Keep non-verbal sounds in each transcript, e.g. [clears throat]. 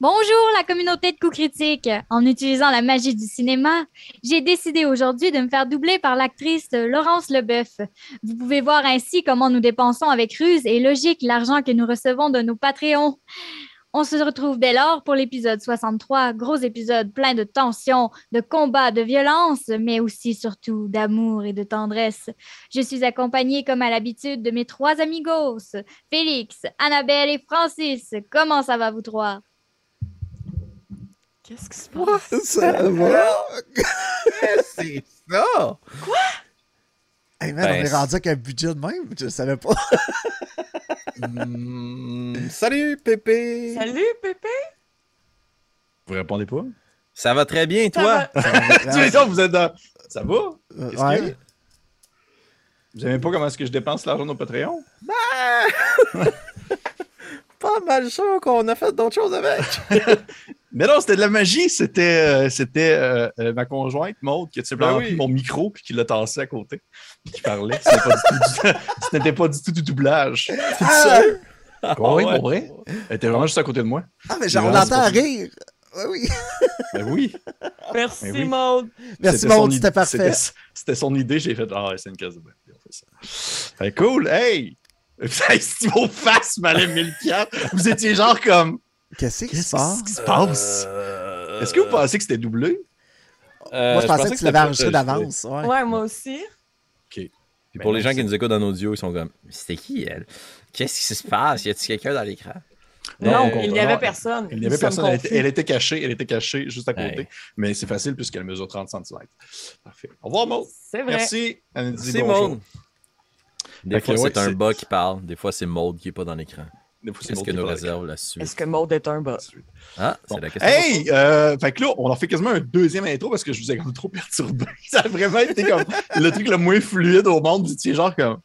Bonjour la communauté de coups critiques. En utilisant la magie du cinéma, j'ai décidé aujourd'hui de me faire doubler par l'actrice Laurence Leboeuf. Vous pouvez voir ainsi comment nous dépensons avec ruse et logique l'argent que nous recevons de nos Patreons. On se retrouve dès lors pour l'épisode 63, gros épisode plein de tensions, de combats, de violence, mais aussi surtout d'amour et de tendresse. Je suis accompagnée comme à l'habitude de mes trois amigos, Félix, Annabelle et Francis. Comment ça va vous trois? Qu'est-ce qui se passe? Ça va? [laughs] C'est ça! Quoi? Hey man, Ben, on est rendu avec un budget de même? Je savais pas. Hmm, salut, Pépé! Salut, Pépé! Vous répondez pas? Ça va très bien, Ça toi? va? [laughs] Tu es ça, vous êtes dans... Ça va? Euh, ouais. a? Vous savez pas comment est-ce que je dépense l'argent de Patreon? [laughs] pas mal sûr qu'on a fait d'autres choses avec. Mais non, c'était de la magie. C'était euh, c'était euh, euh, ma conjointe, Maude, qui a simplement Ben pris mon micro puis qui l'a tassé à côté. Puis qui parlait. Ce n'était pas, du tout du- [laughs] ce n'était pas du tout du doublage. Ah, oui, ouais. pour vrai? Elle était vraiment juste à côté de moi. Ah, mais genre, on l'entend rire. Oui. [laughs] Ben oui. Merci, Ben oui. Maude. Merci, C'était son Maud, id- c'était parfait. C'était son idée, j'ai fait Ah, c'est une case de bain. On fait ça. Fait cool, hey! [laughs] Hey, si vos faces m'allaient 1004, vous étiez genre comme Qu'est-ce qui se Qu'est-ce passe? qui se passe? Euh, Est-ce que vous pensez que c'était doublé? euh, Moi, je pensais que tu l'avais enregistré d'avance. Ouais. Ouais, moi aussi. Puis Ben pour les gens qui nous écoutent en audio, ils sont comme C'était qui elle? Qu'est-ce qui se passe? Y a-t-il quelqu'un dans l'écran? Non, il n'y avait personne. Il n'y avait personne, elle était, confus. elle était cachée, elle était cachée juste à côté. Ouais. Mais c'est facile puisqu'elle mesure 30 cm. Parfait. Au revoir, Maud. C'est vrai. Merci. Elle nous dit C'est bonjour. Maud. Des Fait fois, ouais, c'est un bas qui parle. Des fois, c'est Maud qui n'est pas dans l'écran. Qu'est-ce Maud que nous réserve la suite Est-ce que Maude est un bot? Ah, Bon. c'est la question. Hey! Euh, fait que là, on en fait quasiment un deuxième intro parce que je vous ai comme trop perturbé. [laughs] Ça a vraiment été comme le truc le moins fluide au monde. Vous étiez genre comme.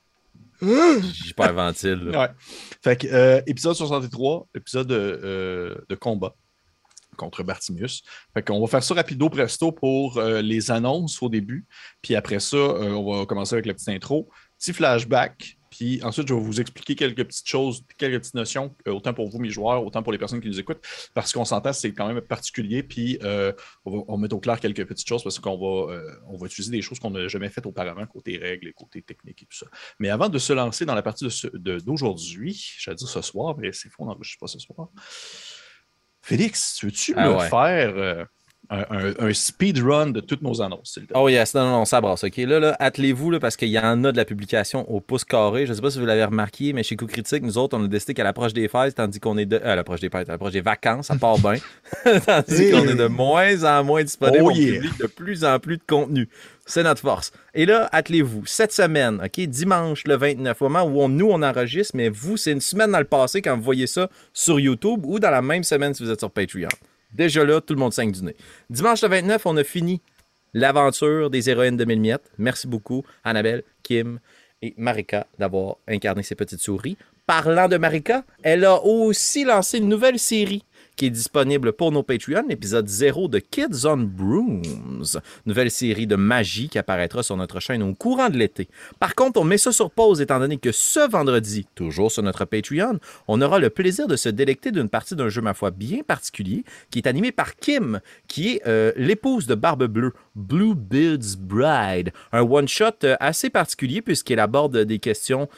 J'hyperventile. là. Ouais. Fait que, euh, épisode 63, épisode de, euh, de combat contre Bartimius. Fait qu'on va faire ça rapido presto pour euh, les annonces au début. Puis après ça, euh, on va commencer avec la petite intro. Petit flashback. Puis ensuite, je vais vous expliquer quelques petites choses, quelques petites notions, euh, autant pour vous, mes joueurs, autant pour les personnes qui nous écoutent, parce qu'on s'entend, c'est quand même particulier. Puis euh, on, va, on mettre au clair quelques petites choses parce qu'on va, euh, on va utiliser des choses qu'on n'a jamais faites auparavant, côté règles et côté technique et tout ça. Mais avant de se lancer dans la partie de ce- de- d'aujourd'hui, j'allais dire ce soir, mais c'est faux, on n'enregistre pas ce soir. Félix, veux-tu Ah me ouais. faire euh, un, un- un speedrun de toutes nos annonces? Oh yes, non, non, non, ça brasse. OK, là, là, attelez-vous, là, parce qu'il y en a de la publication au pouce carré. Je ne sais pas si vous l'avez remarqué, mais chez Coup Critique, nous autres, on a décidé qu'à l'approche des fêtes, tandis qu'on est de. euh, à l'approche des fêtes, à l'approche des vacances, ça part bien. [laughs] tandis Hey. qu'on est de moins en moins disponible. Oh on yeah. publie de plus en plus de contenu. C'est notre force. Et là, attelez-vous. Cette semaine, OK, dimanche le 29, au moment où on- nous, on enregistre, mais vous, c'est une semaine dans le passé quand vous voyez ça sur YouTube ou dans la même semaine si vous êtes sur Patreon. Déjà là, tout le monde saigne du nez. Dimanche le 29, on a fini l'aventure des héroïnes de mille miettes. Merci beaucoup, Annabelle, Kim et Marika d'avoir incarné ces petites souris. Parlant de Marika, elle a aussi lancé une nouvelle série qui est disponible pour nos Patreons, l'épisode 0 de Kids on Brooms. Nouvelle série de magie qui apparaîtra sur notre chaîne au courant de l'été. Par contre, on met ça sur pause étant donné que ce vendredi, toujours sur notre Patreon, on aura le plaisir de se délecter d'une partie d'un jeu, ma foi, bien particulier, qui est animé par Kim, qui est euh, l'épouse de Barbe Bleue, Bluebeard's Bride. Un one-shot euh, assez particulier puisqu'il aborde des questions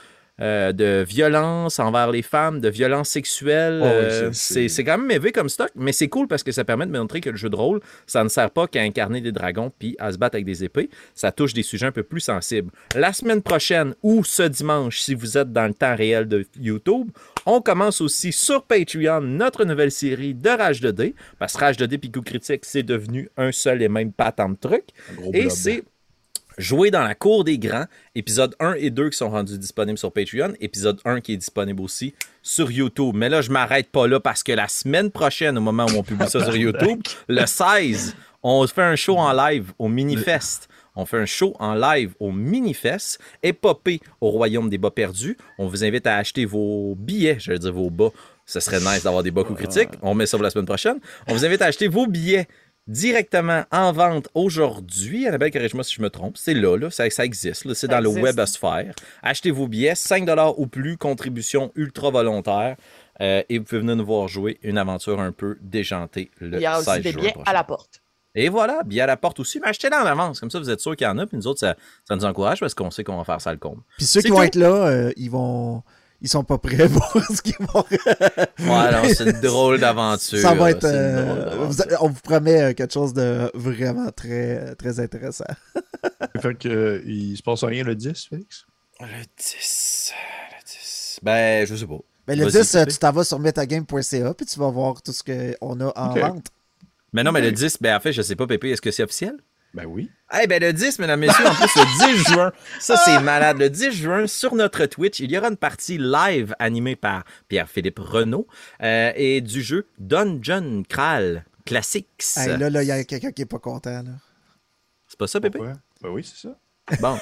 euh, de violence envers les femmes, de violence sexuelle. Oh oui, Euh, c'est- quand même élevé comme stock, mais c'est cool parce que ça permet de montrer que le jeu de rôle, ça ne sert pas qu'à incarner des dragons puis à se battre avec des épées. Ça touche des sujets un peu plus sensibles. La semaine prochaine ou ce dimanche, si vous êtes dans le temps réel de YouTube, on commence aussi sur Patreon notre nouvelle série de Rage 2D. Parce que Rage 2D puis Coup Critique, c'est devenu un seul et même patent de truc. Un gros Et c'est Jouer dans la cour des grands, épisode 1 et 2 qui sont rendus disponibles sur Patreon, épisode 1 qui est disponible aussi sur YouTube. Mais là, je m'arrête pas là parce que la semaine prochaine, au moment où on publie ça sur YouTube, le 16, on fait un show en live au Minifest. On fait un show en live au Minifest, épopée au Royaume des Bas Perdus. On vous invite à acheter vos billets, j'allais dire vos bas. Ce serait nice d'avoir des bas coups critiques. On met ça pour la semaine prochaine. On vous invite à acheter vos billets directement en vente aujourd'hui. Annabelle, corrige-moi si je me trompe. C'est là, là. Ça, ça existe. là. C'est Ça dans le existe. webosphère. Achetez vos billets, 5 ou plus, contribution ultra volontaire. Euh, et vous pouvez venir nous voir jouer une aventure un peu déjantée le Il y a 16 aussi des juin billets prochain. à la porte. Et voilà, bien à la porte aussi. Mais achetez-la en avance, comme ça vous êtes sûr qu'il y en a. Puis nous autres, ça, ça nous encourage parce qu'on sait qu'on va faire ça le compte. Puis ceux C'est qui vont être là, euh, ils vont. Ils sont pas prêts pour [laughs] ce qu'ils vont. Ouais, non, c'est une [laughs] drôle d'aventure. Ça va être. euh, drôle d'aventure. vous- on vous promet euh, quelque chose de vraiment très, très intéressant. [laughs] Fait que, euh, il se passe rien le 10, Félix? Le 10. Le 10. Ben, je sais pas. Mais le Vas-y, 10, euh, Pépé. tu t'en vas sur metagame.ca puis tu vas voir tout ce qu'on a en Ok. vente. Mais non, mais le 10, ben en fait, je sais pas, Pépé, est-ce que c'est officiel? Ben oui. Eh ben le 10, mesdames, messieurs, en plus le 10 [laughs] juin, ça c'est malade. Le 10 juin, sur notre Twitch, il y aura une partie live animée par Pierre-Philippe Renaud euh, et du jeu Dungeon Kral Classics. Hey, là, là, il y a quelqu'un qui est pas content. Là. C'est pas ça? Ouais. Ben oui, c'est ça. Bon.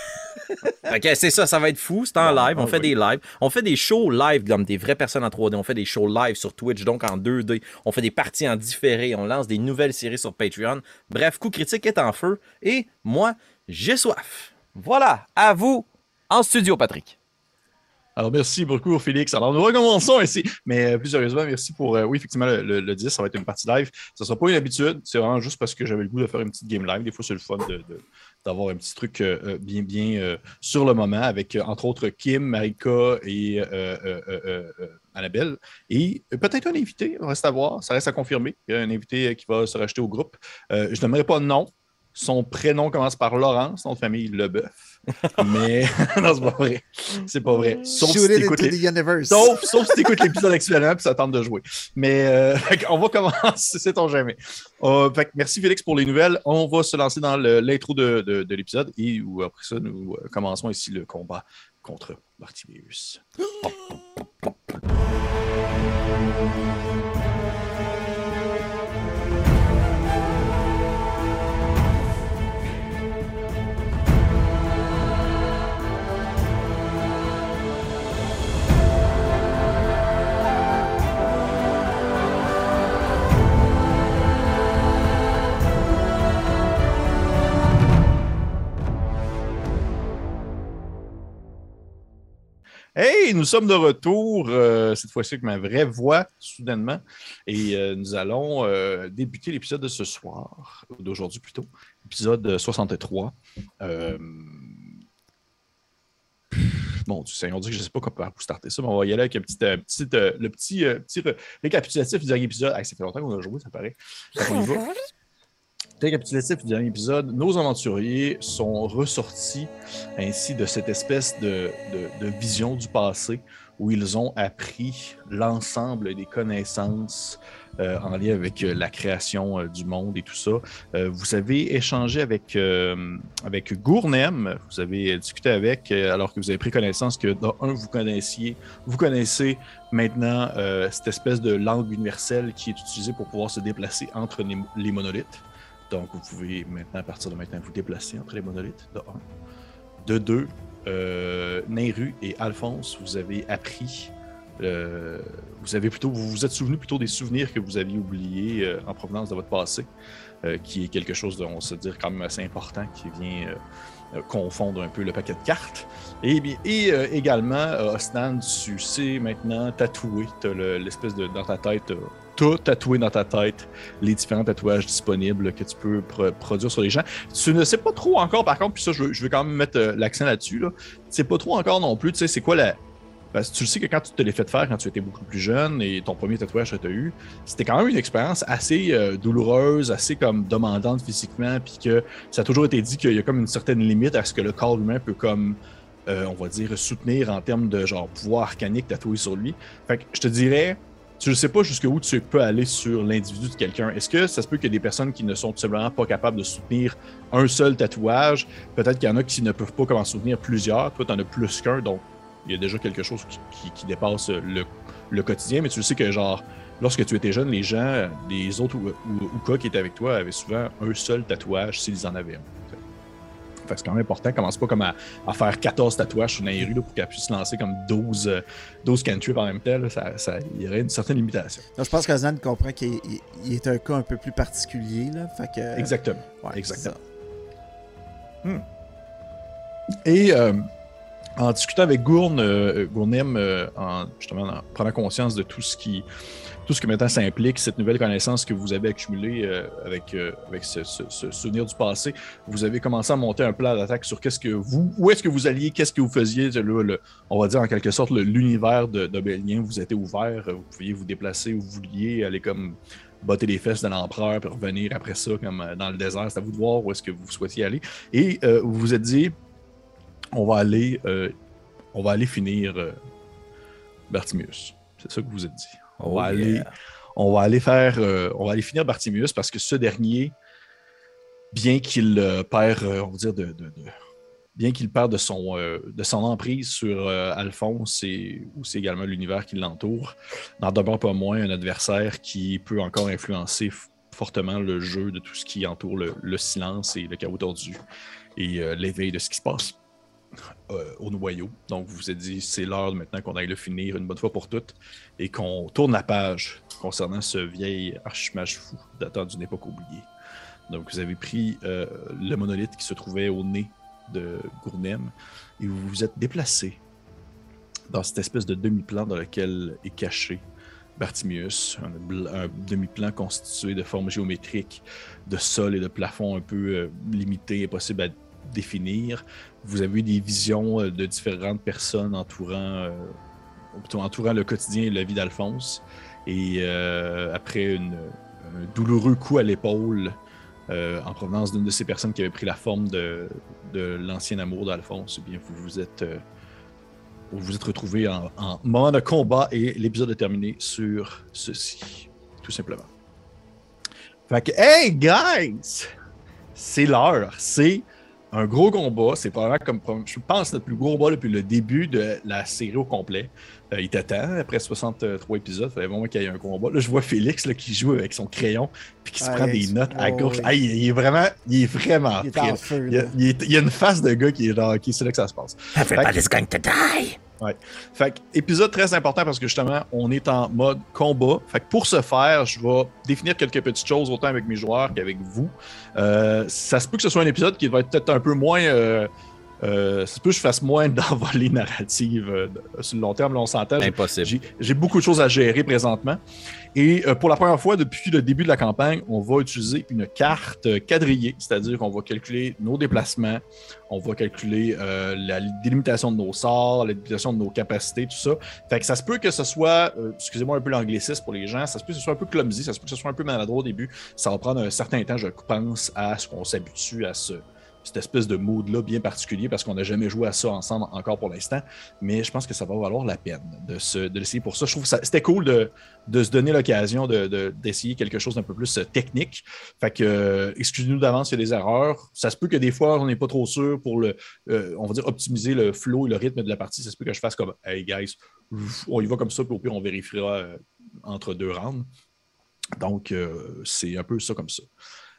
ok, c'est ça, ça va être fou. C'est en Bon, live. On fait oui. des lives. On fait des shows live comme des vraies personnes en 3D. On fait des shows live sur Twitch, donc en 2D. On fait des parties en différé. On lance des nouvelles séries sur Patreon. Bref, Coup Critique est en feu. Et moi, j'ai soif. Voilà, à vous, en studio, Patrick. Alors, merci beaucoup, Félix. Alors, nous recommençons ici. Mais euh, plus sérieusement, merci pour. euh, oui, effectivement, le, le- le 10, ça va être une partie live. Ça ne sera pas une habitude. C'est vraiment juste parce que j'avais le goût de faire une petite game live. Des fois, c'est le fun de- de- d'avoir un petit truc euh, euh, bien, bien euh, sur le moment avec, entre autres, Kim, Marika et Annabelle. Et peut-être un invité, reste à voir. Ça reste à confirmer. Y a un invité qui va se rajouter au groupe. Je n'aimerais pas de nom. Son prénom commence par Laurence, nom de famille Leboeuf. Mais [laughs] non, c'est pas vrai. C'est pas vrai. Sauf si Shoot t'écoutes les-. Sauf, sauf si tu écoutes l'épisode actuellement et ça tente de jouer. Mais euh, [laughs] on va commencer, [laughs] c'est ton jamais. Euh, fait merci Félix pour les nouvelles. On va se lancer dans l'intro de, de- de l'épisode et où, après ça, nous euh, commençons ici le combat contre Bartimeus. Hey, nous sommes de retour, euh, cette fois-ci avec ma vraie voix, soudainement. Et euh, nous allons euh, débuter l'épisode de ce soir, ou d'aujourd'hui plutôt, épisode 63. Euh, Bon, du Seigneur Dieu, je ne sais pas comment par où starter ça, mais on va y aller avec un petit, le petit, petit récapitulatif du dernier épisode. Ah, ça fait longtemps qu'on a joué, ça paraît. Va. Récapitulatif du dernier épisode, nos aventuriers sont ressortis ainsi de cette espèce de, vision du passé où ils ont appris l'ensemble des connaissances euh, en lien avec euh, la création euh, du monde et tout ça. Vous avez échangé avec, avec Gournem, vous avez discuté avec, alors que vous avez pris connaissance que, d'un, un, vous connaissiez, vous connaissez maintenant cette espèce de langue universelle qui est utilisée pour pouvoir se déplacer entre les monolithes. Donc, vous pouvez maintenant, à partir de maintenant, vous déplacer entre les monolithes, de un. De deux, euh, Nehru et Alphonse, vous avez appris, euh, vous avez plutôt, vous vous êtes souvenu plutôt des souvenirs que vous aviez oubliés euh, en provenance de votre passé, euh, qui est quelque chose, de, on se dire, quand même assez important, qui vient confondre un peu le paquet de cartes. Et, et euh, également, euh, Osnan, tu sais maintenant tatouer, tu l'espèce de, dans ta tête, euh, tout tatoué dans ta tête, les différents tatouages disponibles que tu peux pro- produire sur les gens. Tu ne sais pas trop encore, par contre, puis ça, je veux, quand même mettre euh, l'accent là-dessus, là. tu sais pas trop encore non plus, tu sais, c'est quoi la... Parce que tu le sais que quand tu te l'es fait faire quand tu étais beaucoup plus jeune et ton premier tatouage que tu as eu, c'était quand même une expérience assez euh, douloureuse, assez comme demandante physiquement, puis que ça a toujours été dit qu'il y a comme une certaine limite à ce que le corps humain peut comme, euh, on va dire, soutenir en termes de genre pouvoir arcanique tatoué sur lui. Fait que je te dirais, tu ne sais pas jusqu'où tu peux aller sur l'individu de quelqu'un. Est-ce que ça se peut qu'il y ait des personnes qui ne sont tout simplement pas capables de soutenir un seul tatouage? Peut-être qu'il y en a qui ne peuvent pas comment soutenir plusieurs. Toi, tu en as plus qu'un, donc il y a déjà quelque chose qui, qui- qui dépasse le, le quotidien. Mais tu sais que, genre, lorsque tu étais jeune, les gens, les autres ou, ou, ou cas qui étaient avec toi avaient souvent un seul tatouage s'ils en avaient un. Fait que c'est quand même important. Commence pas comme à, à faire 14 tatouages sur Nairu là, pour qu'elle puisse lancer comme 12, euh, 12 cantrips en même temps. là. ça, ça- il y aurait une certaine limitation. Non, je pense que Zan comprend qu'il il- il est un cas un peu plus particulier. Là, fait que, Exactement. ouais, exactement. ça. Et euh, en discutant avec Gourne, euh, Gournem, euh, en justement en prenant conscience de tout ce qui, tout ce que maintenant ça implique, cette nouvelle connaissance que vous avez accumulée euh, avec, euh, avec ce, souvenir du passé, vous avez commencé à monter un plan d'attaque sur qu'est-ce que vous, où est-ce que vous alliez, qu'est-ce que vous faisiez, le- on va dire en quelque sorte l'univers de, de Bélien vous était ouvert, vous pouviez vous déplacer où vous vouliez, aller comme botter les fesses de l'empereur puis revenir après ça comme dans le désert, c'est à vous de voir où est-ce que vous souhaitiez aller. Et vous vous êtes dit, on va aller, euh, on va aller finir euh, Bartimius. C'est ça que vous vous êtes dit. On Oh, va yeah. aller, on va aller faire, euh, on va aller finir Bartimius parce que ce dernier, bien qu'il euh, perd, on va dire de, de- de- bien qu'il perd de son, euh, de son emprise sur euh, Alphonse et aussi également l'univers qui l'entoure, n'en demeure pas moins un adversaire qui peut encore influencer fortement le jeu de tout ce qui entoure le, le silence et le chaos tordu et euh, l'éveil de ce qui se passe euh, au noyau. Donc, vous vous êtes dit, c'est l'heure maintenant qu'on aille le finir une bonne fois pour toutes et qu'on tourne la page concernant ce vieil archimage fou datant d'une époque oubliée. Donc, vous avez pris euh, le monolithe qui se trouvait au nez de Gournem et vous vous êtes déplacé dans cette espèce de demi-plan dans lequel est caché Bartimius, un, demi-plan constitué de formes géométriques, de sol et de plafond un peu euh, limités, impossible à définir. Vous avez eu des visions euh, de différentes personnes entourant, euh, entourant le quotidien et la vie d'Alphonse. Et euh, après un douloureux coup à l'épaule en provenance d'une de ces personnes qui avait pris la forme de, l'ancien amour d'Alphonse, eh bien vous vous êtes, vous vous êtes retrouvé en, en moment de combat et l'épisode est terminé sur ceci, tout simplement. Fait que, hey guys, c'est l'heure, c'est un gros combat. C'est probablement comme, je pense, notre plus gros combat depuis le début de la série au complet. Euh, il était temps, après 63 épisodes, il fallait vraiment qu'il y ait un combat. Là, je vois Félix là, qui joue avec son crayon puis qui se prend des notes à ouais, gauche. Ah, il, il est vraiment, il est vraiment Il est feu. Il y, a, là. il est- il y a une face de gars qui est genre, ok, c'est là que ça se passe. Everybody's going to die! Fait que, épisode très important parce que justement, on est en mode combat. Fait que pour ce faire, je vais définir quelques petites choses autant avec mes joueurs qu'avec vous. Euh, ça se peut que ce soit un épisode qui va être peut-être un peu moins. euh, euh, ça se peut que je fasse moins [laughs] d'envolées narratives sur le long terme. Là, on s'entend. Impossible. j'ai beaucoup de choses à gérer présentement. Et euh, pour la première fois depuis le début de la campagne, on va utiliser une carte euh, quadrillée, c'est-à-dire qu'on va calculer nos déplacements, on va calculer euh, la délimitation de nos sorts, la délimitation de nos capacités, tout ça. Fait que ça se peut que ce soit, excusez-moi un peu l'anglicisme pour les gens, ça se peut que ce soit un peu clumsy, ça se peut que ce soit un peu maladroit au début. Ça va prendre un certain temps, je pense, à ce qu'on s'habitue à ce, cette espèce de mood-là bien particulier parce qu'on n'a jamais joué à ça ensemble encore pour l'instant. Mais je pense que ça va valoir la peine de, l'essayer pour ça. Je trouve que c'était cool de, de se donner l'occasion de- de- d'essayer quelque chose d'un peu plus euh, technique. Fait que, euh, excusez-nous d'avance, il y a des erreurs. Ça se peut que des fois, on n'est pas trop sûr pour le, euh, on va dire, optimiser le flow et le rythme de la partie. Ça se peut que je fasse comme, hey guys, on y va comme ça, puis au pire, on vérifiera entre deux rounds. Donc, c'est un peu ça comme ça.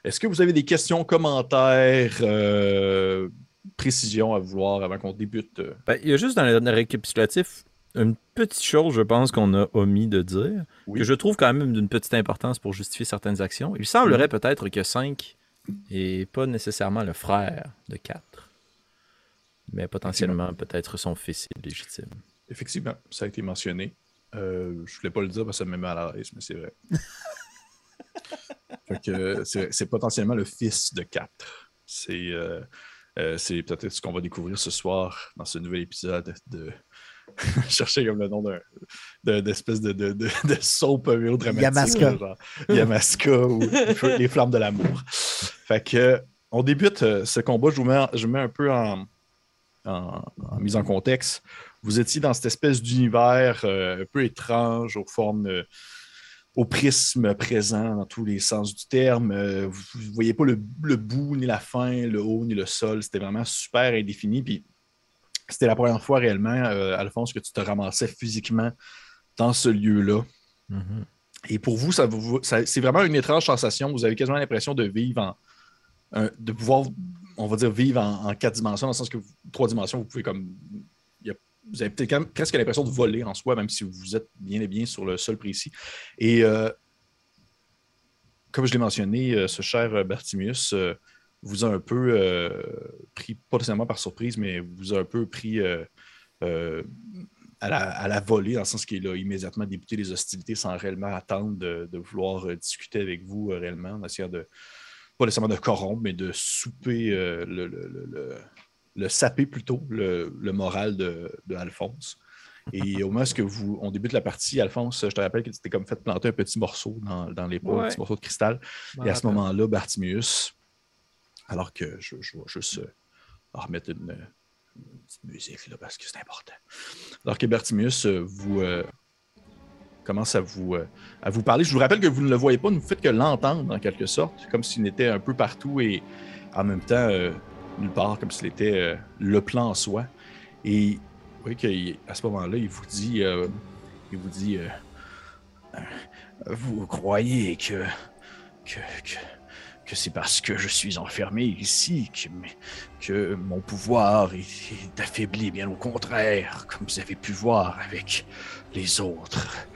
Est-ce que vous avez des questions, commentaires, euh, précisions à vouloir avant qu'on débute? euh? Ben, il y a juste dans le, récapitulatif une petite chose, je pense, qu'on a omis de dire, Oui. que je trouve quand même d'une petite importance pour justifier certaines actions. Il semblerait peut-être que 5 est pas nécessairement le frère de 4, mais potentiellement peut-être son fils légitime. Effectivement, ça a été mentionné. Euh, je voulais pas le dire parce que ça me met mal à l'aise, mais c'est vrai. [laughs] Fait que, euh, c'est potentiellement le fils de 4. C'est euh, euh, peut-être ce qu'on va découvrir ce soir dans ce nouvel épisode de. [laughs] Je cherchais comme le nom d'espèce de, de, de, de soap mélodramatique. Yamaska. genre Yamaska ou les flammes de l'amour. Fait que on débute euh, ce combat. Je vous mets, je mets un peu en, en- en mise en contexte. Vous étiez dans cette espèce d'univers euh, un peu étrange, aux formes, euh, au prisme présent dans tous les sens du terme. Euh, vous ne voyez pas le, le bout, ni la fin, le haut, ni le sol. C'était vraiment super indéfini. Puis c'était la première fois réellement, euh, Alphonse, que tu te ramassais physiquement dans ce lieu-là. Mhm. Et pour vous, ça, vous- ça- c'est vraiment une étrange sensation. Vous avez quasiment l'impression de vivre en. un- de pouvoir, on va dire, vivre en, en quatre dimensions, dans le sens que vous- trois dimensions, vous pouvez comme. Vous avez peut-être presque l'impression de voler en soi, même si vous êtes bien et bien sur le sol précis. Et euh, comme je l'ai mentionné, euh, ce cher euh, Bartimius, vous a un peu pris, pas nécessairement par surprise, mais vous a un peu pris à, la, volée, dans le sens qu'il a immédiatement débuté les hostilités sans réellement attendre de, vouloir discuter avec vous réellement, en essayant de, pas nécessairement de corrompre, mais de souper, le- le saper plutôt, le, le moral de, de Alphonse. Et [laughs] au moment où vous, on débute la partie, Alphonse, je te rappelle que tu t'es comme fait planter un petit morceau dans, dans l'épaule, un Ouais. petit morceau de cristal. Et à ce moment-là, Bartimius, alors que je, je vais juste euh, remettre une, une petite musique là, parce que c'est important. Alors que Bartimius euh, vous euh, commence à vous, à vous parler. Je vous rappelle que vous ne le voyez pas, ne vous faites que l'entendre en quelque sorte, comme s'il était un peu partout et en même temps nulle part, comme s'il était euh, le plan en soi. Et vous voyez qu'à ce moment-là, il vous dit, euh, il vous dit, euh, vous croyez que que, que, c'est parce que je suis enfermé ici que, que mon pouvoir est affaibli, bien au contraire, comme vous avez pu voir avec les autres.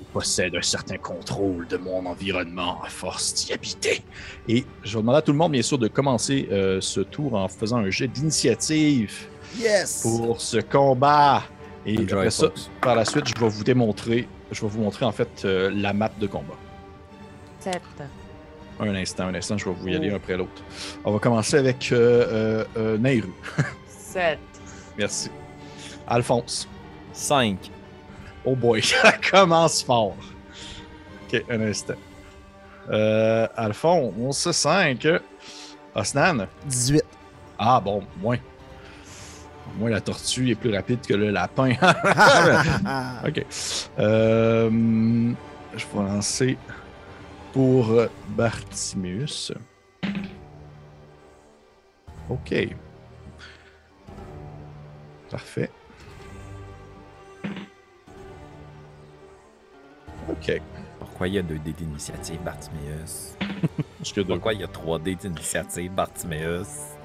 Je possède un certain contrôle de mon environnement à force d'y habiter. Et je vais demander à tout le monde, bien sûr, de commencer euh, ce tour en faisant un jet d'initiative Yes! pour ce combat. Et Enjoy, après ça, folks. par la suite, je vais vous démontrer, je vais vous montrer en fait euh, la map de combat. 7. Un instant, un instant, je vais vous y aller un après l'autre. On va commencer avec euh, euh, euh, Nehru. [laughs] 7. Merci. Alphonse. 5. Oh boy, [laughs] ça commence fort. Ok, un instant. Euh, Alphonse, 5. Osnan? 18. Ah bon, moins. Moins la tortue est plus rapide que le lapin. [laughs] [laughs] Ok. Euh, je vais lancer pour Bartimius. Ok. Parfait. Ok. Pourquoi il y a deux dés d'initiative, [laughs] deux. Pourquoi il y a trois dés d'initiative, Bartimeus?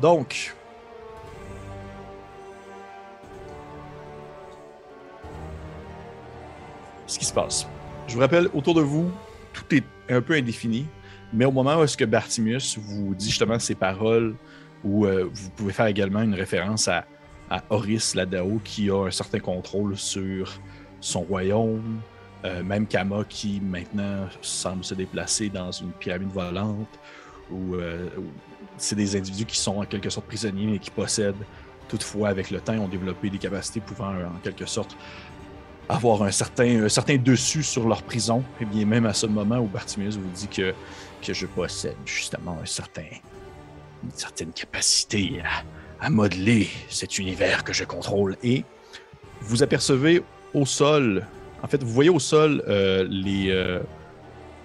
Donc. Ce qui se passe. Je vous rappelle, autour de vous, tout est un peu indéfini, mais au moment où est-ce que Bartimius vous dit justement ces paroles, où euh, vous pouvez faire également une référence à, à Horis Ladao qui a un certain contrôle sur son royaume, euh, même Kama qui maintenant semble se déplacer dans une pyramide volante, où, euh, où c'est des individus qui sont en quelque sorte prisonniers mais qui possèdent toutefois avec le temps ont développé des capacités pouvant euh, en quelque sorte avoir un certain, un certain dessus sur leur prison. Et bien même à ce moment où Bartimius vous dit que, que je possède justement un certain, une certaine capacité à modeler cet univers que je contrôle. Et vous apercevez au sol, en fait, vous voyez au sol euh, les, euh,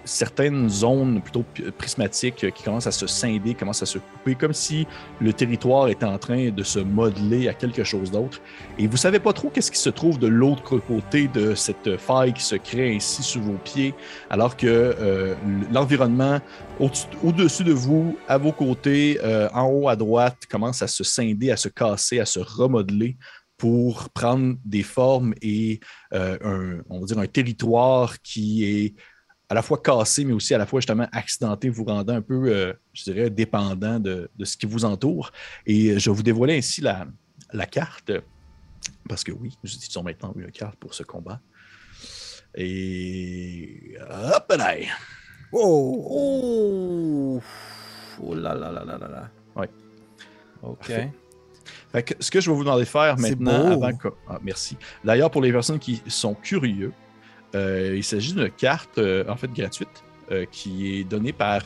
certaines zones plutôt prismatiques euh, qui commencent à se scinder, commencent à se couper, comme si le territoire était en train de se modeler à quelque chose d'autre. Et vous savez pas trop qu'est-ce qui se trouve de l'autre côté de cette faille qui se crée ainsi sous vos pieds, alors que euh, l'environnement au-dessus de vous, à vos côtés, euh, en haut à droite, commence à se scinder, à se casser, à se remodeler pour prendre des formes et dire un territoire qui est à la fois cassé, mais aussi à la fois justement accidenté, vous rendant un peu, euh, je dirais, dépendant de, de ce qui vous entoure. Et je vais vous dévoiler ainsi la, la carte, parce que oui, nous utilisons maintenant une carte pour ce combat. Et hop là! Oh! Oh! Oh là là là là là là. Ouais. OK. Fait que ce que je vais vous demander de faire maintenant, avant que... ah, merci. D'ailleurs, pour les personnes qui sont curieux, euh, il s'agit d'une carte, euh, en fait, gratuite, euh, qui est donnée par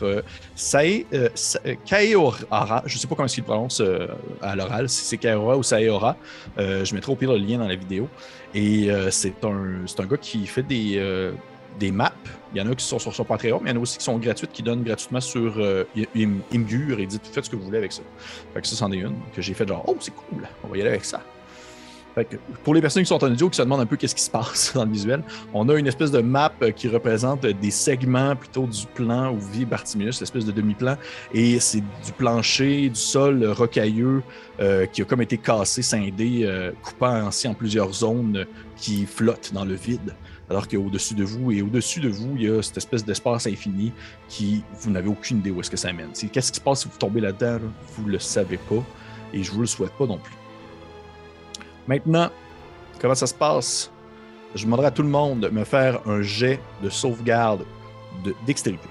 Sae, Sa- Kaeora. Je ne sais pas comment il prononce à l'oral, si c'est Kaeora ou Saeora. Je mettrai au pire le lien dans la vidéo. Et c'est un, un gars qui fait des, des maps. Il y en a qui sont sur son Patreon, mais il y en a aussi qui sont gratuites, qui donnent gratuitement sur Im- Imgur et dites faites ce que vous voulez avec ça. Fait que ça, c'en est une que j'ai fait genre, oh, c'est cool, on va y aller avec ça. Pour les personnes qui sont en audio, qui se demandent un peu qu'est-ce qui se passe [laughs] dans le visuel, on a une espèce de map euh, qui représente des segments plutôt du plan où vit Bartimius, l'espèce de demi-plan, et c'est du plancher, du sol rocailleux euh, qui a comme été cassé, scindé, euh, coupant ainsi en plusieurs zones qui flottent dans le vide. Alors qu'au-dessus de vous et au-dessus de vous, il y a cette espèce d'espace infini qui, vous n'avez aucune idée où est-ce que ça mène. Qu'est-ce qui se passe si vous tombez là-dedans? là? Vous le savez pas et je vous le souhaite pas non plus. Maintenant, comment ça se passe? Je demanderai à tout le monde de me faire un jet de sauvegarde de dextérité.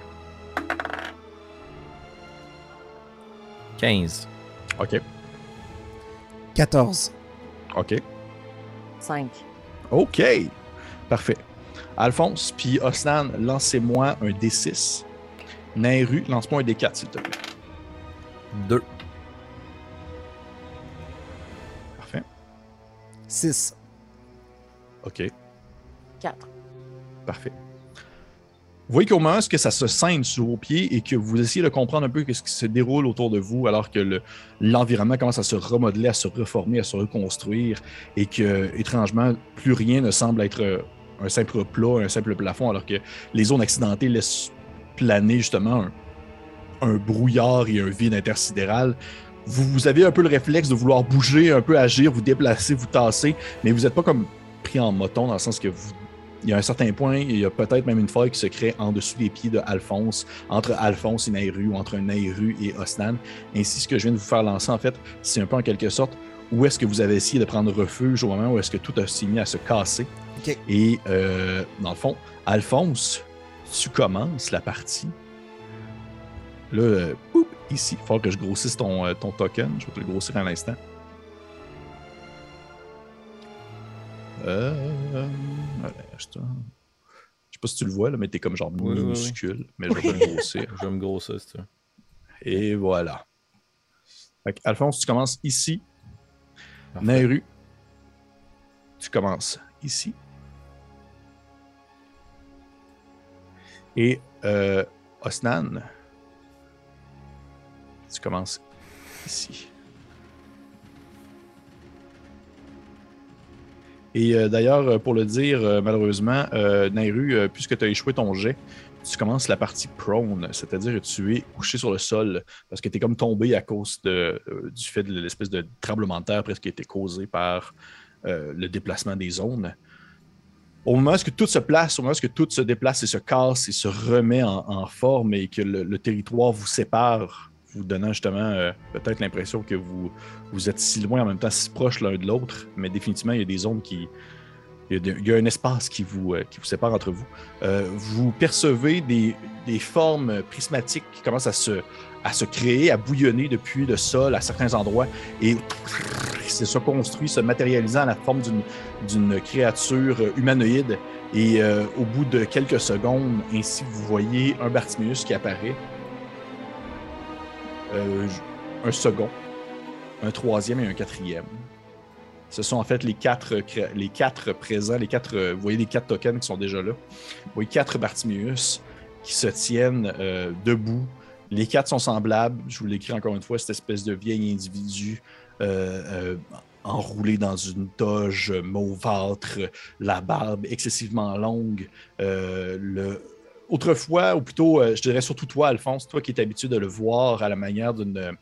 15. OK. 14. OK. 5. OK. Parfait. Alphonse, puis Osnan, lancez-moi un D6. Nairu, lance-moi un D4, s'il te plaît. 2. 6. OK. 4. Parfait. Vous voyez qu'au moment où ça se scinde sous vos pieds et que vous essayez de comprendre un peu ce qui se déroule autour de vous alors que le- l'environnement commence à se remodeler, à se reformer, à se reconstruire et que, étrangement, plus rien ne semble être euh, un simple plat, un simple plafond alors que les zones accidentées laissent planer justement un, un brouillard et un vide intersidéral. Vous, vous avez un peu le réflexe de vouloir bouger, un peu agir, vous déplacer, vous tasser, mais vous n'êtes pas comme pris en moton dans le sens que vous il y a un certain point, il y a peut-être même une faille qui se crée en dessous des pieds de Alphonse, entre Alphonse et Nairu, ou entre Nairu et Osnan. Ainsi, ce que je viens de vous faire lancer, en fait, c'est un peu en quelque sorte où est-ce que vous avez essayé de prendre refuge au moment où est-ce que tout a s'est mis à se casser? Et euh, dans le fond, Alphonse, tu commences la partie. Là, euh, ici, il faut que je grossisse ton, euh, ton token. Je vais te le grossir à l'instant. Euh, voilà, je te- je sais pas si tu le vois, là, mais t'es comme genre Oui, oui, oui. minuscule. Mais je [laughs] vais le grossir. Je vais me grossir, c'est ça. Et voilà. Fait Alphonse, tu commences ici. Parfait. Nairu, tu commences ici. Et euh, Osnan, tu commences ici. Et euh, d'ailleurs, euh, pour le dire, euh, malheureusement, Nairu, puisque tu as échoué ton jet, tu commences la partie prone, c'est-à-dire que tu es couché sur le sol parce que tu es comme tombé à cause de, du fait de l'espèce de tremblement de terre presque qui a été causé par le déplacement des zones. Au moment où tout se place, au moment où tout se déplace et se casse et se remet en, forme et que le territoire vous sépare, vous donnant justement euh, peut-être l'impression que vous, vous êtes si loin en même temps, si proches l'un de l'autre, mais définitivement, il y a des zones qui. Il y a, un espace qui vous, euh, qui vous sépare entre vous. Euh, vous percevez des, des formes prismatiques qui commencent à se, à se créer, à bouillonner depuis le sol à certains endroits et c'est se construit, se matérialisant à la forme d'une- créature humanoïde. Et au bout de quelques secondes, ainsi, vous voyez un Bartimius qui apparaît. Euh, un second, un troisième et un quatrième. Ce sont en fait les quatre, les quatre présents, les quatre, euh, vous voyez les quatre tokens qui sont déjà là. Vous voyez quatre Bartimius qui se tiennent euh, debout. Les quatre sont semblables. Je vous l'écris encore une fois, cette espèce de vieil individu enroulé dans une toge mauvâtre, la barbe excessivement longue. le... Autrefois, ou plutôt, euh, je dirais surtout toi, Alphonse, toi qui es habitué de le voir à la manière d'une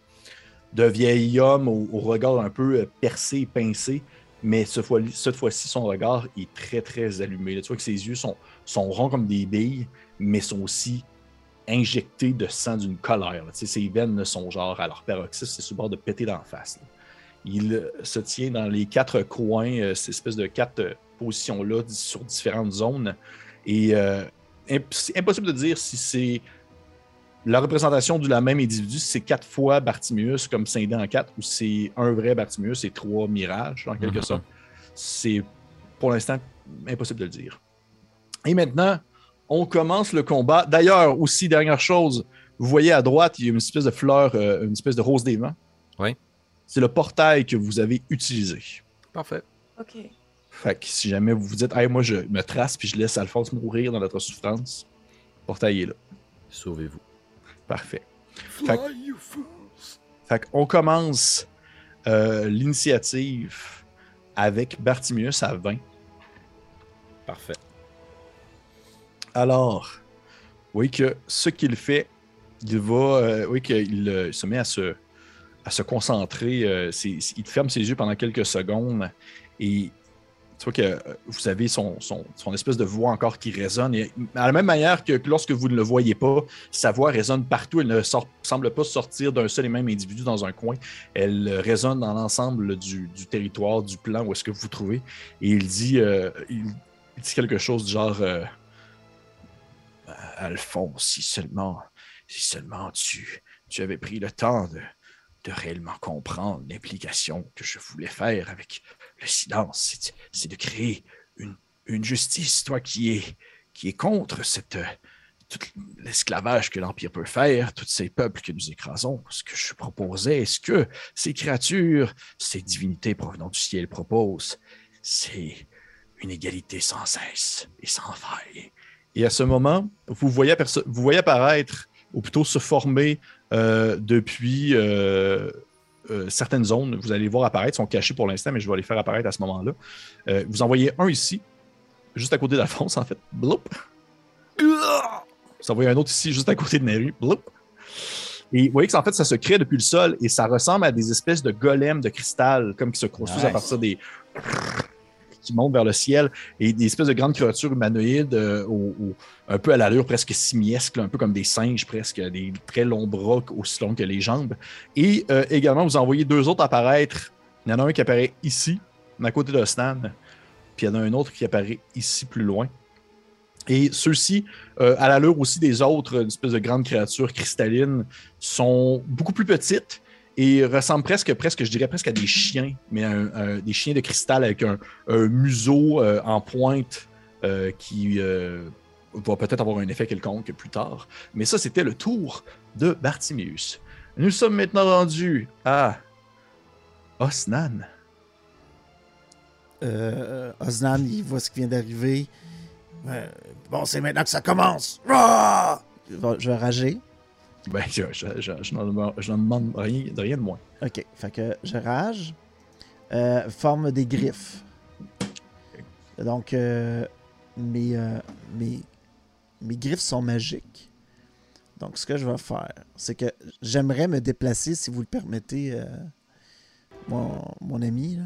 d'un vieil homme au, regard un peu euh, percé pincé, mais cette fois-ci, son regard est très, très allumé. Tu vois que ses yeux sont, sont ronds comme des billes, mais sont aussi injectés de sang d'une colère. Tu sais, ses veines sont genre à leur paroxysme, c'est sur bord de péter d'en face. Il euh, se tient dans les quatre coins, euh, cette espèce de quatre positions-là sur différentes zones. Et euh, impossible de dire si c'est la représentation du la même individu, si c'est quatre fois Bartimius comme scindé en quatre, ou c'est un vrai Bartimius et trois mirages, en quelque Mhm. sorte. C'est pour l'instant impossible de le dire. Et maintenant, on commence le combat. D'ailleurs, aussi, dernière chose, vous voyez à droite, il y a une espèce de fleur, euh, une espèce de rose des vents. Oui. C'est le portail que vous avez utilisé. Parfait. OK. Fait que si jamais vous vous dites, hey, moi je me trace puis je laisse Alphonse mourir dans notre souffrance, le portail est là. Sauvez-vous. Parfait. Fait que- Fait qu'on commence euh, l'initiative avec Bartimius à 20. Parfait. Alors, oui que ce qu'il fait, il va, euh, oui qu'il euh, se met à se, à se concentrer. euh, il ferme ses yeux pendant quelques secondes et tu vois que euh, vous avez son, son, son espèce de voix encore qui résonne. Et à la même manière que, que lorsque vous ne le voyez pas, sa voix résonne partout. Elle ne semble pas sortir d'un seul et même individu dans un coin. Elle euh, résonne dans l'ensemble du, du territoire, du plan où est-ce que vous vous trouvez. Et il dit, euh, il, dit quelque chose du genre Alphonse, si seulement, si seulement tu, tu avais pris le temps de, de réellement comprendre l'implication que je voulais faire avec le silence, c'est, de créer une, une justice, toi qui es, qui est contre cette, euh, tout l'esclavage que l'Empire peut faire, tous ces peuples que nous écrasons. Ce que je proposais, ce que ces créatures, ces divinités provenant du ciel proposent, c'est une égalité sans cesse et sans faille? Et à ce moment, vous voyez, vous voyez apparaître, ou plutôt se former euh, depuis euh, euh, certaines zones. Vous allez les voir apparaître, sont cachés pour l'instant, mais je vais les faire apparaître à ce moment-là. Euh, vous en voyez un ici, juste à côté d'Alphonse, en fait. Bloup. Vous en voyez un autre ici, juste à côté de Neru. Bloup. Et vous voyez que en fait, ça se crée depuis le sol et ça ressemble à des espèces de golems de cristal, comme qui se construisent à partir des. Qui montent vers le ciel et des espèces de grandes créatures humanoïdes euh, un peu à l'allure presque simiesque, un peu comme des singes presque, des très longs bras aussi longs que les jambes. Et euh, également, vous en voyez deux autres apparaître. Il y en a un qui apparaît ici, à côté de Stan, puis il y en a un autre qui apparaît ici plus loin. Et ceux-ci, euh, à l'allure aussi des autres, une espèce de grandes créatures cristallines, sont beaucoup plus petites et ressemblent presque, presque, je dirais presque à des chiens, mais un- des chiens de cristal avec un, museau euh, en pointe euh, qui euh, va peut-être avoir un effet quelconque plus tard. Mais ça, c'était le tour de Bartimius. Nous sommes maintenant rendus à Osnan. Osnan, il voit ce qui vient d'arriver. Bon, c'est maintenant que ça commence. Ah! Je vais rager. Ben, je, je, je, je n'en demande- rien, de rien de moins. Ok, fait je rage. Euh, forme des griffes. Donc, euh, mes, euh, mes, mes griffes sont magiques. Donc, ce que je vais faire, c'est que j'aimerais me déplacer, si vous le permettez, mon, mon ami.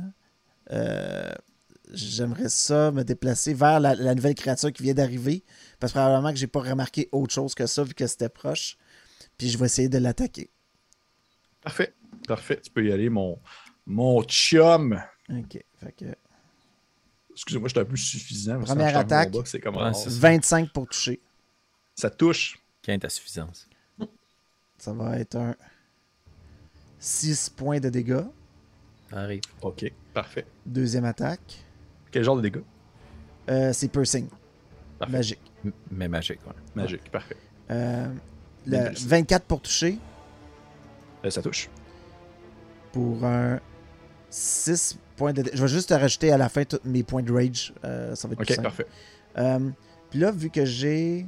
j'aimerais ça me déplacer vers la, la nouvelle créature qui vient d'arriver. Parce que probablement que j'ai pas remarqué autre chose que ça, vu que c'était proche. Puis je vais essayer de l'attaquer. Parfait. Parfait. Tu peux y aller, mon, mon chum. Ok, fait que Excusez-moi, j'étais un peu suffisant. Première attaque. comme Ouais, rare. c'est ça. 25 pour toucher. Ça touche. Quinte à suffisance. Ça va être un 6 points de dégâts. Ça arrive. OK. Parfait. Deuxième attaque. Quel genre de dégâts? Euh, c'est piercing. Parfait. Magique. M- Mais magique, ouais. Magique. Parfait. Euh, le réussi. 24 pour toucher. Euh, ça touche. Pour un 6 points de. Je vais juste rajouter à la fin tous mes points de rage. Euh, ça va être plus OK. Parfait. Euh, Puis là, vu que j'ai.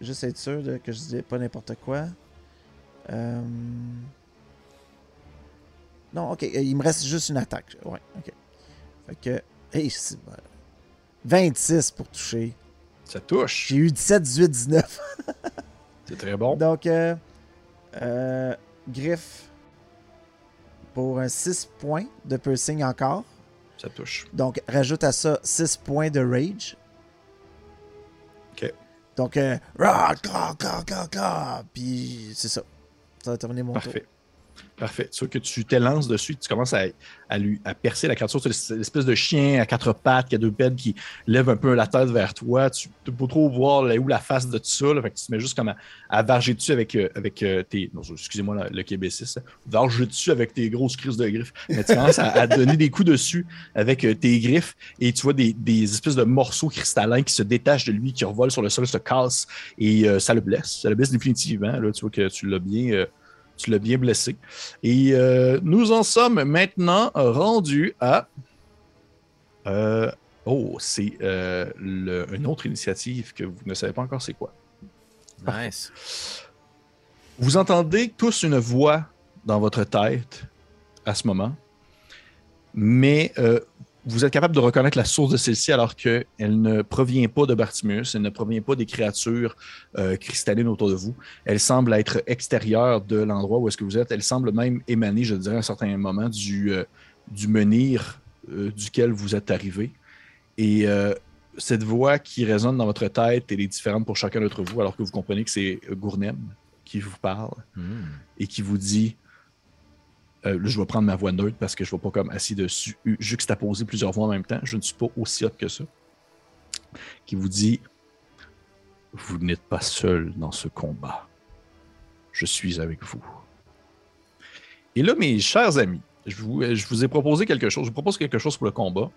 Juste être sûr de, que je dis pas n'importe quoi. Non, ok. Il me reste juste une attaque. Ouais, ok. Fait que. Hey, c'est- 26 pour toucher. Ça touche. J'ai eu 17, 18, 19. C'est très bon. Donc, euh, euh, griffe pour un 6 points de piercing encore. Ça touche. Donc, rajoute à ça 6 points de rage. Ok. Donc, euh, rah, puis c'est ça. Ça va terminer mon Parfait. Parfait. Tu vois que tu t'élances dessus, tu commences à, lui, à percer la créature. C'est l'espèce de chien à quatre pattes qui a deux pattes qui lève un peu la tête vers toi. Tu peux pas trop voir où la face de tout ça. Fait que tu te mets juste comme à, varger dessus avec, euh, euh, tes. excusez-moi le, le québécis. là. Varger dessus avec tes grosses crises de griffes. Mais tu commences à, donner des coups dessus avec euh, tes griffes et tu vois des, espèces de morceaux cristallins qui se détachent de lui, qui revolent sur le sol, se cassent et ça le blesse. Ça le blesse définitivement. Tu vois que tu l'as bien. Tu l'as bien blessé. Et euh, nous en sommes maintenant rendus à. euh, oh, c'est euh, une autre initiative que vous ne savez pas encore c'est quoi. Nice. Vous entendez tous une voix dans votre tête à ce moment, mais vous êtes capable de reconnaître la source de celle-ci alors qu'elle ne provient pas de Bartimus, elle ne provient pas des créatures euh, cristallines autour de vous. Elle semble être extérieure de l'endroit où est-ce que vous êtes. Elle semble même émaner, je dirais, à un certain moment du, euh, du menhir euh, duquel vous êtes arrivé. Et cette voix qui résonne dans votre tête, elle est différente pour chacun d'entre vous, alors que vous comprenez que c'est Gournem qui vous parle Hmm. et qui vous dit euh, là, je vais prendre ma voix neutre parce que je ne vais pas comme assis dessus, juxtaposer plusieurs voix en même temps. Je ne suis pas aussi hot que ça. Qui vous dit Vous n'êtes pas seul dans ce combat. Je suis avec vous. Et là, mes chers amis, je vous, je vous ai proposé quelque chose. Je vous propose quelque chose pour le combat.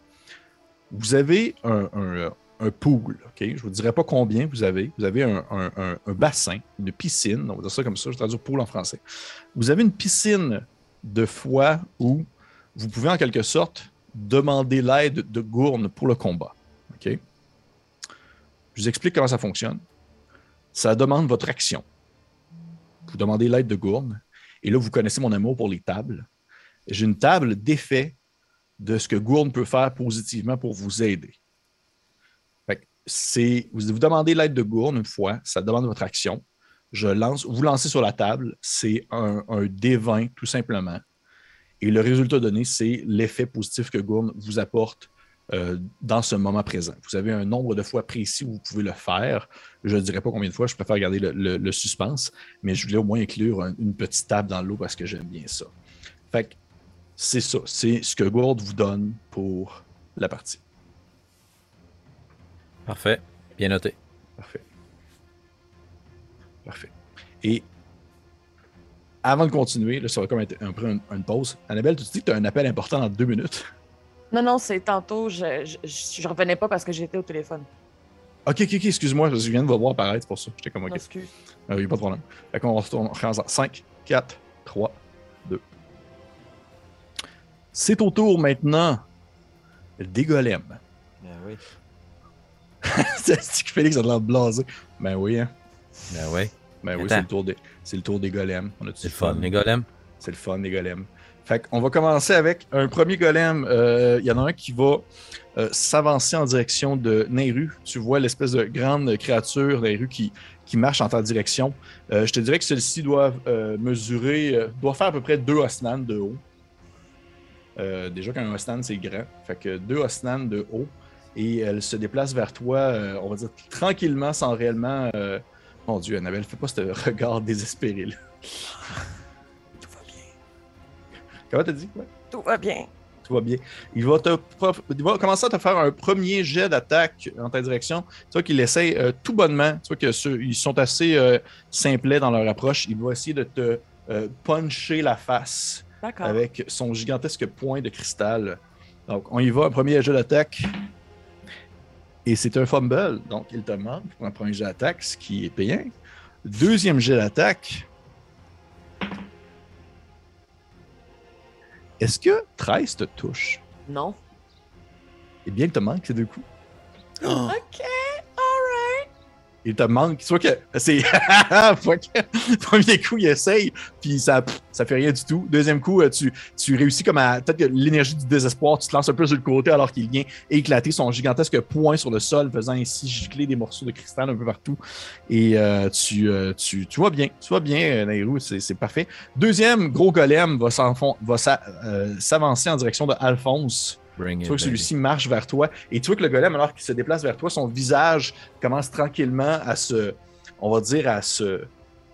Vous avez un, pool, OK? Je ne vous dirai pas combien vous avez. Vous avez un- un bassin, une piscine, on va dire ça comme ça, je traduis pool en français. Vous avez une piscine de foi où vous pouvez en quelque sorte demander l'aide de Gourne pour le combat. OK? Je vous explique comment ça fonctionne. Ça demande votre action. Vous demandez l'aide de Gourne. Et là, vous connaissez mon amour pour les tables. J'ai une table d'effet de ce que Gourne peut faire positivement pour vous aider. Fait vous demandez l'aide de Gourne une fois, ça demande votre action. Je lance, vous lancez sur la table, c'est un, un D20 tout simplement. Et le résultat donné, c'est l'effet positif que Gourne vous apporte euh, dans ce moment présent. Vous avez un nombre de fois précis où vous pouvez le faire. Je ne dirai pas combien de fois, je préfère garder le, le- le suspense, mais je voulais au moins inclure un- une petite table dans l'eau parce que j'aime bien ça. Fait que c'est ça, c'est ce que Gourde vous donne pour la partie. Parfait. Bien noté. Parfait. Parfait. Et avant de continuer, là, ça va comme être un peu une, pause. Annabelle, tu te dis que tu as un appel important dans deux minutes. [laughs] Non, non, c'est tantôt, je, je, je, je revenais pas parce que j'étais au téléphone. Ok, ok, ok, excuse-moi, je viens de vous voir apparaître, c'est pour ça. J'étais comme ok. Non, excuse. Ah oui, pas de problème. Fait qu'on retourne en 5, 4, 3, 2. C'est au tour maintenant des golems. Ben oui. [laughs] c'est ce que Félix a de l'air blasé. Ben oui, hein. Ben oui. Ben oui, c'est le tour des, c'est le tour des golems. On a C'est le fun, les golems? C'est le fun, les golems. Fait qu'on va commencer avec un premier golem. Euh, Il y en a un qui va euh, s'avancer en direction de Nehru. Tu vois l'espèce de grande créature Nehru qui, qui marche en ta direction. Euh, je te dirais que celle-ci doit euh, mesurer, euh, doit faire à peu près deux osnan de haut. Euh, déjà qu'un osnan, c'est grand. Fait que deux osnan de haut. Et elle se déplace vers toi, euh, on va dire tranquillement, sans réellement. Mon Dieu, Annabelle, fais pas ce regard désespéré là. Tout va bien. Comment t'as dit? Ouais. Tout va bien. Tout va bien. Il va, te, prof- il va commencer à te faire un premier jet d'attaque en ta direction. Tu vois qu'il essaie euh, tout bonnement. Tu vois qu'ils sont assez euh, simplets dans leur approche. Il va essayer de te euh, puncher la face avec son gigantesque poing de cristal. Donc, on y va. Un premier jet d'attaque. Et c'est un fumble. Donc, il te manque pour un premier jet d'attaque, ce qui est payant. Deuxième jet d'attaque. Est-ce que 13 te touche? Non. Eh bien, il te manque ces deux coups. OK. Il te. Tu vois que c'est. [laughs] Premier coup, il essaye, puis ça, ça fait rien du tout. Deuxième coup, euh, tu, tu réussis comme à. Peut-être que l'énergie du désespoir, tu te lances un peu sur le côté alors qu'il vient éclater son gigantesque poing sur le sol, faisant ainsi gicler des morceaux de cristal un peu partout. Et euh, tu, euh, tu, tu vois bien. Tu vois bien, Nairou, c'est parfait. Deuxième gros golem va s'enfon- va s'a- euh, s'avancer en direction de Alphonse. Bring Tu it, vois que celui-ci marche vers toi. Et tu vois que le golem, alors qu'il se déplace vers toi, son visage commence tranquillement à se, on va dire, à se,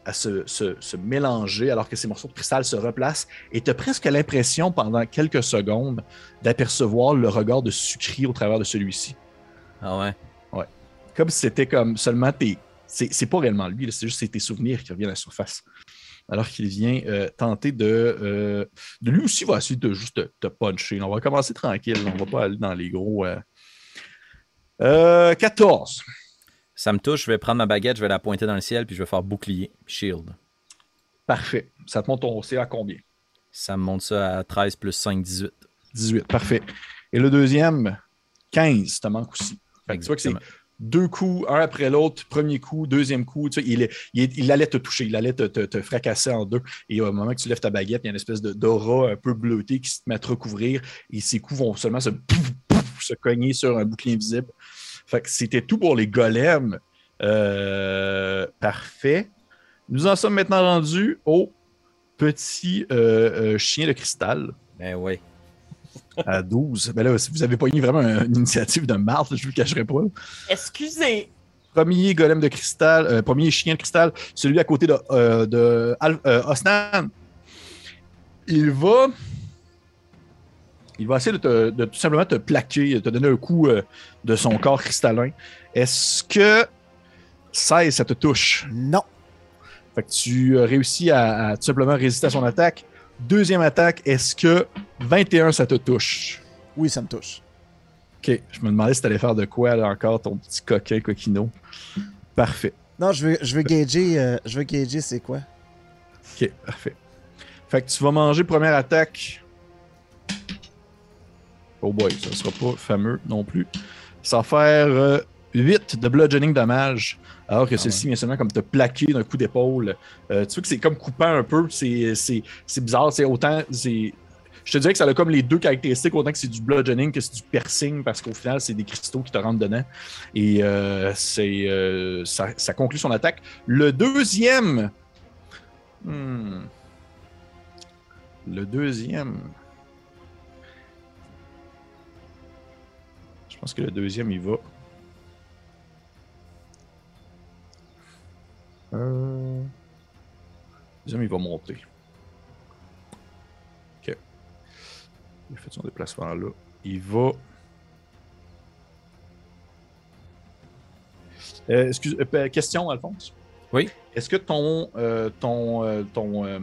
à se, se- se mélanger alors que ces morceaux de cristal se replacent. Et tu as presque l'impression, pendant quelques secondes, d'apercevoir le regard de Sucri au travers de celui-ci. Ah ouais? Comme si c'était comme seulement tes. C'est pas réellement lui, c'est juste tes souvenirs qui reviennent à la surface. Alors qu'il vient euh, tenter de, euh, de. Lui aussi va essayer de juste te, puncher. On va commencer tranquille. On va pas aller dans les gros. euh. Euh, 14. Ça me touche, je vais prendre ma baguette, je vais la pointer dans le ciel, puis je vais faire bouclier, shield. Parfait. Ça te monte ton CA à combien? Ça me monte ça à 13 plus 5, 18. 18. Parfait. Et le deuxième, 15. Ça manque aussi. Fait que tu vois que. Deux coups, un après l'autre, premier coup, deuxième coup, tu sais, il, il, il allait te toucher, il allait te, te- fracasser en deux. Et au moment que tu lèves ta baguette, il y a une espèce d'aura un peu bleutée qui se met à te recouvrir et ses coups vont seulement se se cogner sur un bouclier invisible. Fait que c'était tout pour les golems. Euh, parfait. Nous en sommes maintenant rendus au petit euh, euh, chien de cristal Ben oui. À 12. Ben là, si vous avez pas eu vraiment une initiative de marde, je vous le cacherai pas. Excusez. Premier golem de cristal, euh, premier chien de cristal, celui à côté de, euh, de Al- euh, Osnan. Il va. Il va essayer de, te- de tout simplement te plaquer, de te donner un coup euh, de son corps cristallin. Est-ce que 16, ça te touche? Non. Fait que tu as réussi à, à tout simplement résister à son attaque. Deuxième attaque, est-ce que 21, ça te touche? Oui, ça me touche. Ok, je me demandais si t'allais faire de quoi là, encore, ton petit coquin coquino. Parfait. Non, je veux, je veux gager, euh, je veux gager c'est quoi? Ok, parfait. Fait que tu vas manger première attaque. Oh boy, ça sera pas fameux non plus. Ça va faire 8 de bludgeoning damage. Alors que Ah celle-ci vient seulement comme te plaquer d'un coup d'épaule. Euh, tu vois que c'est comme coupant un peu. C'est, c'est, c'est bizarre. C'est autant. C'est... Je te dirais que ça a comme les deux caractéristiques, autant que c'est du bludgeoning que c'est du piercing, parce qu'au final, c'est des cristaux qui te rentrent dedans. Et euh, c'est, euh, ça, ça conclut son attaque. Le deuxième. Hmm. Le deuxième. Je pense que le deuxième, il va. Euh... Deuxième, il va monter. Ok. Il a fait son déplacement là. Il va. Euh, excuse, euh, question, Alphonse. Oui. Est-ce que ton, euh, ton, euh, ton, euh,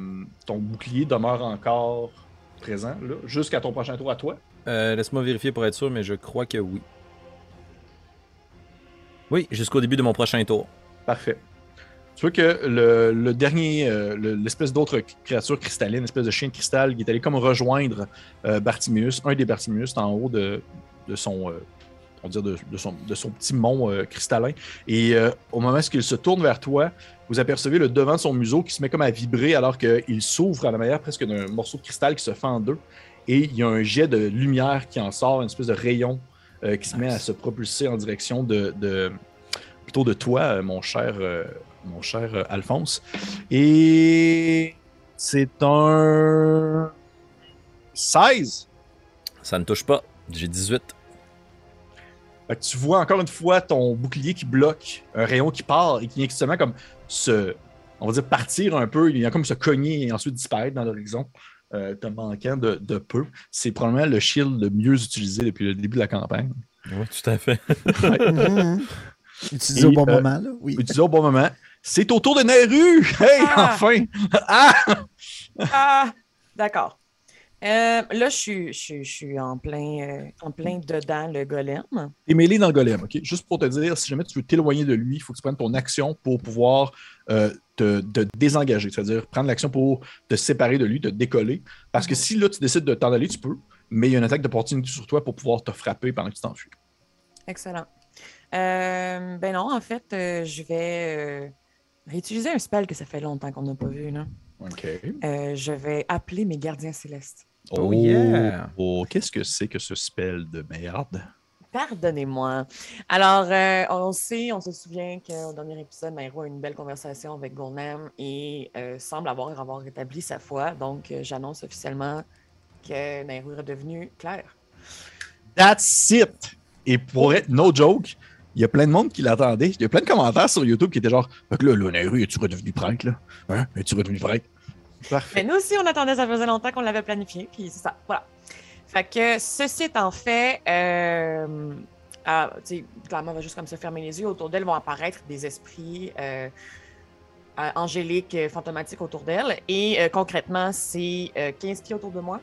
ton bouclier demeure encore présent là, jusqu'à ton prochain tour à toi? Laisse-moi vérifier pour être sûr, mais je crois que oui. Oui, jusqu'au début de mon prochain tour. Parfait. Tu vois que le, le dernier, euh, le- l'espèce d'autre créature cristalline, l'espèce de chien de cristal, qui est allé comme rejoindre euh, Bartimius, un des Bartimius, en haut de, de son, euh, on dire de, de son, de son petit mont euh, cristallin. Et au moment où il se tourne vers toi, vous apercevez le devant de son museau qui se met comme à vibrer alors qu'il s'ouvre à la manière presque d'un morceau de cristal qui se fend en deux. Et il y a un jet de lumière qui en sort, une espèce de rayon qui se met à se propulser en direction de, de- plutôt de toi, mon cher, mon cher euh, Alphonse. Et c'est un 16. Ça ne touche pas. J'ai 18. Fait que tu vois encore une fois ton bouclier qui bloque, un rayon qui part et qui vient justement comme se, on va dire partir un peu, il vient comme se cogner et ensuite disparaître dans l'horizon, euh, te manquant de, de peu. C'est probablement le shield le mieux utilisé depuis le début de la campagne. Oui, tout à fait. [laughs] Mhm. Utilisé Et, au bon euh, moment, là. Oui. Utilisé au bon moment. C'est au tour de Neru! [laughs] Hey, Ah! enfin! [laughs] Ah! Ah, d'accord. Euh, là, je suis, je, suis- je suis en plein, euh, en plein dedans le golem. T'es mêlé dans le golem, OK? Juste pour te dire, si jamais tu veux t'éloigner de lui, il faut que tu prennes ton action pour pouvoir euh, te, te désengager. C'est-à-dire prendre l'action pour te séparer de lui, te décoller. Parce que si là, tu décides de t'en aller, tu peux, mais il y a une attaque d'opportunité sur toi pour pouvoir te frapper pendant que tu t'enfuis. Excellent. Ben non, en fait, je vais réutiliser un spell que ça fait longtemps qu'on n'a pas vu. Là. OK. Euh, je vais appeler mes gardiens célestes. Oh, yeah! Oh, qu'est-ce que c'est que ce spell de merde? Pardonnez-moi. Alors, euh, on sait, on se souvient qu'au dernier épisode, Nairo a eu une belle conversation avec Golnam et euh, semble avoir, avoir rétabli sa foi. Donc, euh, j'annonce officiellement que Nairo est redevenu clair. That's it! Et pour être no joke, il y a plein de monde qui l'attendait. Il y a plein de commentaires sur YouTube qui étaient genre Fait que là, là, Nehru, es-tu redevenu prêtre, là? Hein? Es-tu redevenu prêtre? Parfait. Mais nous aussi, on attendait, ça faisait longtemps qu'on l'avait planifié, puis c'est ça, voilà. Fait que ceci étant fait, euh, ah, clairement, elle va juste comme se fermer les yeux. Autour d'elle vont apparaître des esprits euh, euh, angéliques, euh, fantomatiques autour d'elle. Et euh, concrètement, c'est euh, 15 pieds autour de moi.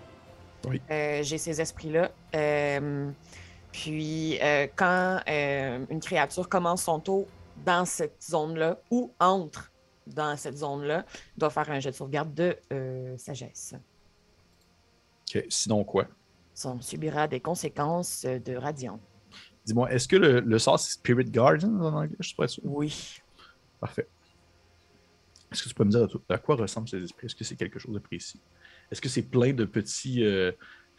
Oui. Euh, J'ai ces esprits-là. Puis, euh, quand euh, une créature commence son tour dans cette zone-là ou entre dans cette zone-là, doit faire un jet de sauvegarde de euh, sagesse. OK. Sinon, quoi? Ça subira des conséquences de radiant. Dis-moi, est-ce que le, le sort, c'est Spirit Guardian en anglais? Je suis pas sûr. Oui. Parfait. Est-ce que tu peux me dire à, quoi ressemblent ces esprits? Est-ce que c'est quelque chose de précis? Est-ce que c'est plein de petits euh,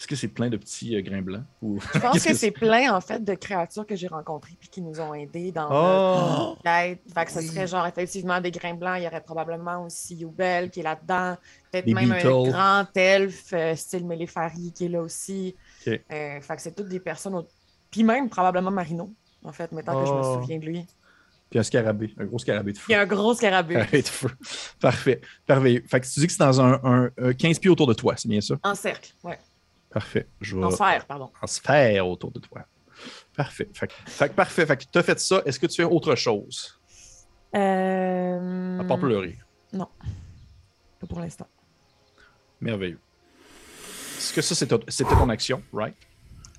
Est-ce que c'est plein de petits euh, grains blancs? Ou... [laughs] Je pense que c'est plein, en fait, de créatures que j'ai rencontrées puis qui nous ont aidés dans Oh! quête. Fait que ce serait genre, effectivement, des grains blancs. Il y aurait probablement aussi Youbel qui est là-dedans. Peut-être même un grand elfe, euh, style Mélépharie, qui est là aussi. Ok. Euh, fait que c'est toutes des personnes. au- Puis même, probablement Marino, en fait, maintenant que je Oh. me souviens de lui. Puis un scarabée, un gros scarabée de feu. Il y a un gros scarabée [laughs] Scarabée de feu. Parfait. Parfait. Fait que tu dis que c'est dans un, un- un 15 pieds autour de toi, c'est bien ça? en cercle. Ouais. Parfait. Je vais En sphère, pardon. en sphère autour de toi. Parfait. Fait, que- fait que parfait. Fait que tu as fait ça. Est-ce que tu fais autre chose? Euh... À part pleurer. Pas pour l'instant. Merveilleux. Est-ce que ça, c'était c'était ton action, right?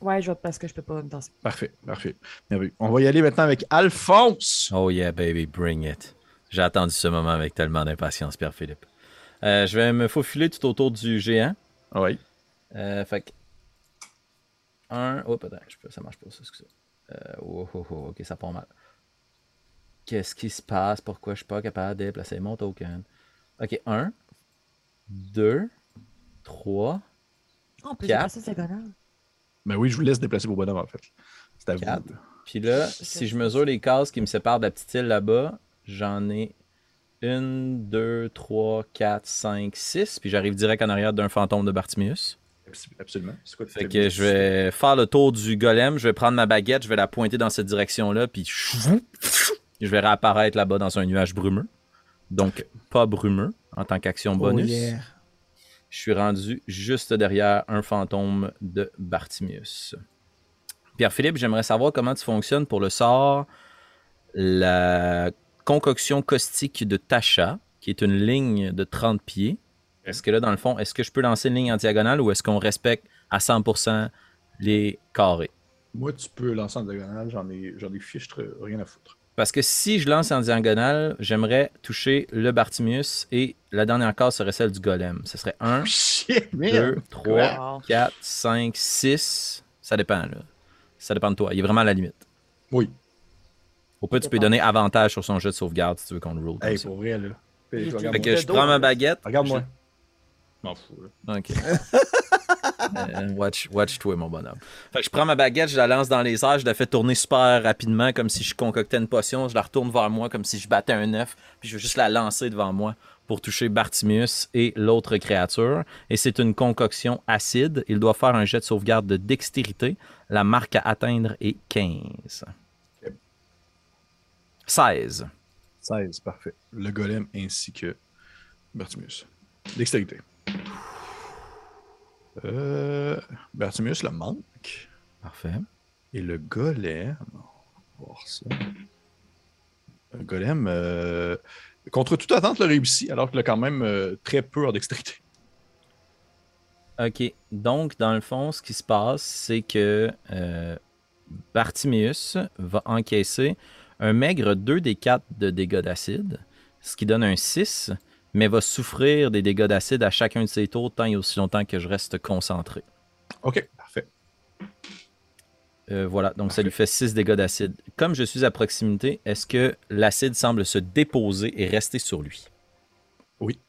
Ouais, je vais parce que je peux pas danser. Parfait, parfait. Merveilleux. On va y aller maintenant avec Alphonse. Oh yeah, baby, bring it. J'ai attendu ce moment avec tellement d'impatience, Pierre-Philippe. Euh, je vais me faufiler tout autour du géant. Oui. Euh, fait que. Un. Oh, attends, je peux, ça marche pas, ça, excusez. Euh, oh, oh, oh, ok, ça part mal. Qu'est-ce qui se passe? Pourquoi je suis pas capable de déplacer mon token? Ok, un. Deux. Trois. On peut Quatre. passer diagonale. Ben oui, je vous laisse déplacer vos bonhommes, en fait. C'est à Quatre. vous. Puis là, si je mesure les cases qui me séparent de la petite île là-bas, j'en ai une, deux, trois, quatre, cinq, six. Puis j'arrive direct en arrière d'un fantôme de Bartimius. Abs- Absolument. C'est quoi Fait que je vais faire le tour du golem, je vais prendre ma baguette, je vais la pointer dans cette direction-là, puis je vais réapparaître là-bas dans un nuage brumeux. Donc, pas brumeux en tant qu'action bonus. Oh yeah. Je suis rendu juste derrière un fantôme de Bartimius. Pierre-Philippe, j'aimerais savoir comment tu fonctionnes pour le sort la concoction caustique de Tasha, qui est une ligne de 30 pieds. Est-ce que là, dans le fond, est-ce que je peux lancer une ligne en diagonale ou est-ce qu'on respecte à 100% les carrés? Moi, tu peux lancer en diagonale, j'en ai, j'en ai fichtre, rien à foutre. Parce que si je lance en diagonale, j'aimerais toucher le Bartimius et la dernière case serait celle du golem. Ce serait 1, [laughs] Shit, 2, 3, Wow. 4, 5, 6. Ça dépend, là. Ça dépend de toi. Il est vraiment à la limite. Oui. Au pire, tu peux lui donner avantage sur son jeu de sauvegarde si tu veux qu'on le roule. Hey, ça. pour vrai, là. Fait que je prends ma baguette. Regarde-moi. Je m'en fous, là. Ok. [laughs] Euh, watch, watch toi, mon bonhomme. Fait que je prends ma baguette, je la lance dans les airs, je la fais tourner super rapidement, comme si je concoctais une potion. Je la retourne vers moi, comme si je battais un œuf. Puis je vais juste la lancer devant moi pour toucher Bartimius et l'autre créature. Et c'est une concoction acide. Il doit faire un jet de sauvegarde de dextérité. La marque à atteindre est 15. Ok. 16. 16, parfait. Le golem ainsi que Bertimus. Dextérité. Euh, le manque. Parfait. Et le golem. On va voir ça. Le golem, euh, contre toute attente, le réussit, alors qu'il a quand même euh, très peu en dextérité. OK. Donc, dans le fond, ce qui se passe, c'est que euh, Bartimius va encaisser un maigre 2 des 4 de dégâts d'acide, ce qui donne un 6, mais va souffrir des dégâts d'acide à chacun de ses tours tant et aussi longtemps que je reste concentré. Ok, parfait. Euh, voilà, donc ça lui fait 6 dégâts d'acide. Comme je suis à proximité, est-ce que l'acide semble se déposer et rester sur lui? Oui.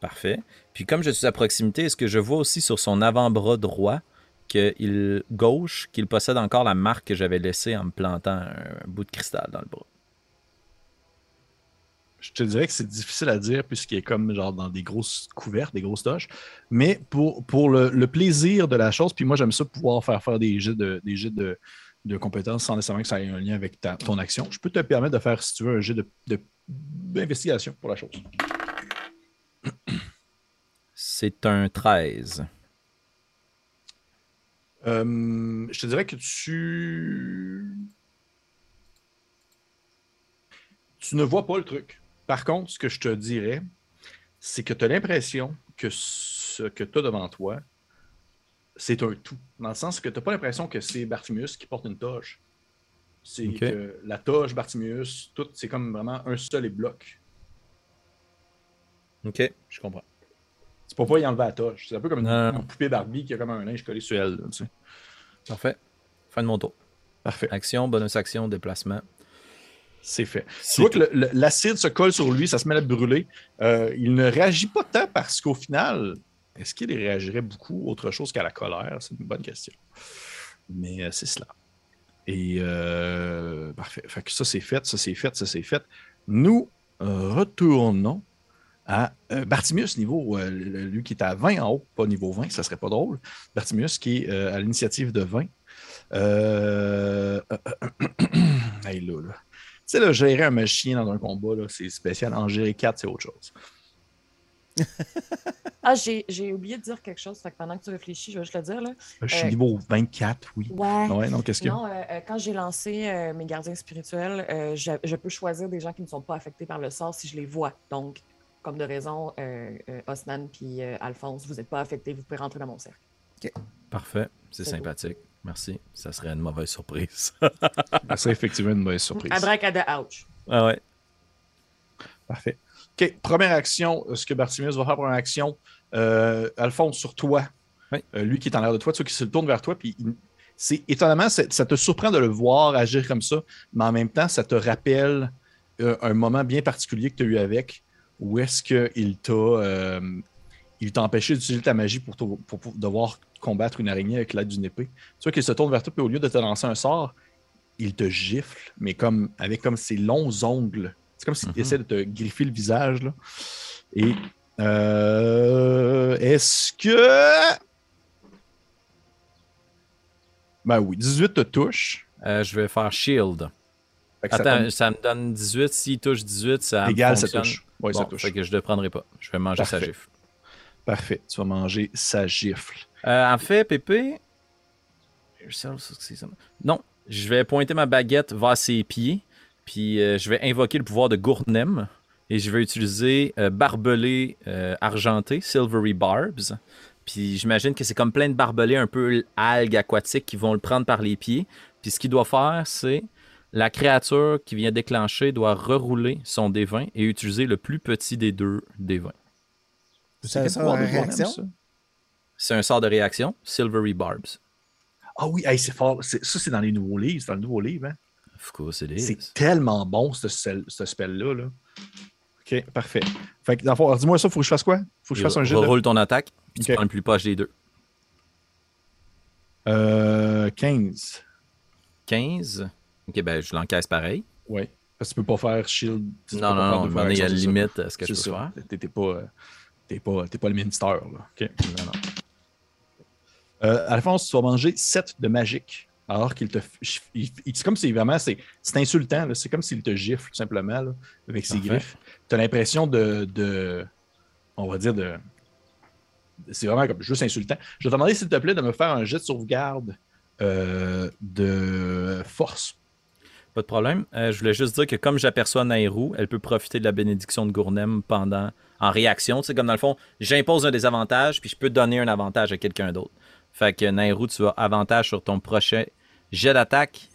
Parfait. Puis comme je suis à proximité, est-ce que je vois aussi sur son avant-bras droit qu'il gauche qu'il possède encore la marque que j'avais laissée en me plantant un bout de cristal dans le bras? Je te dirais que c'est difficile à dire puisqu'il est comme genre dans des grosses couvertes, des grosses toches. Mais pour, pour le, le plaisir de la chose, puis moi j'aime ça pouvoir faire faire des jets de, des jets de, de compétences sans nécessairement que ça ait un lien avec ta- ton action. Je peux te permettre de faire, si tu veux, un jet de- de- d'investigation pour la chose. C'est un 13. Euh, je te dirais que tu. Tu ne vois pas le truc. Par contre, ce que je te dirais, c'est que tu as l'impression que ce que tu as devant toi, c'est un tout. Dans le sens que tu n'as pas l'impression que c'est Bartimius qui porte une toge. C'est que la toge, Bartimius, tout, c'est comme vraiment un seul et bloc. Ok, je comprends. Tu peux pas y enlever la toge. C'est un peu comme une, poupée Barbie qui a comme un linge collé sur elle. là, tu sais. Parfait. Fin de mon tour. Parfait. Action, bonus action, déplacement. C'est fait. Tu vois que l'acide se colle sur lui, ça se met à brûler. Euh, il ne réagit pas tant parce qu'au final, Est-ce qu'il réagirait beaucoup autre chose qu'à la colère? C'est une bonne question. Mais euh, c'est cela. Et euh, parfait. Fait que ça, c'est fait, ça, c'est fait, ça, c'est fait. Nous retournons à Bartimius, niveau, lui qui est à 20 en haut, pas niveau 20, ça serait pas drôle. Bartimius qui est à l'initiative de 20. Euh, [coughs] hey, là, là. Tu sais, là, gérer un magicien dans un combat, là, c'est spécial. En gérer 4, c'est autre chose. [laughs] Ah, j'ai j'ai oublié de dire quelque chose. Fait que pendant que tu réfléchis, je vais juste le dire. Là. Je suis Euh, niveau 24, oui. Ouais. Ouais, non, qu'est-ce que. Non, euh, euh, quand j'ai lancé euh, mes gardiens spirituels, euh, je, je peux choisir des gens qui ne sont pas affectés par le sort si je les vois. Donc, comme de raison, euh, euh, Osnan puis euh, Alphonse, vous n'êtes pas affectés, vous pouvez rentrer dans mon cercle. Parfait. C'est sympathique. Merci. Ça serait une mauvaise surprise. [laughs] Ça serait effectivement une mauvaise surprise. Abracada, ouch. ah ouais. Parfait. OK, première action, euh, ce que Bartimius va faire pour une action, euh, Alphonse, sur toi, Oui. Euh, lui qui est en l'air de toi, tu vois, qui se tourne vers toi, puis il- c'est étonnamment, c'est- ça te surprend de le voir agir comme ça, mais en même temps, ça te rappelle euh, un moment bien particulier que tu as eu avec, où est-ce qu'il t'a euh, il t'a empêché d'utiliser ta magie pour, te- pour- pour devoir combattre une araignée avec l'aide d'une épée. Tu vois qu'il se tourne vers toi, puis au lieu de te lancer un sort, il te gifle, mais comme avec comme ses longs ongles. C'est comme s'il Mhm. essaie de te griffer le visage. Là. Et euh, est-ce que. Ben oui, 18 te touche. Euh, je vais faire shield. Ça Attends, tombe ça, me donne 18. S'il touche 18, ça égal, ça touche. Oui, ça Bon, touche. Fait que je ne le prendrai pas. Je vais manger sa gifle. Parfait. Tu vas manger sa gifle. Euh, en fait, Pépé. Non, je vais pointer ma baguette vers ses pieds. Puis euh, je vais invoquer le pouvoir de Gournem. Et je vais utiliser euh, barbelé argenté, Silvery Barbs. Puis j'imagine que c'est comme plein de barbelés un peu algues aquatiques qui vont le prendre par les pieds. Puis ce qu'il doit faire, c'est la créature qui vient déclencher doit rerouler son D20 et utiliser le plus petit des deux D20. De réaction? C'est un sort de réaction, Silvery Barbs. Ah oui, hey, c'est fort. C'est- Ça, c'est dans les nouveaux livres. C'est dans le nouveau livre. Hein? Of course it is. C'est tellement bon, ce, spell- ce spell-là. Là. OK, parfait. Fait que, dans le fond, alors, dis-moi ça, faut que je fasse quoi? Faut que je fasse un jet de... Reroule ton attaque, puis tu prends le plus proche des deux. Euh, 15. 15. Ok, ben je l'encaisse pareil. Oui. Parce que tu peux pas faire shield. Non, non, non, deux à un fois moment donné, il y a action, une c'est ça. limite à ce que je peux ça. faire. Pas, euh, t'es pas, t'es pas le ministère. Là. OK. Non, non. Euh, Alphonse, tu vas manger 7 de magique. Alors qu'il te. f- il- il- c'est comme si vraiment. C'est c'est insultant. là. C'est comme s'il te gifle, tout simplement, là, avec ses griffes. Tu as l'impression de, de. On va dire de. C'est vraiment comme juste insultant. Je vais te demander, s'il te plaît, de me faire un jet de sauvegarde euh, de force. Pas de problème. Euh, je voulais juste dire que comme j'aperçois Nairou, elle peut profiter de la bénédiction de Gournem pendant en réaction. C'est comme dans le fond, j'impose un désavantage, puis je peux donner un avantage à quelqu'un d'autre. Fait que Nairou, tu as avantage sur ton prochain jet d'attaque,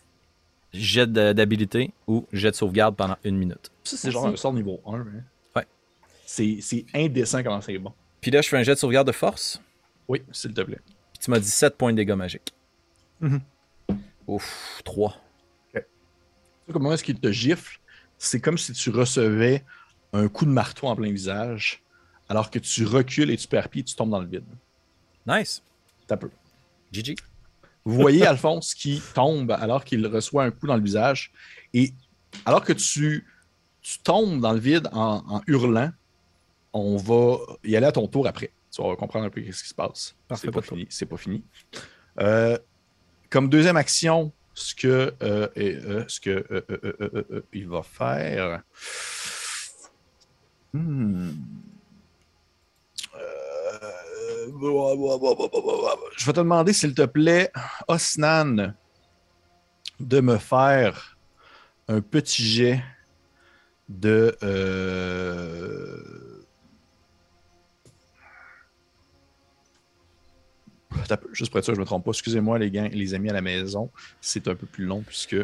jet de- d'habilité ou jet de sauvegarde pendant une minute. Ça, c'est genre un sort niveau 1. Hein? Ouais. C'est c'est indécent comment c'est bon. Puis là, je fais un jet de sauvegarde de force. Oui, s'il te plaît. Puis tu m'as dit 7 points de dégâts magiques. Mhm. Ouf, 3. Comment est-ce qu'il te gifle? C'est comme si tu recevais un coup de marteau en plein visage, alors que tu recules et tu perds pied et tu tombes dans le vide. Nice. T'as peu. GG. Vous voyez Alphonse qui tombe alors qu'il reçoit un coup dans le visage. Et alors que tu, tu tombes dans le vide en, en hurlant, on va y aller à ton tour après. Tu vas comprendre un peu ce qui se passe. C'est pas pas fini. C'est pas fini. Euh, comme deuxième action, ce que, euh, euh, ce que euh, il va faire. Hmm. Je vais te demander, s'il te plaît, Osnan, de me faire un petit jet de. Attends Juste pour être sûr, je ne me trompe pas. Excusez-moi, les, gars, les amis à la maison. C'est un peu plus long puisque.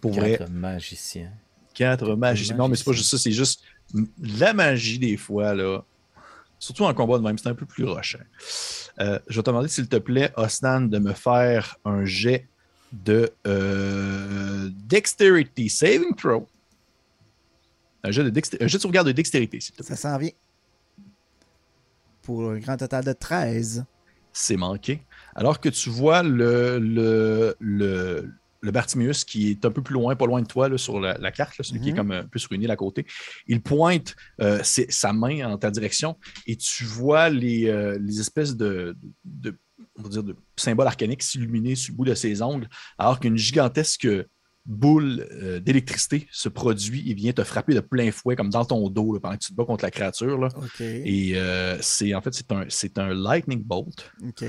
Pour vrai, Quatre magiciens. Quatre magies. Non, mais c'est pas juste ça, c'est juste la magie des fois, là. Surtout en combat de même, c'est un peu plus rochant. Euh, je vais te demander, s'il te plaît, Osnan, de me faire un jet de euh, Dexterity Saving Throw. Un jet de, un jet de sauvegarde de dextérité, s'il te plaît. Ça s'en vient. pour un grand total de 13. C'est manqué. Alors que tu vois le, le, le, le Bartimius qui est un peu plus loin, pas loin de toi là, sur la, la carte, là, celui qui est Mhm. comme un peu sur une île à côté. Il pointe euh, ses- sa main en ta direction et tu vois les, euh, les espèces de, de, on va dire de symboles arcaniques s'illuminer sur le bout de ses ongles, alors qu'une gigantesque boule euh, d'électricité se produit et vient te frapper de plein fouet, comme dans ton dos, là, pendant que tu te bats contre la créature. Là. OK. Et euh, c'est en fait, c'est un, c'est un lightning bolt. OK.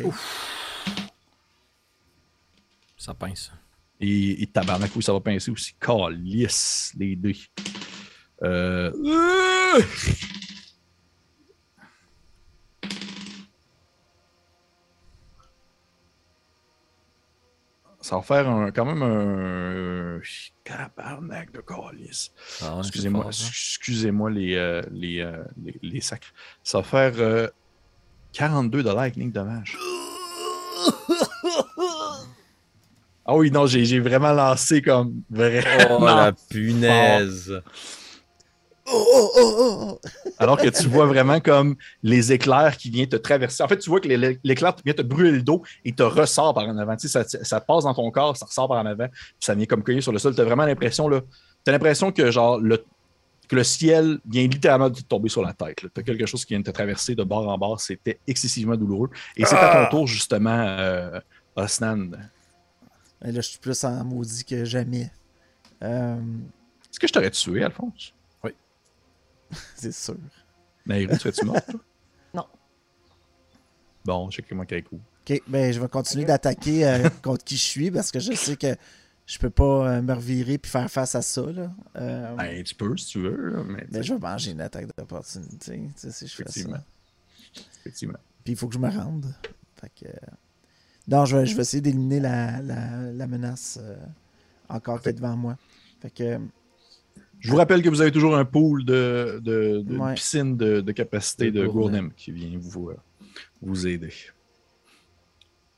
Ça pince. Et, et tabarnak, oui, ça va pincer aussi. Calice, les deux. Euh... Ça va faire un- quand même un. Tabarnak de calice. Ah ouais, Excusez-moi, fort, excusez-moi les, euh, les, euh, les, les sacres. Ça va faire euh, 42 de lightning dommage. Ah oui, non, j'ai vraiment lancé comme vraiment. Oh, la punaise. Oh, oh, oh. Alors que tu vois vraiment comme les éclairs qui viennent te traverser. En fait, tu vois que l'é- l'éclair vient te brûler le dos et te ressort par en avant. Tu sais, ça, ça passe dans ton corps, ça ressort par en avant, puis ça vient comme cogner sur le sol. Tu as vraiment l'impression, là, l'impression que genre le, que le ciel vient littéralement de te tomber sur la tête. Tu as quelque chose qui vient de te traverser de bord en bord. C'était excessivement douloureux. Et c'est à ton tour, justement, euh, Osnan. Et là, je suis plus en maudit que jamais. Euh, Est-ce que je t'aurais tué, Alphonse? [laughs] c'est sûr. Naïro, tu serais-tu mort? toi? [laughs] Non. Bon, je sais que moi qui ai coup. Ok, ben je vais continuer d'attaquer euh, [laughs] contre qui je suis parce que je sais que je peux pas euh, me revirer puis faire face à ça. Là. Euh, Ben, tu peux si tu veux, là, mais ben, je vais manger une attaque d'opportunité tu sais, si je fais Effectivement. ça. effectivement. Puis il faut que je me rende. Fait que, Non, je vais, je vais essayer d'éliminer la, la, la menace euh, encore qui est devant moi. Fait que, Je vous rappelle que vous avez toujours un pool de, de, de Ouais. piscine de, de capacité De Gournem. Qui vient vous, euh, vous aider.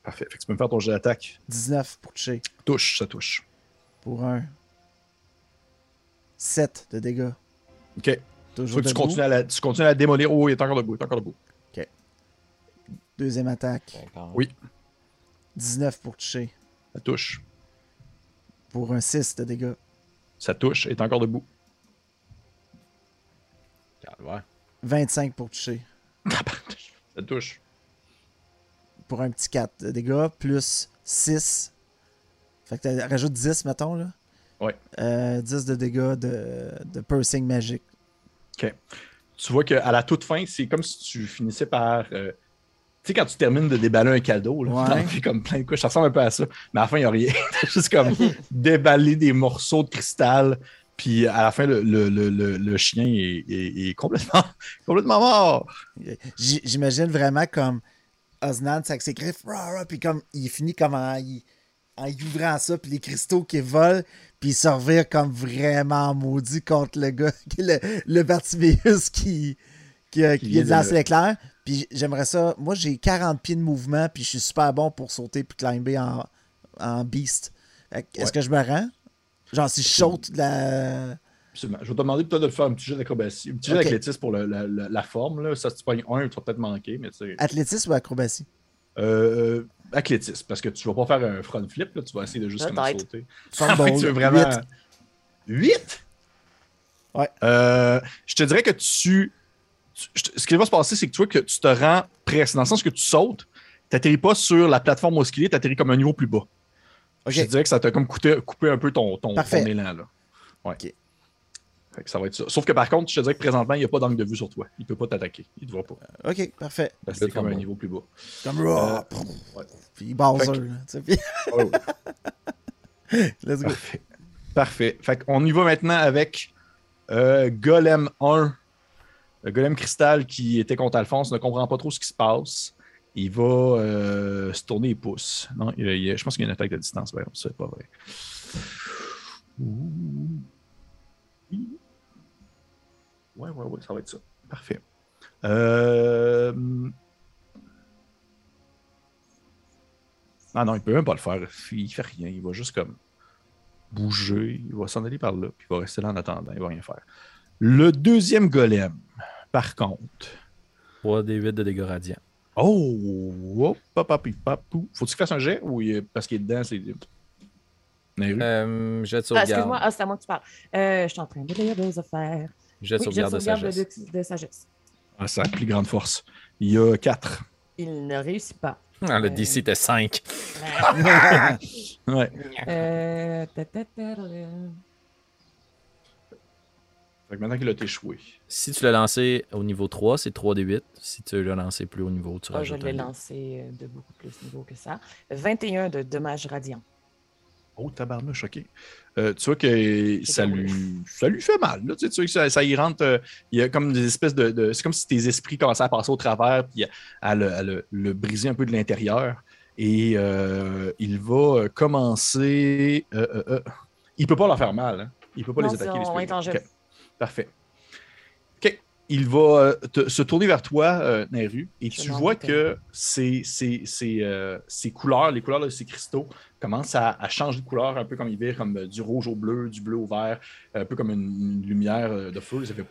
Parfait. Fait que tu peux me faire ton jet d'attaque. 19 pour toucher. Touche, ça touche. Pour un 7 de dégâts. OK. Faut Toujours que tu continues, à la, tu continues à la démolir. Oh, il est encore debout. Il est encore debout. Deuxième attaque. Oui. 19 pour toucher. Ça touche. Pour un 6 de dégâts. Ça touche. Est encore debout. Calvaire. 25 pour toucher. [laughs] Ça touche. Pour un petit 4 de dégâts. Plus 6. Fait que tu rajoutes 10, mettons. Là. Ouais. Euh, 10 de dégâts de, de piercing magique. Tu vois qu'à la toute fin, c'est comme si tu finissais par. euh, sais, quand tu termines de déballer un cadeau, là, Ouais. [laughs] t'en fais comme plein de couches. Ça ressemble un peu à ça. Mais à la fin, il n'y a rien. [laughs] T'as juste comme [laughs] déballer des morceaux de cristal. Puis à la fin, le, le- le- le- chien est, est- est complètement, complètement mort. J'imagine vraiment comme Osnan, avec ses griffes, puis comme il finit comme en, y- en y ouvrant ça, puis les cristaux qui volent, puis il se revire comme vraiment maudit contre le gars, le, le Bartiméus qui, qui, qui de- lancer l'éclair. Puis j'aimerais ça. Moi, j'ai 40 pieds de mouvement, puis je suis super bon pour sauter puis climber en, en beast. Est-ce Ouais. que je me rends? Genre, si je saute de la. Absolument. Je vais te demander peut-être de faire un petit jet d'acrobatie, un petit jet Ok. d'athlétisme pour le- la, la- la forme. Là. Ça, si tu pognes un, tu vas peut-être manquer, mais. Athlétisme ou acrobatie? Euh, athlétisme, parce que tu vas pas faire un front flip, là, tu vas essayer de juste comme sauter. [laughs] Fumble, tu veux vraiment. huit. 8? Ouais. Euh, je te dirais que tu. Tu- ce qui va se passer, c'est que tu vois que tu te rends presque. Dans le sens que tu sautes, tu n'atterris pas sur la plateforme où tu atterris comme un niveau plus bas. Ok. Je te dirais que ça t'a comme coûté, coupé un peu ton, ton, ton élan. Là. Ouais. Fait que ça va être ça. Sauf que par contre, je te dirais que présentement, il n'y a pas d'angle de vue sur toi. Il ne peut pas t'attaquer. Il ne te voit pas. Ok, parfait. Parce que c'est comme un niveau plus bas. Comme raw. ouais. Puis Bowser, que- [laughs] let's go. Parfait. Parfait. Fait qu'on y va maintenant avec euh, Golem 1. Le Golem Cristal qui était contre Alphonse ne comprend pas trop ce qui se passe. Il va euh, se tourner les pouces. Non, il je pense qu'il y a une attaque de distance. Ouais, c'est pas vrai. Ouais, ouais, ouais, ça va être ça. Parfait. Euh... Ah non, il peut même pas le faire. Il fait rien. Il va juste comme bouger. Il va s'en aller par là. Puis il va rester là en attendant. Il va rien faire. Le deuxième golem, par contre, 3 des 8 de dégâts radiants. Oh! Hop, hop, hop, hop, hop. Faut-tu qu'il fasse un jet ou il- parce qu'il est dedans, c'est. Euh, jet de Ah, sauvegarde. excuse-moi, ah, c'est à moi que tu parles. Euh, je suis en train de lire des affaires. jet de Oui, sauvegarde de sagesse. de, de sagesse. Ah, ça a plus grande force. Il y a 4. Il ne réussit pas. Ah, le Euh. DC était 5. [laughs] Ouais. Euh, ta, ta, ta, ta, Fait que maintenant qu'il a échoué. Si tu l'as lancé au niveau 3, c'est 3 des 8. Si tu l'as lancé plus haut niveau, tu Ah, je rajoutes l'ai un dé. lancé euh, de beaucoup plus niveau que ça. 21 de dommages radiants. Oh, tabarnouche, ok. Euh, tu vois que ça lui, ça lui fait mal. Là. Tu, sais, tu vois que ça, ça y rentre. euh, il y a comme des espèces de. de- c'est comme si tes esprits commençaient à passer au travers puis à le, à le- le briser un peu de l'intérieur. Et euh, il va commencer. Euh, euh, euh, il peut pas leur faire mal. Hein? Il peut pas Non, les c'est attaquer. les Parfait. OK. Il va euh, te- se tourner vers toi, euh, Nairu, et Je tu vois que ces, ces, ces, euh, ces couleurs, les couleurs de ces cristaux, commencent à, à changer de couleur, un peu comme ils virent, comme euh, du rouge au bleu, du bleu au vert, un peu comme une, une lumière de feu. Ça, fait...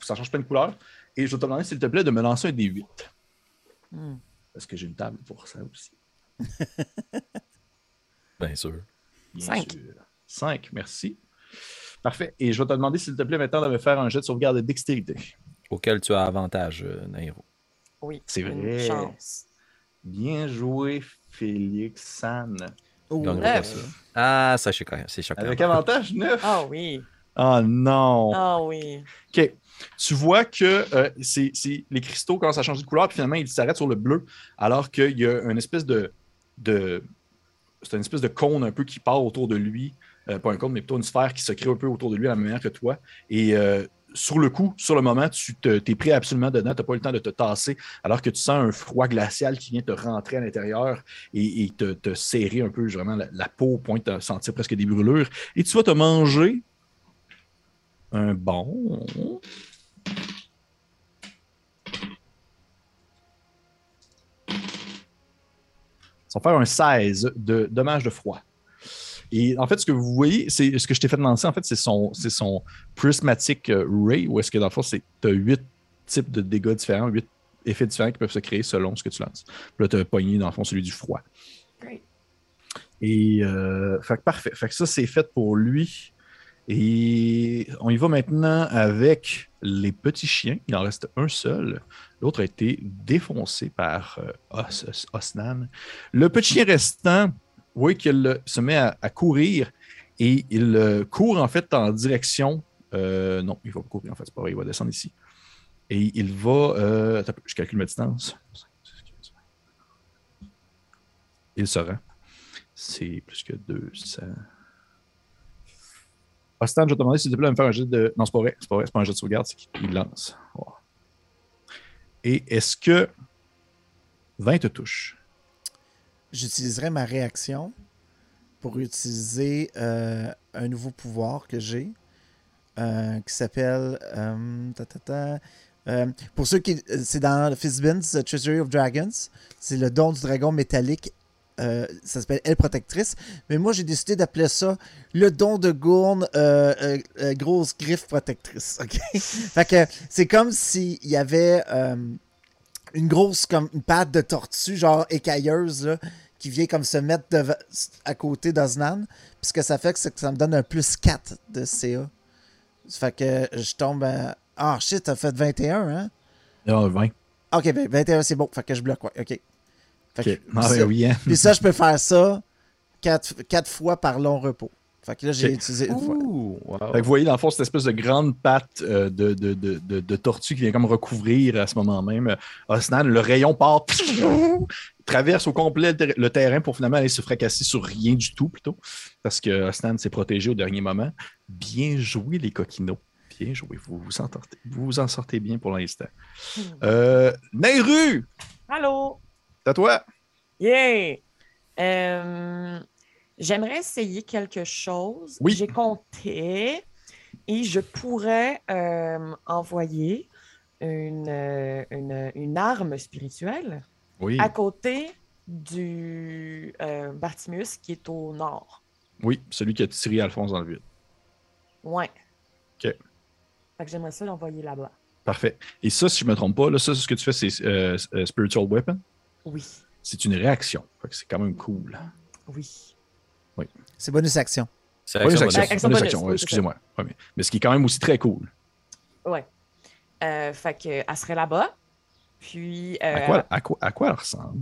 ça change plein de couleurs. Et je vais te demander, s'il te plaît, de me lancer un D8. Hmm. Parce que j'ai une table pour ça aussi. [laughs] Bien sûr. Bien Cinq. sûr. 5, merci. Parfait. Et je vais te demander, s'il te plaît, maintenant de me faire un jet de sauvegarde de dextérité. Auquel tu as avantage, euh, Nairo. Oui. C'est une vrai. chance. Bien joué, Félix San. Oh. Ah, ça, c'est quand même- c'est choquant. Avec avantage 9. Ah oui. Oh non. Ah oui. OK. Tu vois que euh, c'est, c'est- les cristaux commencent à changer de couleur, puis finalement, ils s'arrêtent sur le bleu, alors qu'il y a une espèce de. de c'est une espèce de cône un peu qui part autour de lui. Euh, pas un cône, mais plutôt une sphère qui se crée un peu autour de lui à la même manière que toi. Et euh, sur le coup, sur le moment, tu te, t'es pris absolument dedans, tu n'as pas eu le temps de te tasser, alors que tu sens un froid glacial qui vient te rentrer à l'intérieur et, te, serrer un peu, vraiment la, la peau au point de sentir presque des brûlures. Et tu vas te manger un bon. Ça va faire un 16 de dommages de froid. Et en fait, ce que vous voyez, c'est ce que je t'ai fait lancer, en fait, c'est son, son Prismatic euh, Ray, où est-ce que dans le fond, c'est tu as 8 types de dégâts différents, 8 effets différents qui peuvent se créer selon ce que tu lances. Puis là, tu as pogné, dans le fond, celui du froid. Great. Et euh, fait que parfait. Fait que ça, c'est fait pour lui. Et on y va maintenant avec les petits chiens. Il en reste un seul. L'autre a été défoncé par euh, Os- Os- Osnan. Le petit chien restant, voyez qu'il se met à, courir et il euh, court en fait en direction. euh, non, il va pas courir en fait, c'est pas vrai, il va descendre ici. Et il va. euh, attends je calcule ma distance. Il se rend. C'est plus que 200. Ostan, je vais te demander te plaît de me faire un jet de. Non, c'est pas vrai. C'est pas vrai. C'est pas un jet de sauvegarde, c'est qu'il lance. Et est-ce que 20 te touche? J'utiliserai ma réaction pour utiliser euh, un nouveau pouvoir que j'ai euh, qui s'appelle. euh, pour ceux qui. C'est dans Fizzbin's Treasury of Dragons. C'est le don du dragon métallique. ça s'appelle Elle Protectrice. Mais moi, j'ai décidé d'appeler ça le don de Gourne Grosse Griffe Protectrice. [laughs] C'est comme s'il y avait une grosse, comme une patte de tortue, genre écailleuse, là, qui vient comme se mettre deva- à côté d'Osnan. Puis ce que ça fait, c'est que ça me donne un plus 4 de CA. Ça fait que je tombe à... Ah shit, t'as fait 21, hein? Ah, 20. Ok, ben 21, c'est bon. Fait que je bloque, ouais. Ok. Fait Ok. que- Ah, ça- ben oui, hein? Puis ça, je peux faire ça 4, fois par long repos. Fait que là, j'ai utilisé une fois. Ouh, wow. Fait que vous voyez, dans le fond, cette espèce de grande patte euh, de, de, de, de, de tortue qui vient comme recouvrir à ce moment même euh, Osnan. Le rayon part, [laughs] traverse au complet le, ter- le terrain pour finalement aller se fracasser sur rien du tout, plutôt, parce que Osnan s'est protégé au dernier moment. Bien joué, les coquinots. Bien joué. Vous vous en sortez, vous vous en sortez bien pour l'instant. Euh, Nairu, Allô? c'est à toi. Yeah! Euh, J'aimerais essayer quelque chose. Oui. J'ai compté et je pourrais euh, envoyer une, euh, une, une arme spirituelle Oui, à côté du euh, Bartimus qui est au nord. oui, celui qui a tiré Alphonse dans le vide. Ouais. OK. Fait que j'aimerais ça l'envoyer là-bas. Parfait. Et ça, si je ne me trompe pas, là, ça, ce que tu fais, c'est euh, Spiritual Weapon? Oui. C'est une réaction. Fait que c'est quand même cool. Oui. C'est bonus action. C'est Bonus action action. bonus. Action bonus bonus, action, oui, ouais, c'est excusez-moi. Ouais, mais, mais ce qui est quand même aussi très cool. Ouais. Euh, fait que, elle serait là-bas. Puis. euh, À, quoi, à, quoi, à quoi elle ressemble?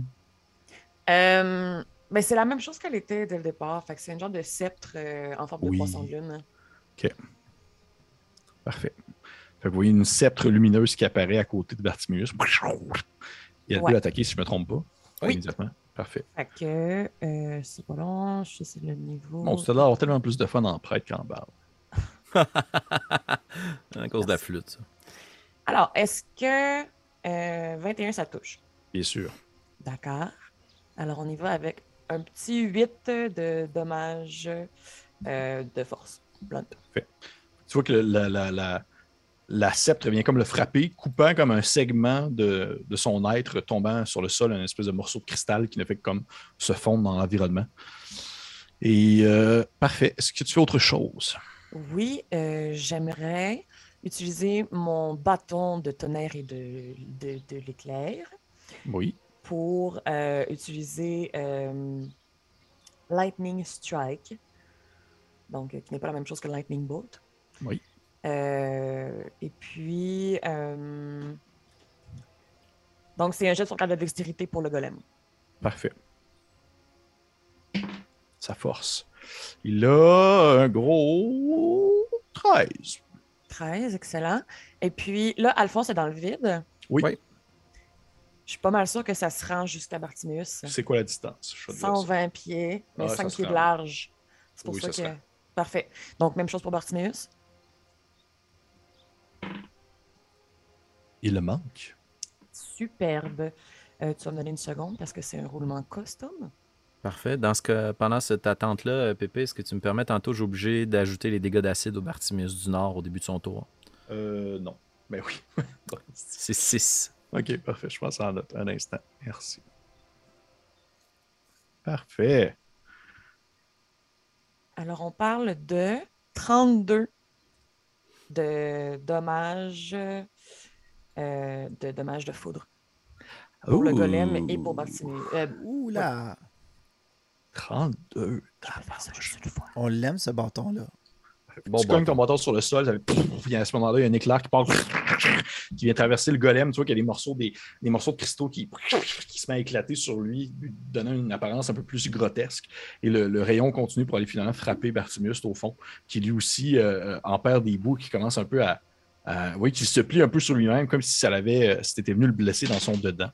euh, ben, c'est la même chose qu'elle était dès le départ. Fait que c'est un genre de sceptre euh, en forme Oui. de poisson de lune. Parfait. Fait que vous voyez une sceptre lumineuse qui apparaît à côté de Bartimius. Et elle Ouais. peut l'attaquer si je ne me trompe pas. Oui. Immédiatement. Parfait. Fait que euh, c'est pas long. Je sais c'est le niveau. Bon, as l'air d'avoir tellement plus de fun en prêtre qu'en barbe. [laughs] À cause de la flûte. ça. Alors, est-ce que euh, 21 ça touche? Bien sûr. D'accord. Alors, on y va avec un petit 8 de dommages euh, de force. Blunt. Tu vois que la, la, la, la sceptre vient comme le frapper, coupant comme un segment de, de son être, tombant sur le sol, un espèce de morceau de cristal qui ne fait que comme se fondre dans l'environnement. Et euh, parfait. Est-ce que tu fais autre chose? Oui, euh, j'aimerais utiliser mon bâton de tonnerre et de, de, de l'éclair Oui. pour euh, utiliser Lightning Strike. Donc, qui n'est pas la même chose que Lightning Bolt. Oui. Euh, et puis, euh, donc c'est un jet de sauvegarde de dextérité pour le golem. Parfait. Sa force. Il a un gros 13. 13, excellent. Et puis là, Alphonse est dans le vide. Oui. Oui. Je suis pas mal sûr que ça se rend jusqu'à Bartimius. C'est quoi la distance? Je vais te dire ça. 120 pieds, mais ça 5 se pieds de large. C'est pour Oui, ça, que. Parfait. Donc, même chose pour Bartimius. Il le manque. Superbe. Euh, tu vas me donner une seconde parce que c'est un roulement custom. Parfait. Dans ce cas, pendant cette attente-là, euh, Pépé, est-ce que tu me permets tantôt, j'ai obligé d'ajouter les dégâts d'acide au Bartimius du Nord au début de son tour? Euh, non. Ben oui. [laughs] C'est 6. ok, parfait. Je pense en note un instant. Merci. Parfait. Alors, on parle de 32 de dommages, euh, de dommages de foudre pour le golem et pour Bartimius. Euh, Ouh là! 32. je vais faire ça juste une fois. On l'aime, ce bâton-là. Bon tu cognes bâton. ton bâton sur le sol, ça fait à ce moment-là, il y a un éclair qui part, [laughs] qui vient traverser le golem. Tu vois qu'il y a des morceaux, des, des morceaux de cristaux qui, [laughs] qui se met à éclater sur lui, lui donnant une apparence un peu plus grotesque. Et le, le rayon continue pour aller finalement frapper Bartimius au fond, qui lui aussi euh, en perd des bouts, qui commence un peu à. À- oui, qui se plie un peu sur lui-même, comme si ça l'avait, euh, c'était venu le blesser dans son dedans.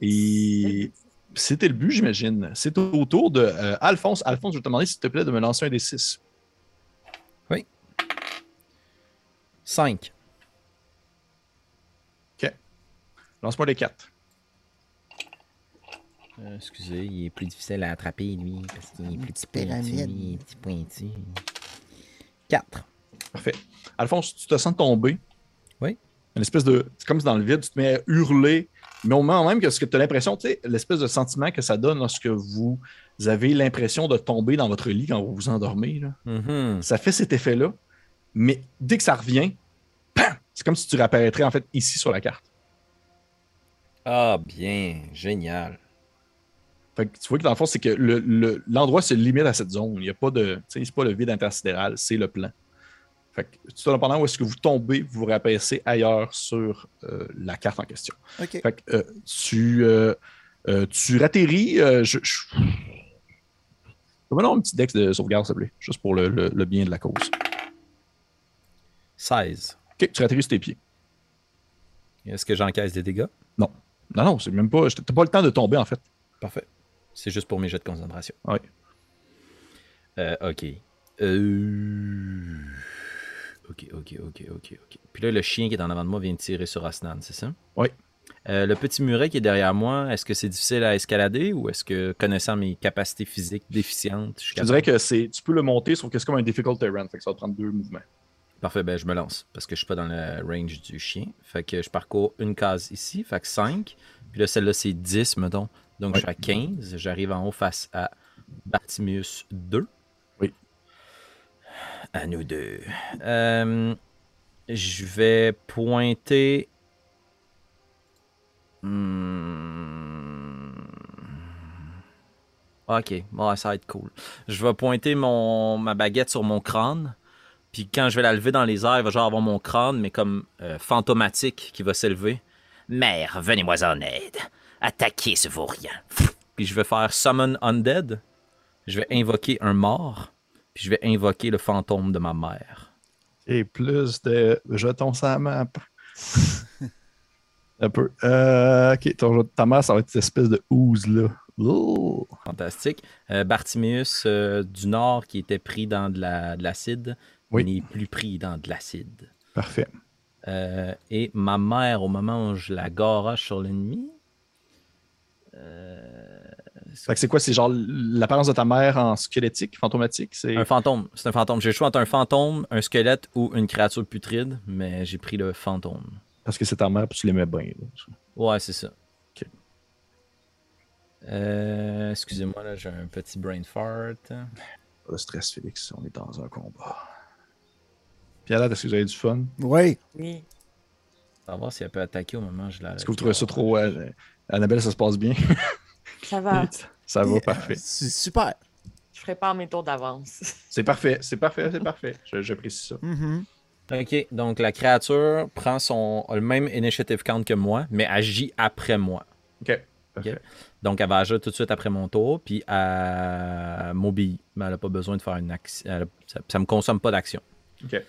Et c'était le but, j'imagine. C'est au tour de euh, Alphonse. Alphonse, je vais te demander, s'il te plaît, de me lancer un des six. 5. Lance-moi les quatre. Euh, excusez, il est plus difficile à attraper, lui, parce qu'il est plus petit pointu. Il est petit pointu. 4. Parfait. Alphonse, tu te sens tomber. Oui. Une espèce de. C'est comme si dans le vide, tu te mets à hurler. Mais au moment même que tu as l'impression, tu sais, l'espèce de sentiment que ça donne lorsque vous avez l'impression de tomber dans votre lit quand vous vous endormez, là. Mhm. ça fait cet effet-là. Mais dès que ça revient, c'est comme si tu réapparaîtrais en fait ici sur la carte. Ah, bien. Génial. Fait que tu vois que dans le fond, c'est que le- le- l'endroit se limite à cette zone. Il n'y a pas de. Tu sais, c'est pas le vide intersidéral, c'est le plan. Fait que tout pendant où est-ce que vous tombez, vous vous réapparaissez ailleurs sur euh, la carte en question. OK. Fait que euh, tu, euh, euh, tu ratterris. euh, je, un petit dex de sauvegarde, s'il te plaît, juste pour le, le- le bien de la cause. 16. Ok, tu ratterris sur tes pieds. Est-ce que j'encaisse des dégâts? Non, non, c'est même pas. T'as pas le temps de tomber, en fait. Parfait. C'est juste pour mes jets de concentration. Oui. Euh, ok. Euh... Ok, ok, ok, ok, ok. Puis là, le chien qui est en avant de moi vient de tirer sur Osnan, c'est ça? Oui. Euh, le petit muret qui est derrière moi, est-ce que c'est difficile à escalader ou est-ce que, connaissant mes capacités physiques déficientes, je suis Je dirais que c'est, tu peux le monter, sauf que c'est comme un difficult terrain. Fait que ça va te prendre deux mouvements. Parfait, ben je me lance parce que je suis pas dans le range du chien. Fait que je parcours une case ici, fait que 5. Puis là, celle-là, c'est 10, mettons. Donc je suis à 15. J'arrive en haut face à Bartimius 2. À nous deux. Euh, je vais pointer. Hmm. Ok, bon, ça va être cool. Je vais pointer mon, ma baguette sur mon crâne. Puis quand je vais la lever dans les airs, il va genre avoir mon crâne, mais comme euh, fantomatique qui va s'élever. Mère, venez-moi en aide. Attaquez ce vaurien. Puis je vais faire Summon Undead. Je vais invoquer un mort. Puis je vais invoquer le fantôme de ma mère. Et plus de jetons sur la map. [laughs] Un peu. Euh, ok, ton- ta mère, ça va être cette espèce de ooze là. Oh. Fantastique. Euh, euh, du Nord qui était pris dans de la- de l'acide Oui. n'est plus pris dans de l'acide. Parfait. Euh, et ma mère, au moment où je la garoche sur l'ennemi, c'est quoi? C'est genre l'apparence de ta mère en squelettique, fantomatique? C'est un fantôme. C'est un fantôme. J'ai le choix entre un fantôme, un squelette ou une créature putride, mais j'ai pris le fantôme. parce que c'est ta mère puis tu l'aimais bien. là. Ouais, c'est ça. Ok. Euh, Excusez-moi, là, j'ai un petit brain fart. Pas de stress, Félix. On est dans un combat. Pierre, est-ce que vous avez du fun? Oui. Oui. On va voir si elle peut attaquer au moment où je la. Est-ce que vous trouvez ça trop. euh, Annabelle, ça se passe bien? [laughs] Ça va. ça va, parfait. euh, C'est super. Je prépare mes tours d'avance. [laughs] C'est parfait, c'est parfait, c'est parfait. Je- J'apprécie ça. Mhm. Ok, donc la créature prend son a le même initiative count que moi, mais agit après moi. Ok. Donc elle va agir tout de suite après mon tour, puis elle m'obéit. Mais elle n'a pas besoin de faire une action. a- Ça, ça me consomme pas d'action. Ok.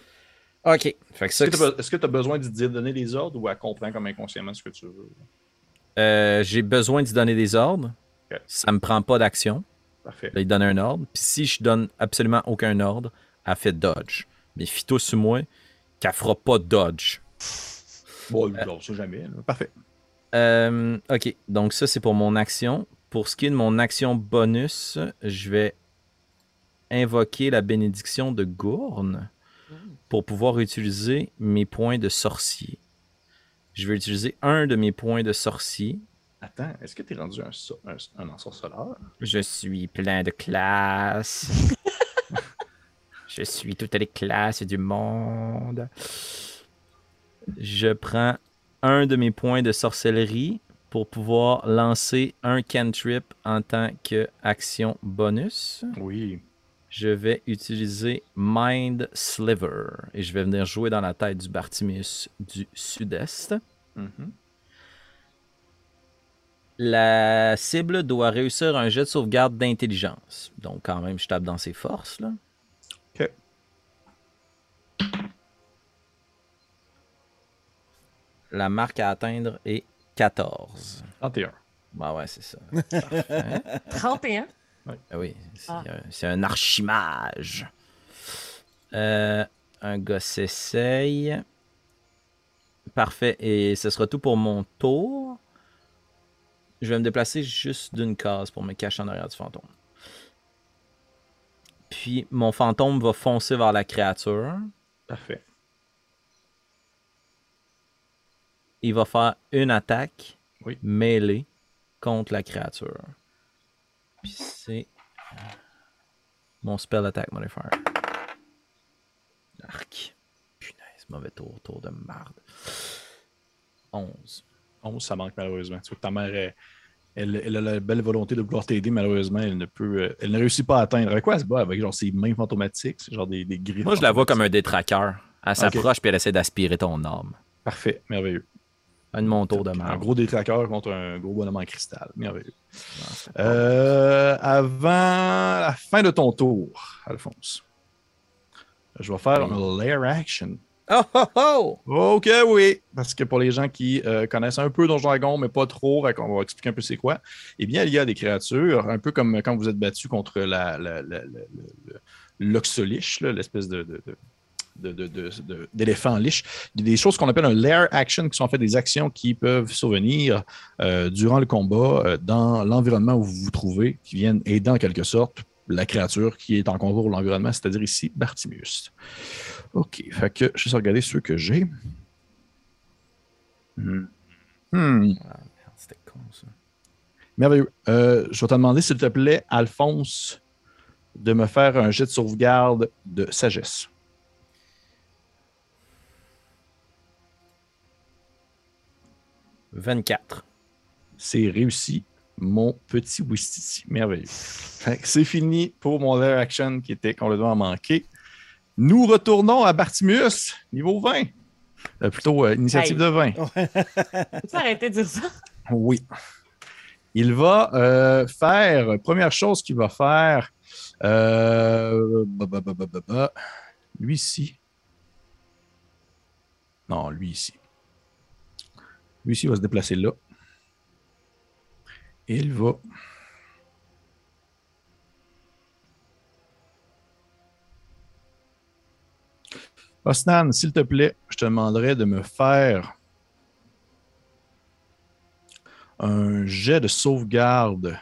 Ok. Que Est-ce que tu as besoin de donner des ordres ou elle comprend comme inconsciemment ce que tu veux? euh, j'ai besoin d'y donner des ordres. Ok. Ça me prend pas d'action. Parfait. Là, il donne un ordre. Puis si je donne absolument aucun ordre, elle fait dodge. Mais fito sur moi qu'elle fera pas dodge. Bon, non, ça jamais. là. Parfait. Euh, ok, donc ça c'est pour mon action. Pour ce qui est de mon action bonus, je vais invoquer la bénédiction de Gourne pour pouvoir utiliser mes points de sorcier. Je vais utiliser un de mes points de sorcier. Attends, est-ce que tu es rendu un, so- un, un ensorceleur? Je suis plein de classe. [laughs] je suis toutes les classes du monde. Je prends un de mes points de sorcellerie pour pouvoir lancer un cantrip en tant qu'action bonus. Oui. Je vais utiliser Mind Sliver et je vais venir jouer dans la tête du Bartimius du sud-est. Mhm. La cible doit réussir un jet de sauvegarde d'intelligence. Donc, quand même, je tape dans ses forces. Là. Ok. La marque à atteindre est 14. 31. Bah ouais, c'est ça. [laughs] 31. Ah oui, c'est Ah. c'est un archimage. Euh, un gars s'essaye. Parfait. Et ce sera tout pour mon tour. Je vais me déplacer juste d'une case pour me cacher en arrière du fantôme. Puis mon fantôme va foncer vers la créature. Parfait. Il va faire une attaque Oui. mêlée contre la créature. Puis c'est mon spell attack modifier. Arc. Punaise, mauvais tour, tour de marde. 11. 11, ça manque malheureusement. Tu vois que ta mère, elle, a la belle volonté de vouloir t'aider, malheureusement, elle ne peut. euh, elle ne réussit pas à atteindre. Avec quoi elle se bat? Avec genre ses mains fantomatiques, genre des, des griffes. Moi, je la vois comme un détraqueur. Elle s'approche puis elle essaie d'aspirer ton âme. Parfait, merveilleux. Un de mon tour de Un marde. gros détraqueur contre un gros bonhomme en cristal. Merveilleux. Pas- Euh, avant la fin de ton tour, Alphonse, je vais faire un lair action. Oh oh oh! Ok, oui. Parce que pour les gens qui euh, connaissent un peu Donjon Dragon, mais pas trop, qu'on va expliquer un peu c'est quoi. Eh bien, il y a des créatures, un peu comme quand vous êtes battu contre la, l'oxoliche, l'espèce de. de- de- de- de- de- de- d'éléphant liche. Il y a des choses qu'on appelle un lair action, qui sont en fait des actions qui peuvent survenir euh, durant le combat euh, dans l'environnement où vous vous trouvez, qui viennent aider en quelque sorte la créature qui est en concours de l'environnement, c'est-à-dire ici Bartimius. OK, fait je vais regarder ceux que j'ai. Hmm. hmm. Merveilleux. Euh, je vais te demander, s'il te plaît, Alphonse, de me faire un jet de sauvegarde de sagesse. « 24. » C'est réussi mon petit Wistiti. Merveilleux. C'est fini pour mon lair action qui était complètement manqué. Nous retournons à Bartimus, niveau 20. Euh, plutôt euh, initiative Hey. de 20. Peux-tu [laughs] arrêter de dire ça? Oui. Il va euh, faire, première chose qu'il va faire, euh, bah, bah, bah, bah, bah, bah. lui ici. Non, lui ici. Lui ici va se déplacer là. Il va. Osnan, s'il te plaît, je te demanderais de me faire un jet de sauvegarde.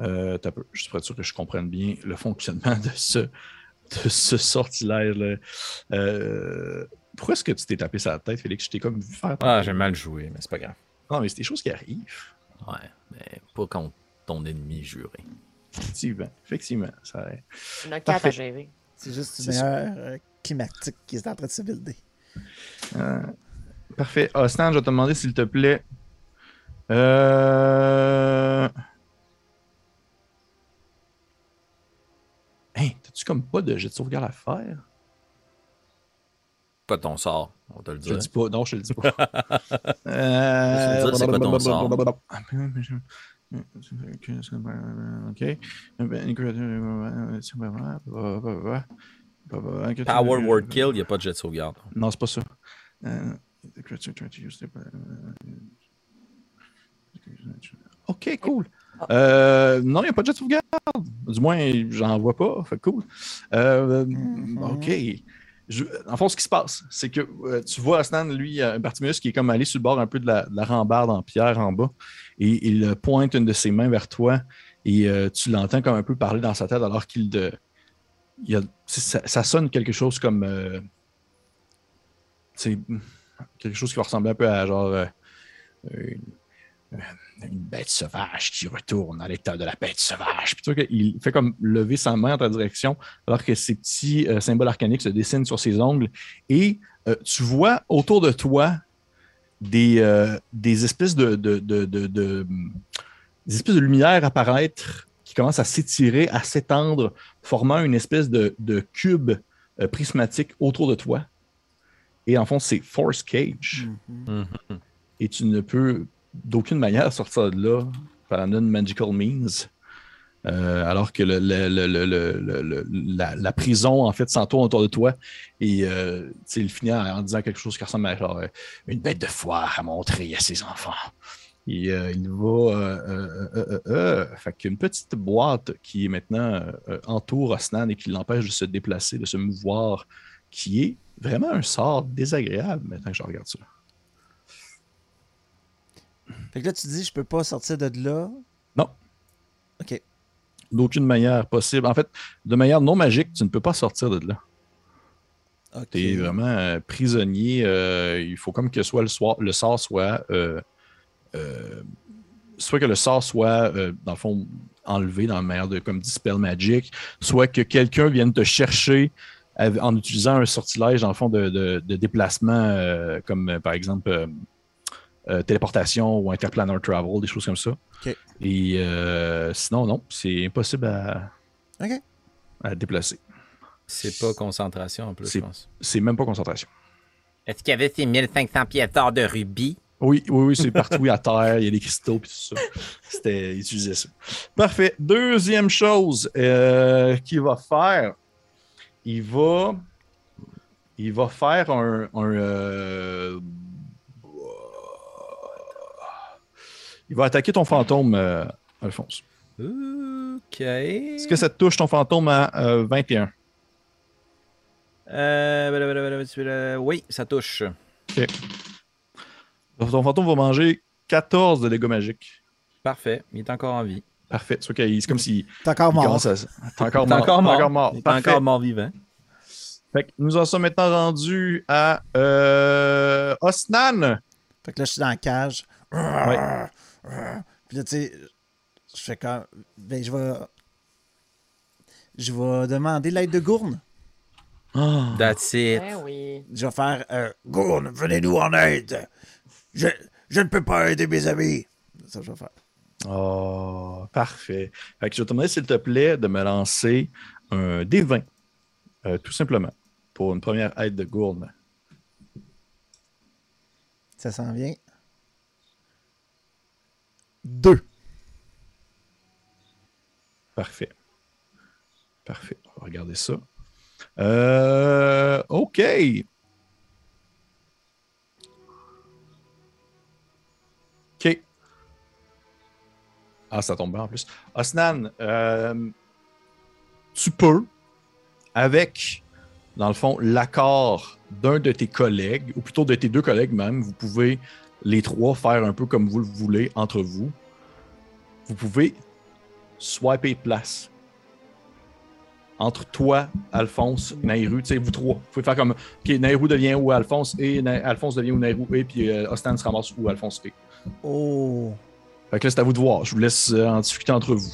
Euh, peu, je suis pas sûr que je comprenne bien le fonctionnement de ce, de ce sortilège-là. Euh, pourquoi est-ce que tu t'es tapé sur la tête, Félix? Je t'ai comme vu faire. Ah, j'ai mal joué, mais c'est pas grave. Non, mais c'est des choses qui arrivent. Ouais, mais pas contre ton ennemi juré. Effectivement. Effectivement. Ça... On a quatre à gérer. C'est juste une meilleure euh, climatique qui est en train de se builder. Euh, parfait. Ostan, je vais te demander s'il te plaît. Euh... Hey, t'as-tu comme pas de jet de sauvegarde à faire? Pas ton sort, on te le Je dit. le dis pas. Non, je te le dis pas. [laughs] euh... Je c'est quoi ton sort? OK. Power Word Kill, il n'y a pas de jet de sauvegarde. Non, c'est pas ça. Euh, Ok, cool. Euh, non, il n'y a pas de jet de sauvegarde. Du moins, j'en vois pas. Fait cool. Euh, Mhm. Ok. En fond, ce qui se passe, c'est que euh, tu vois Aslan, lui, euh, Bartimus, qui est comme allé sur le bord un peu de la, de la rambarde en pierre en bas, et il pointe une de ses mains vers toi, et euh, tu l'entends comme un peu parler dans sa tête alors qu'il de. ça, sonne quelque chose comme. euh, c'est quelque chose qui va ressembler un peu à genre. Une bête sauvage qui retourne à l'état de la bête sauvage. Puis tu vois qu'il fait comme lever sa main en ta direction alors que ces petits euh, symboles arcaniques se dessinent sur ses ongles. Et euh, tu vois autour de toi des, euh, des espèces de, de, de, de- de- des espèces de lumière apparaître qui commencent à s'étirer, à s'étendre, formant une espèce de, de cube euh, prismatique autour de toi. Et en fond, c'est Force Cage. Mhm. Et tu ne peux d'aucune manière [laughs] sortir de là par non-magical means. Euh, alors que le- le- le- la, la prison, en fait, s'entoure autour de toi. Et euh, il finit en, disant quelque chose qui ressemble à genre, euh, une bête de foire à montrer à ses enfants. Et euh, il va. Fait qu'une petite boîte qui maintenant entoure Osnan et qui l'empêche de se déplacer, de se mouvoir, qui est vraiment un sort désagréable maintenant que je regarde ça. Fait que là, tu dis, je peux pas sortir de là. Non. OK. D'aucune manière possible. En fait, de manière non magique, tu ne peux pas sortir de là. OK. Tu es vraiment euh, prisonnier. euh, il faut comme que soit le, soir, le sort soit. euh, soit que le sort soit, dans le fond, enlevé dans la manière de comme Dispel Magic, soit que quelqu'un vienne te chercher en utilisant un sortilège, dans le fond, de, de- de déplacement, comme par exemple euh, téléportation ou interplanar travel, des choses comme ça. Et euh, sinon, non, c'est impossible à, à déplacer. C'est pas concentration en plus, C'est- je pense. C'est même pas concentration. Est-ce qu'il y avait ces 1500 pièces d'or de rubis? Oui, oui, oui, c'est partout à terre, il y a des cristaux et tout ça. C'était, il utilisait ça. Parfait. Deuxième chose euh, qu'il va faire, il va, il va faire un, un, euh, il va attaquer ton fantôme, euh, Alphonse. Ok. Est-ce que ça te touche ton fantôme à euh, 21? Euh, oui, ça touche. Ton fantôme va manger 14 de dégâts magiques. Parfait. Il est encore en vie. Parfait. C'est, comme s'il T'es encore mort. à... T'es encore est mort. encore T'es mort. encore mort. Il est Parfait. encore mort vivant. Fait que nous en sommes maintenant rendus à euh, Osnan. Fait que là, je suis dans la cage. Ouais. Puis là, tu sais, je fais comme. Ben, je vais. Je vais demander l'aide de Gourne. That's it. Ben oui. Je vais faire euh, Gourne, venez-nous en aide. Je, Je ne peux pas aider mes amis. Ça je vais faire. Oh, parfait. Fait que je vais te demander, s'il te plaît, de me lancer un D20, euh, tout simplement, pour une première aide de gourde. Ça s'en vient. Deux. Parfait. Parfait. On va regarder ça. Euh, OK. OK. Ah, ça tombe bien en plus. Osnan, euh, tu peux, avec, dans le fond, l'accord d'un de tes collègues, ou plutôt de tes deux collègues même, vous pouvez les trois faire un peu comme vous le voulez entre vous. Vous pouvez swiper place. Entre toi, Alphonse, Nairou, tu sais, vous trois. Vous pouvez faire comme, OK, Nairou devient où Alphonse et Na- Alphonse devient où Nairou et puis euh, Ostan se ramasse où Alphonse et. Oh. Fait que là, c'est à vous de voir. Je vous laisse euh, en discuter entre vous.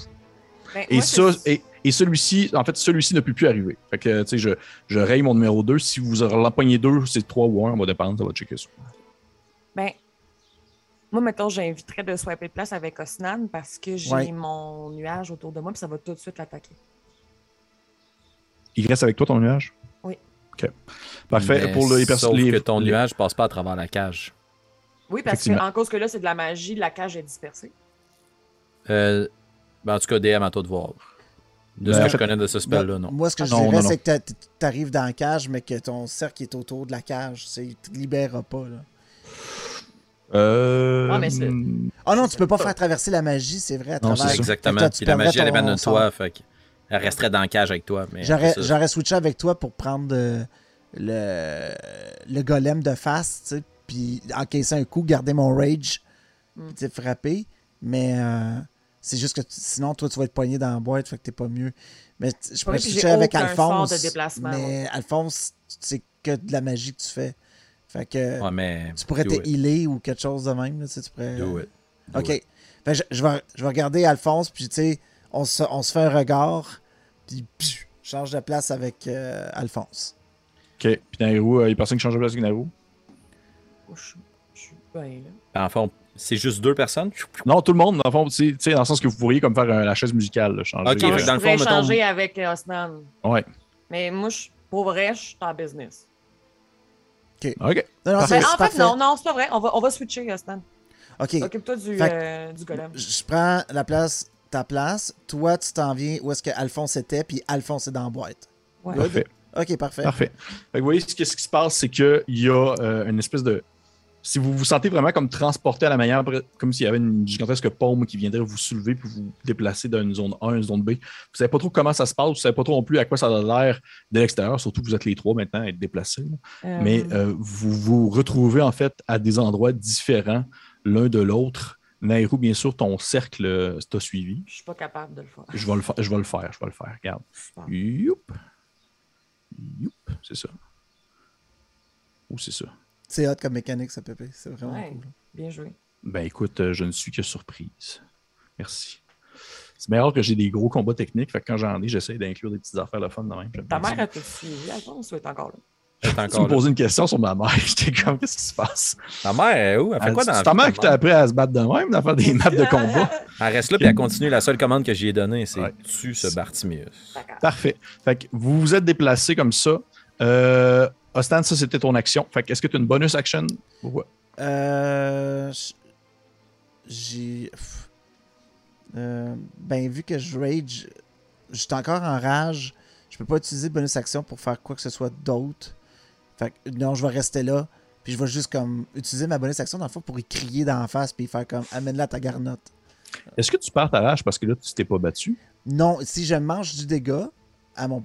Ben, Et moi, ça, et, et celui-ci, en fait, celui-ci ne peut plus arriver. Fait que, tu sais, je, je raye mon numéro 2. Si vous en l'empoignez deux, c'est 3 ou 1, on va dépendre, ça va checker ça. Ben, moi, mettons, j'inviterais de swiper de place avec Osnan parce que j'ai Ouais. mon nuage autour de moi puis ça va tout de suite l'attaquer. Il reste avec toi ton nuage? Oui. OK. Parfait. Mais Pour les personnes. Que ton les- nuage passe pas à travers la cage. Oui, parce qu'en cause que là, c'est de la magie, la cage est dispersée. Euh, ben, en tout cas, DM à toi de voir. De ce Ben, que je connais de ce spell-là, non. Moi, ce que je Non, dirais, c'est que tu arrives dans la cage, mais que ton cercle est autour de la cage. C'est- Il te libérera pas. Là. Euh, Ah, mais Ah non, tu peux pas faire traverser la magie, c'est vrai, à Non, travers. Exactement. Toi, Puis la magie, elle émane de toi, fait qu'elle resterait dans la cage avec toi. mais J'aurais, switché avec toi pour prendre euh, le, le golem de face, tu sais, puis encaisser un coup, garder mon rage, Mm. puis tu sais, frapper. Mais euh, c'est juste que tu- sinon, toi, tu vas être poigné dans la boîte, fait que t'es pas mieux. Mais je pourrais switcher avec Alphonse. de déplacement, mais Alphonse, c'est que de la magie que tu fais. Fait que Ouais, mais. tu pourrais te healer ou quelque chose de même. Là, tu sais, tu pourrais... Do it. Do Ok. it. Fait que je, je vais, je vais regarder Alphonse, puis tu sais, on se, on se fait un regard, puis je change de place avec euh, Alphonse. OK. Puis Nairou, euh, il y a personne qui change de place avec Nairou? Oh, je, je suis bien là. En fond, c'est juste deux personnes? Non, tout le monde, dans le fond, tu sais- dans le sens que vous pourriez comme faire un- la chaise musicale, là, changer. Ok, Genre, fait que je dans le pourrais fond, mettons- échanger avec euh, Osnan. Ouais. Mais moi, je, pour vrai, je suis en business. OK. Non, non, Ben, c'est en fait, parfait. non, non, c'est pas vrai. On va, on va switcher, Osnan. Ok, Occupe-toi du, euh, du golem. je prends la place, ta place. Toi, tu t'en viens où est-ce que Alphonse était, puis Alphonse est dans la boîte. Ouais. Parfait. Ok, parfait. Parfait. Fait que vous voyez, ce qui, ce qui se passe, c'est qu'il y a euh, une espèce de. Si vous vous sentez vraiment comme transporté à la manière, comme s'il y avait une gigantesque paume qui viendrait vous soulever puis vous déplacer d'une zone A à une zone B. Vous savez pas trop comment ça se passe, vous savez pas trop non plus à quoi ça a l'air de l'extérieur, surtout que vous êtes les trois maintenant à être déplacés. Euh, Mais euh, vous vous retrouvez en fait à des endroits différents l'un de l'autre. Nairou, bien sûr, ton cercle euh, t'a suivi. Je suis pas capable de le faire. Je vais le, fa- je vais le faire, je vais le faire. Regarde. Super. Youp. Youp. C'est ça. Ou c'est ça. C'est hot comme mécanique, ça, Pépé. C'est vraiment Ouais. cool. Bien joué. Ben écoute, euh, je ne suis que surprise. Merci. C'est meilleur que j'ai des gros combats techniques. Fait que quand j'en ai, j'essaie d'inclure des petites affaires le fun de même. Ta mère a tout suivi, Alphonse, ou est encore là? Tu me posais une question sur ma mère. [laughs] J'étais comme, qu'est-ce qui se passe? Ta mère, est où? Elle fait Elle- quoi dans la C'est ta mère qui t'a appris à se battre de même, à faire des [laughs] maps de combat. Elle reste là puis elle continue. La seule commande que j'y ai donnée, c'est Ouais. tue ce Bartimius. Parfait. Fait que vous vous êtes déplacé comme ça. Euh, Ostan, ça c'était ton action. Fait que est-ce que tu as une bonus action? Ouais. Euh. J'ai. Euh, ben, vu que je rage, je suis encore en rage. Je peux pas utiliser bonus action pour faire quoi que ce soit d'autre. Fait que non, je vais rester là. Puis je vais juste comme utiliser ma bonus action dans le fond pour y crier d'en face puis faire comme amène-la ta garnotte. Est-ce que tu perds ta rage parce que là, tu t'es pas battu? Non, si je mange du dégât à mon,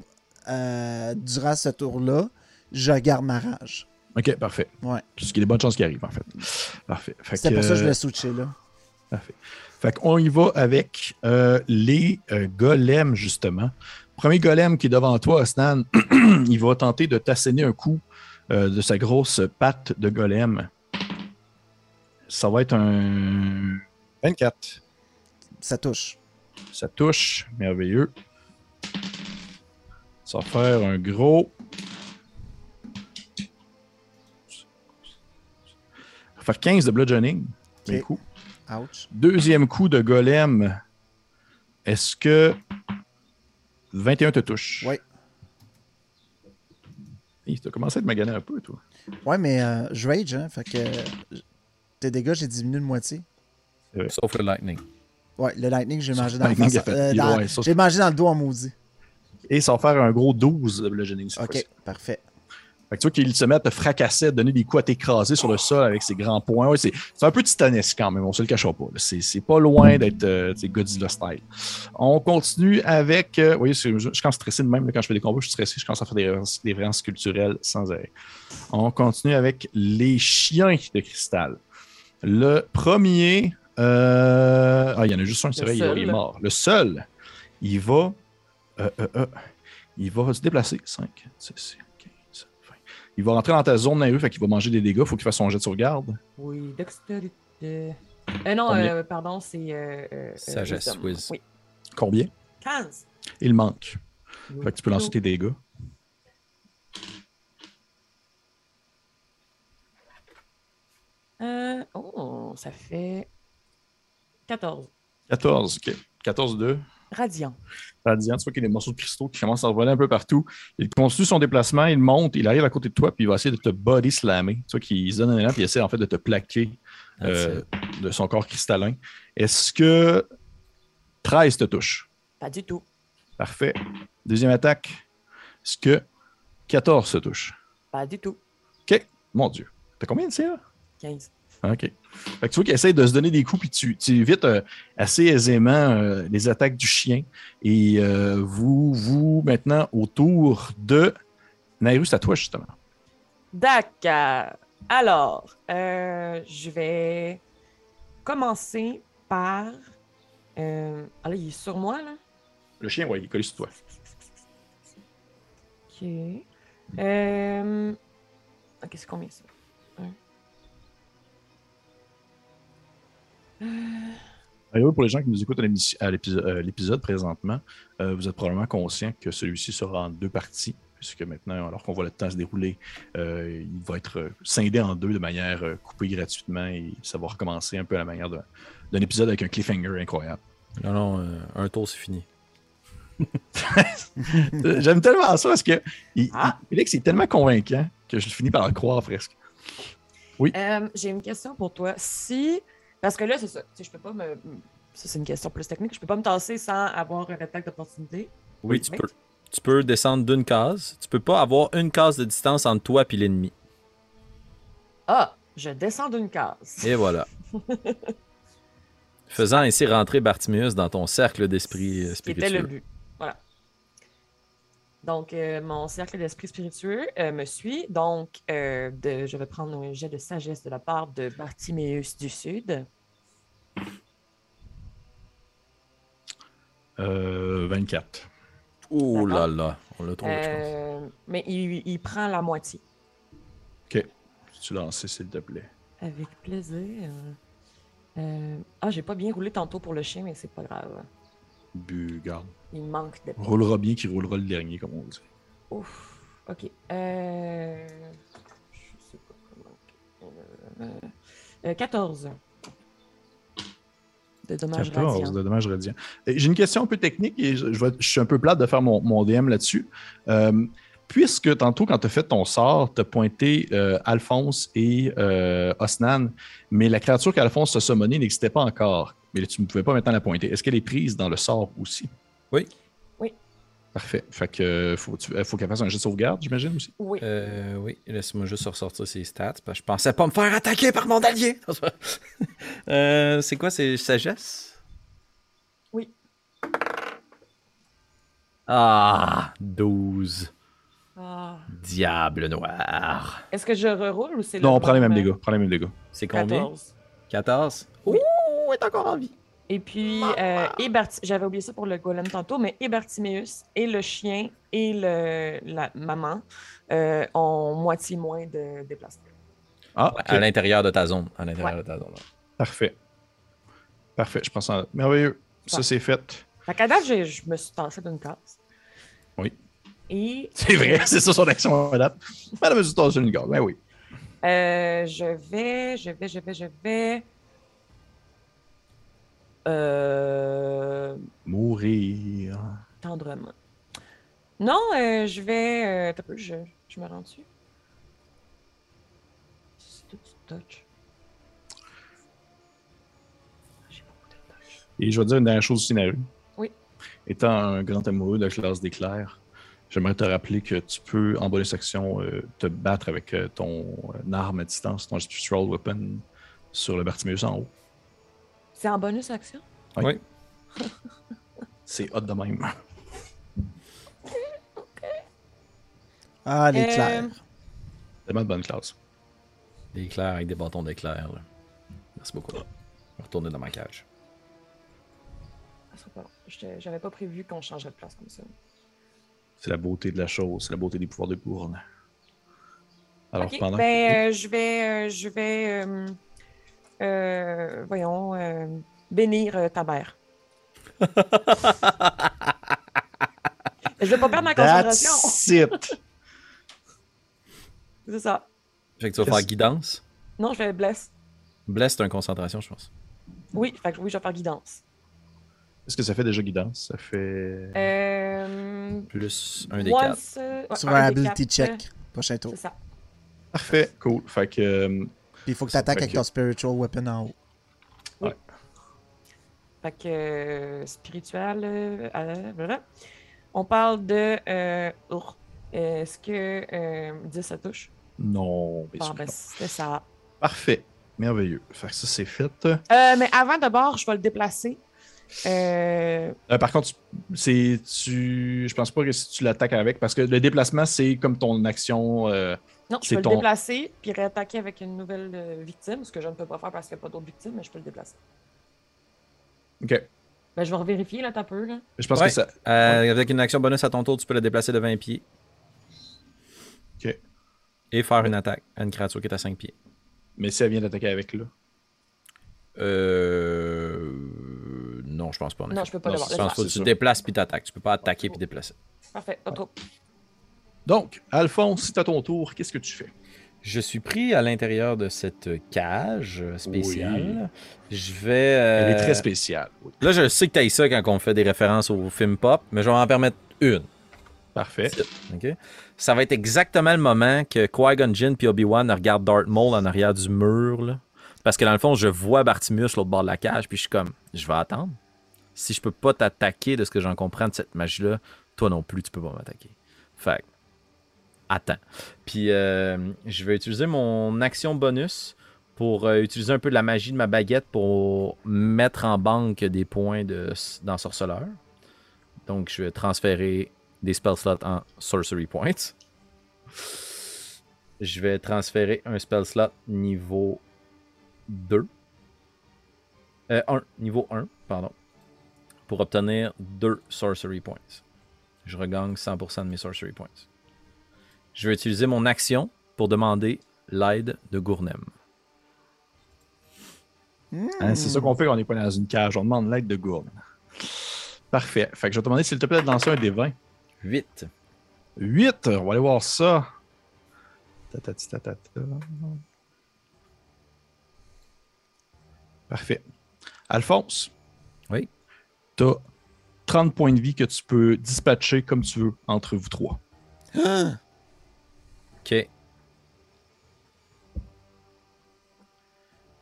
euh, durant ce tour-là, je garde ma rage. Ok, parfait. Ouais. Parce qu'il y a des bonnes chances qui arrivent, en fait. Parfait. Fait C'était pour ça que je euh, voulais switcher là. Parfait. Fait qu'on y va avec euh, les euh, golems, justement. Premier golem qui est devant toi, Osnan, [clears throat] il va tenter de t'asséner un coup euh, de sa grosse patte de golem. Ça va être un 24. Ça touche. Ça touche, merveilleux. Ça va faire un gros. Faire 15 de bludgeoning. Premier Ok. coup. Ouch. Deuxième coup de golem. Est-ce que 21 te touche? Oui. Tu as commencé à te maganer un peu, toi. Ouais, mais euh, je rage, hein. Fait que euh, tes dégâts, j'ai diminué de moitié. Sauf le lightning. Ouais, le lightning, j'ai mangé le dans le fait- euh, ouais, J'ai mangé dans le dos en maudit. Et ça va faire un gros 12 de bludgeoning. Ok, parfait. Fait que tu vois qu'il se met à te fracasser, à te donner des coups, à t'écraser sur le sol avec ses grands poings. Ouais, c'est un peu titanesque quand même, on se le cachera pas. C'est pas loin d'être euh, Godzilla style. On continue avec. euh, oui, c'est- je, je commence stressé de même là, quand je fais des combats, je suis stressé, je commence à faire des, références- des références culturelles sans arrêt. On continue avec les chiens de cristal. Le premier. euh, Ah, il y en a juste un, c'est vrai, il, il est mort. Le seul, il va. il va se déplacer. 5, 6, 15, 20. Il va rentrer dans ta zone nerveuse, fait qu'il va manger des dégâts. Faut qu'il fasse son jet de sauvegarde. Oui, dextérité. Euh, non, euh, pardon, c'est. Euh, euh, Sagesse, wisdom. whiz. Oui, Combien? 15. Il manque. Fait que tu peux lancer tes dégâts. Euh, oh, ça fait 14. 14. ok. 14 2. Radiant. Radiant, tu vois qu'il y a des morceaux de cristaux qui commencent à voler un peu partout. Il continue son déplacement, il monte, il arrive à côté de toi, puis il va essayer de te body slammer. Tu vois qu'il se donne un élan, puis il essaie en fait de te plaquer euh, de son corps cristallin. Est-ce que 13 te touche? Pas du tout. Parfait. Deuxième attaque. Est-ce que 14 se touche? Pas du tout. OK. Mon Dieu. T'as combien de CA? 15. OK. Fait que tu vois qu'il essaie de se donner des coups, puis tu, tu évites euh, assez aisément euh, les attaques du chien. Et euh, vous, vous, maintenant, autour de Nairus, à toi, justement. D'accord. Alors, je vais commencer par. Ah là, il est sur moi, là. Le chien, ouais, il est collé sur toi. Ok. Ok, c'est combien ça? Un. Way, pour les gens qui nous écoutent à l'épisode euh, l'épisode présentement, euh, vous êtes probablement conscient que celui-ci sera en deux parties, puisque maintenant, alors qu'on voit le temps se dérouler, euh, il va être euh, scindé en deux de manière euh, coupée gratuitement et ça va recommencer un peu à la manière d'un épisode avec un cliffhanger incroyable. Non, non, euh, un tour, c'est fini. Euh, [laughs] J'aime tellement ça parce que il, Ah. il- Félix est tellement convaincant que je finis par le croire presque. Euh, J'ai une question pour toi. Si. Parce que là, c'est ça. Je peux pas me. Ça, c'est une question plus technique. Je peux pas me tasser sans avoir une attaque d'opportunité. Oui, tu peux. Tu peux descendre d'une case. Tu peux pas avoir une case de distance entre toi et l'ennemi. Ah, je descends d'une case. Et voilà. [laughs] Faisant ainsi rentrer Bartimius dans ton cercle d'esprit euh, Ce qui était le spirituel. but. Donc, euh, mon cercle d'esprit spiritueux euh, me suit. Donc, euh, de, je vais prendre un jet de sagesse de la part de Bartiméus du Sud. Euh, 24. Oh là là, on l'a trouvé, je pense. Mais il, il prend la moitié. Ok. Tu lances, s'il te plaît? Avec plaisir. Euh, ah, j'ai pas bien roulé tantôt pour le chien, mais c'est pas grave. Il manque de. Roulera bien qui roulera le dernier, comme on dit. Ouf. Ok. Euh... Je sais pas comment. Euh, euh, 14. De dommages 14 radiants. de dommages radiants. Euh, J'ai une question un peu technique et je, je vais- je suis un peu plate de faire mon, mon DM là-dessus. Euh, puisque tantôt, quand tu as fait ton sort, tu as pointé euh, Alphonse et euh, Osnan, mais la créature qu'Alphonse a summonée n'existait pas encore. Mais tu ne pouvais pas maintenant la pointer. Est-ce qu'elle est prise dans le sort aussi? Oui. Oui. Parfait. Fait que euh, faut, euh, faut qu'elle fasse un jet de sauvegarde, j'imagine aussi? Oui. Euh, oui, laisse-moi juste ressortir ses stats. Parce que je pensais pas me faire attaquer par mon allié. [laughs] Euh, c'est quoi, c'est sagesse? Oui. Ah, 12. Ah. Diable noir. Est-ce que je reroule ou c'est le Non, on prend les mêmes même, dégâts. Prends les mêmes dégâts. C'est combien? 14. 14? Oui. Ouh, est encore en vie. Et puis, euh, j'avais oublié ça pour le golem tantôt, mais et Bartiméus, et le chien, et le, la maman euh, ont moitié moins de déplacement. Ah. À l'intérieur de ta zone. À l'intérieur Ouais. de ta zone. Parfait. Parfait, je pense en... Merveilleux. Ça, c'est fait. Fait qu'à date, je me suis tassé d'une case. Oui. Et. C'est vrai, [laughs] c'est ça son action à date. Madame Justin, c'est une garde. Ben oui. Euh, je vais, je vais, je vais, je vais. Euh, Mourir. tendrement. Non, euh, je vais. euh, peu, je, je me rends dessus. C'est tout du touch. J'ai beaucoup de touch. Et je vais dire une dernière chose aussi, Naru. Oui. Étant un grand amoureux de classe d'éclair, j'aimerais te rappeler que tu peux, en bonus action, euh, te battre avec ton arme à distance, ton spiritual weapon, sur le Bartimeus en haut. C'est en bonus action? Oui. [laughs] C'est hot de même. [laughs] Ah, l'éclair. Euh, Tellement de bonne classe. Des éclairs avec des bâtons d'éclair. là. Merci beaucoup. Je vais retourner dans ma cage. ça sera pas long. J'étais- J'avais pas prévu qu'on changerait de place comme ça. C'est la beauté de la chose, c'est la beauté des pouvoirs de Gourne. Alors, pendant ben, euh, je vais, euh, je vais, euh, euh, voyons, euh, bénir euh, ta mère. [laughs] je vais pas perdre ma concentration. [laughs] C'est ça. Fait que tu vas faire guidance? Non, je vais bless. Bless, c'est une concentration, je pense. Oui, fait que oui, je vais faire guidance. Est-ce que ça fait déjà guidance? Ça fait. Euh, Plus un des quatre. Sur un ability quatre, check. Prochain tour. C'est ça. Parfait, cool. Fait que. Euh, Puis il faut que tu attaques avec que- ton spiritual weapon en haut. Fait que euh, spirituel, euh, euh, voilà. On parle de euh. Est-ce que euh, 10 ça touche? non, bien Bon, sûr ben, c'était ça. Parfait. Merveilleux. Fait que ça, c'est fait. Euh, mais avant d'abord, je vais le déplacer. Euh, Euh, par contre, c'est tu. Je pense pas que si tu l'attaques avec, parce que le déplacement, c'est comme ton action. euh, non, je peux ton- le déplacer puis réattaquer avec une nouvelle euh, victime, ce que je ne peux pas faire parce qu'il n'y a pas d'autres victimes, mais je peux le déplacer. Ok. Ben, je vais revérifier là, t'as peu. Là. Je pense Ouais. que ça. Euh, Avec une action bonus à ton tour, tu peux le déplacer de 20 pieds. Ok. Et faire une attaque à une créature qui est à 5 pieds. Mais si elle vient d'attaquer avec là? Euh. Non, je pense pas. Non, je peux pas Non, l'avoir. c'est Je pense que tu sûr. déplaces puis t'attaques. Tu peux pas attaquer puis déplacer. Parfait, pas trop. Donc, Alphonse, c'est à ton tour, qu'est-ce que tu fais? Je suis pris à l'intérieur de cette cage spéciale. Je vais. euh, Elle est très spéciale. Oui. Là, je sais que t'as ça quand on fait des références au film pop, mais je vais en permettre une. Parfait. Ça va être exactement le moment que Qui-Gon Jinn puis Obi-Wan regardent Darth Maul en arrière du mur. là. Parce que dans le fond, je vois Bartimus l'autre bord de la cage, puis je suis comme, je vais attendre. Si je peux pas t'attaquer de ce que j'en comprends de cette magie-là, toi non plus, tu peux pas m'attaquer. Fait attends. Puis euh, je vais utiliser mon action bonus pour euh, utiliser un peu de la magie de ma baguette pour mettre en banque des points de, d'ensorceleur. Donc, je vais transférer des spell slots en sorcery points. Je vais transférer un spell slot niveau 2. Euh, 1, niveau 1, pardon. Pour obtenir 2 sorcery points. Je regagne 100% de mes sorcery points. Je vais utiliser mon action pour demander l'aide de Gournem. Hein, c'est ça qu'on fait quand on n'est pas dans une cage. On demande l'aide de Gourde. Parfait. Fait que je vais te demander s'il te plaît de lancer un des 20. 8. 8. On va aller voir ça. Parfait. Alphonse. Oui. Tu as 30 points de vie que tu peux dispatcher comme tu veux entre vous trois. Ok.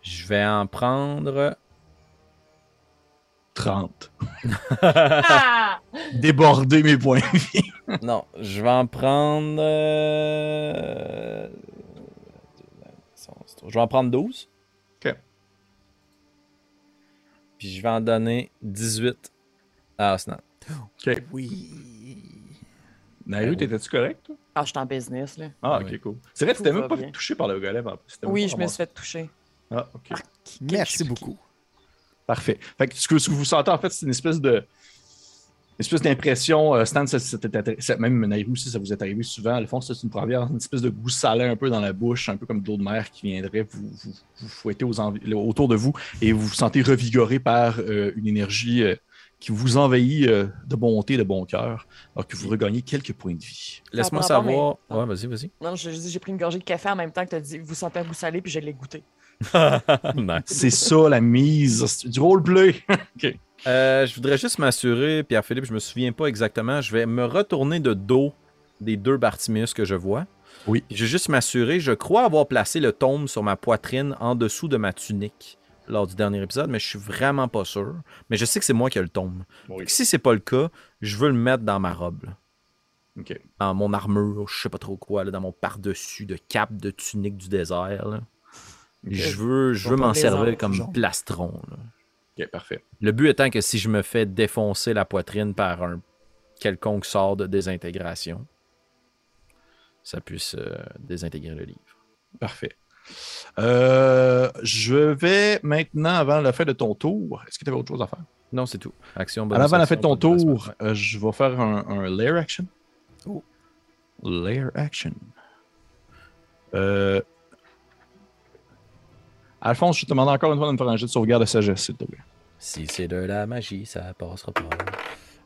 Je vais en prendre. 30. Ah! Déborder mes points de vie. Non, je vais en prendre. euh, Je vais en prendre 12. Ok. Puis je vais en donner 18 à Osnan. OK. Oui. Naïru, t'étais-tu correct? toi? Ah, je suis en business, là. Ah, Oui. ok, cool. C'est vrai, tu Tout t'es même pas bien. toucher par le golem en plus. Oui, je me suis fait toucher. Ah, ok. Merci beaucoup. Parfait. Fait que ce que, que vous sentez, en fait, c'est une espèce de. Une espèce d'impression. Euh, Stan, ça- ça ça- même Nairou aussi, ça vous est arrivé souvent. Le fond, c'est une première, une espèce de goût salé un peu dans la bouche, un peu comme de l'eau de mer qui viendrait vous, vous, vous fouetter aux autour de vous et vous vous sentez revigoré par euh, une énergie euh, qui vous envahit euh, de bonté, de bon cœur, alors que vous regagnez quelques points de vie. Laisse-moi rapport, savoir. mais- Ouais, vas-y, vas-y. Non, je- je dis, j'ai pris une gorgée de café en même temps que tu as dit, vous sentez goût salé, puis je l'ai goûté. [laughs] nice. C'est ça la mise, c'est du roleplay. [laughs] Euh, je voudrais juste m'assurer, Pierre-Philippe, je me souviens pas exactement. Je vais me retourner de dos des deux Bartimius que je vois. Oui. Je vais juste m'assurer. Je crois avoir placé le tome sur ma poitrine en dessous de ma tunique lors du dernier épisode, mais je suis vraiment pas sûr. Mais je sais que c'est moi qui ai le tome. Oui. Fait que Si c'est pas le cas, je veux le mettre dans ma robe. là. Ok. Dans mon armure, je sais pas trop quoi, là, dans mon par-dessus de cape de tunique du désert. là. Je veux, je veux Pour m'en servir comme genre. plastron. là. Ok, parfait. Le but étant que si je me fais défoncer la poitrine par un quelconque sort de désintégration, ça puisse euh, désintégrer le livre. Parfait. Euh, je vais maintenant, avant la fin de ton tour, est-ce que tu avais autre chose à faire? Non, c'est tout. Action, bonus, l'avant la fin de ton bonus, tour, euh, je vais faire un, un lair action. Oh. Lair action. Euh... Alphonse, je te demande encore une fois de me faire un jet de sauvegarde de sagesse, s'il te plaît. Si c'est de la magie, ça passera pas.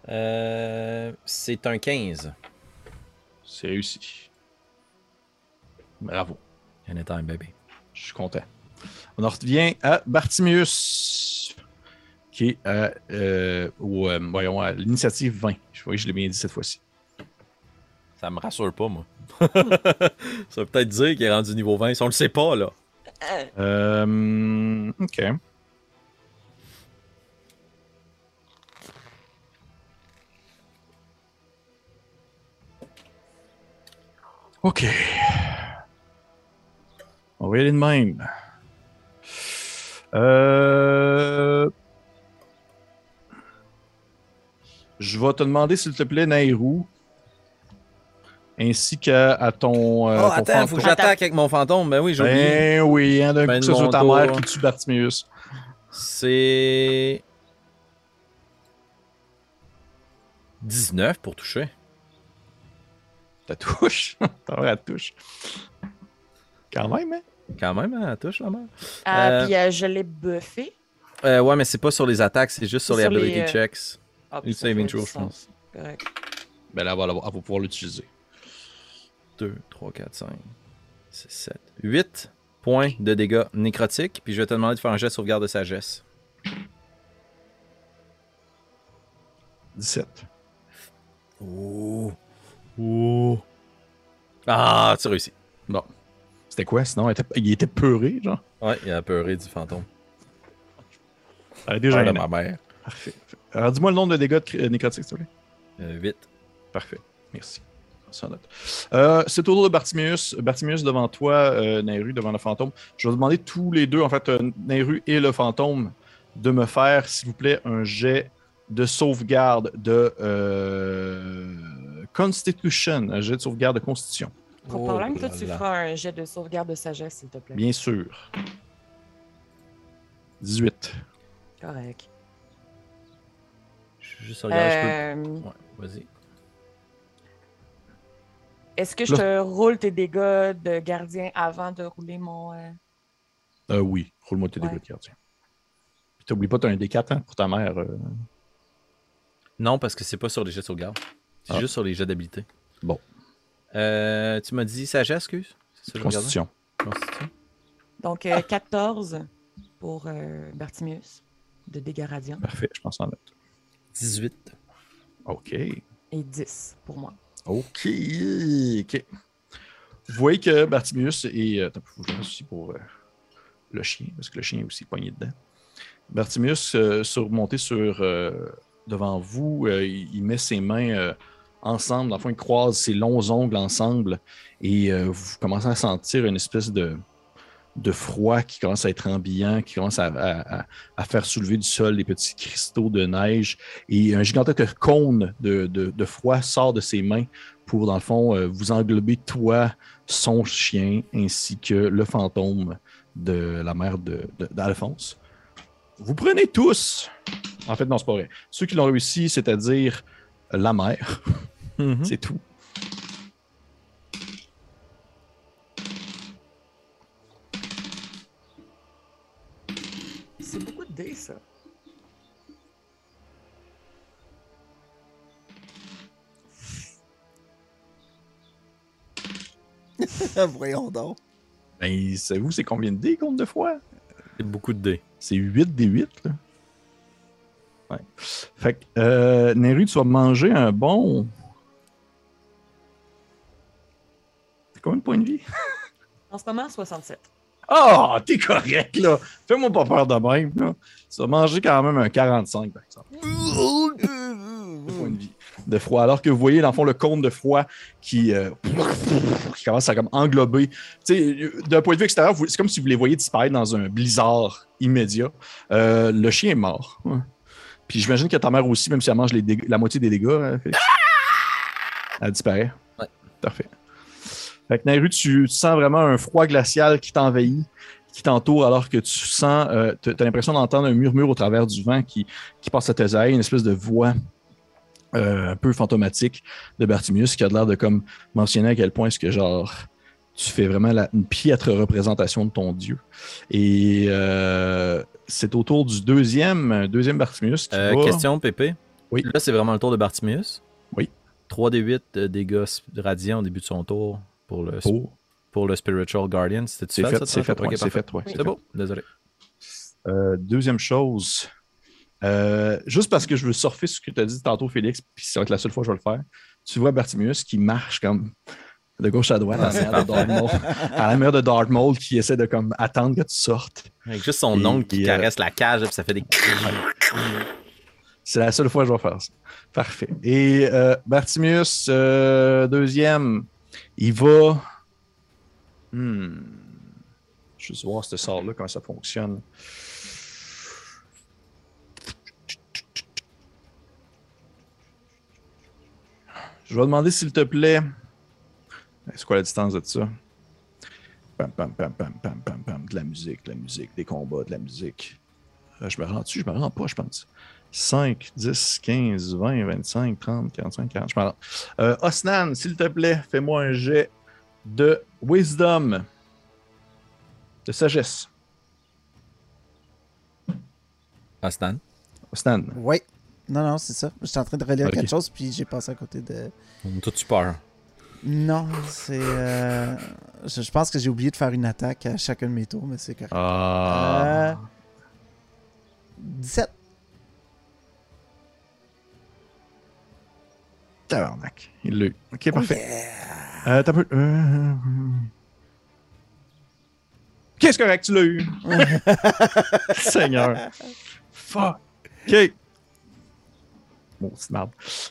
Euh, c'est un 15. C'est réussi. Bravo. Anytime, baby. Je suis content. On en revient à Bartimius, qui est à, euh, au, euh, voyons, à l'initiative 20. Je vois que je l'ai bien dit cette fois-ci. Ça me rassure pas, moi. [laughs] ça veut peut-être dire qu'il est rendu niveau 20. Si on le sait pas, là. Euh, ok. Ok. On va y aller de même. Euh... Je vais te demander, s'il te plaît, Nairou, ainsi qu'à à ton. euh, oh, ton attends, faut que j'attaque avec mon fantôme. Ben oui, j'ai. Ben oui, hein, d'un Ben coup, ça sur ta mère qui tue Bartimius. C'est. 19 pour toucher. Ta touche? [laughs] Ta touche. Quand même, hein? Quand même, hein, elle touche la mère. Ah, Euh, puis euh, je l'ai buffé. Euh, ouais, mais c'est pas sur les attaques, c'est juste sur les Sur les, ability euh, checks. Ah, Une saving throw, je pense. Correct. Ben là, elle va, l'avoir- elle va pouvoir l'utiliser. 2, 3, 4, 5, 6, 7, 8 points de dégâts nécrotiques. Puis je vais te demander de faire un jet de sauvegarde de sagesse. 17. Oh. Oh. Ah, tu réussis. Bon. C'était quoi sinon? Il était, il était peuré, genre? Ouais, il a peuré du fantôme. Déjà de ma mère. Parfait. Alors, dis-moi le nombre de dégâts de euh, nécrotiques, s'il te plaît. Euh, 8. Parfait. Merci. Euh, c'est au tour de Bartimius. Bartimius devant toi, euh, Nairu devant le fantôme. Je vais vous demander tous les deux, en fait, euh, Nairu et le fantôme, de me faire, s'il vous plaît, un jet de sauvegarde de euh, Constitution, un jet de sauvegarde de Constitution. Pour Oh problème, toi, tu là. feras un jet de sauvegarde de sagesse, s'il te plaît. Bien sûr. 18. Correct. Je juste regarder, je Euh, peux. Ouais, vas-y. Est-ce que je te roule tes dégâts de gardien avant de rouler mon. euh, Euh, oui, roule-moi tes Ouais. dégâts de gardien. Puis t'oublies pas, t'as un D4 hein, pour ta mère. euh. Non, parce que c'est pas sur les jets de sauvegarde. C'est Ah. juste sur les jets d'habilité. Bon. Euh, tu m'as dit sagesse, excuse? C'est ça? Constitution. Constitution. Donc, euh, 14 pour euh, Bartimius de dégâts radiants Parfait, je pense en note. 18. OK. et 10 pour moi. OK. OK. Vous voyez que Bartimius est. euh, Attends, faut que je aussi pour euh, le chien, parce que le chien est aussi poigné dedans. Bartimius, euh, surmonté sur. euh, devant vous, euh, il, il met ses mains euh, ensemble. Dans le fond, il croise ses longs ongles ensemble et euh, vous commencez à sentir une espèce de, de froid qui commence à être ambiant, qui commence à, à- faire soulever du sol des petits cristaux de neige. Et un gigantesque cône de, de- de froid sort de ses mains pour, dans le fond, euh, vous englober, toi, son chien, ainsi que le fantôme de la mère d'Alphonse. Vous prenez tous. En fait, non, c'est pas vrai. Ceux qui l'ont réussi, c'est-à-dire la mer. [laughs] Mhm. C'est tout. C'est beaucoup de dés, ça. [laughs] Voyons donc. Ben, savez-vous c'est combien de dés, compte de fois? C'est beaucoup de dés. C'est 8 des 8, là. Ouais. Fait que, euh, Neru, tu vas manger un bon. C'est combien de points de vie? En ce moment, 67. Ah, t'es correct, là. Fais-moi pas peur de même, là. Tu vas manger quand même un 45, par exemple. de points de vie. De froid. Alors que vous voyez, dans le fond, le cône de froid qui, euh, qui commence à comme englober. D'un point de vue extérieur, c'est comme si vous les voyiez disparaître dans un blizzard immédiat. Euh, le chien est mort. Ouais. Puis j'imagine que ta mère aussi, même si elle mange les la moitié des dégâts, hein, Félix. elle disparaît. Ouais. Parfait. Fait que Nairu, tu, tu sens vraiment un froid glacial qui t'envahit, qui t'entoure, alors que tu sens, euh, tu as l'impression d'entendre un murmure au travers du vent qui, qui passe à tes oreilles, une espèce de voix euh, un peu fantomatique de Bartimius qui a l'air de comme mentionner à quel point est-ce que genre tu fais vraiment la- une piètre représentation de ton dieu. Et euh, c'est au tour du deuxième, deuxième Bartimius qui Euh, va- Question, Pépé. Oui. Là, c'est vraiment le tour de Bartimius. Oui. 3 des 8 de dégâts radiants au début de son tour pour le, pour- pour le Spiritual Guardian. C'était C'est fait, c'est fait, ouais, c'est fait, ouais, c'est C'est beau, désolé. Euh, deuxième chose, euh, juste parce que je veux surfer sur ce que tu as dit tantôt, Félix, puis ça va être la seule fois que je vais le faire. Tu vois Bartimius qui marche comme de gauche à droite à la à la manière de Dartmoor qui essaie de comme attendre que tu sortes. Avec juste son ongle qui euh, caresse la cage, puis ça fait des. C'est la seule fois que je vais faire ça. Parfait. Et euh, Bartimius, euh, deuxième, il va. Hmm. Je vais voir ce sort-là, comment ça fonctionne. Je vais demander, s'il te plaît. C'est quoi la distance de ça? Pam, pam, pam, pam, pam, pam, pam. De la musique, de la musique, des combats, de la musique. Euh, je me rends dessus, je me rends pas, je pense. 5, 10, 15, 20, 25, 30, 45, 40. Je m'en rends. Euh, Osnan, s'il te plaît, fais-moi un jet de wisdom. De sagesse. Stan. Osnan. Oui. Non, non, c'est ça. J'étais en train de relire Ok. quelque chose, puis j'ai passé à côté de. On a peur. Non, c'est. euh, Je, je pense que j'ai oublié de faire une attaque à chacun de mes tours, mais c'est correct. Ah. Euh, 17. Tabarnak. Il l'a eu. Ok, parfait. Euh, t'as peu. Euh... Qu'est-ce correct, tu l'as eu? [laughs] Seigneur. Fuck. Ok. Bon,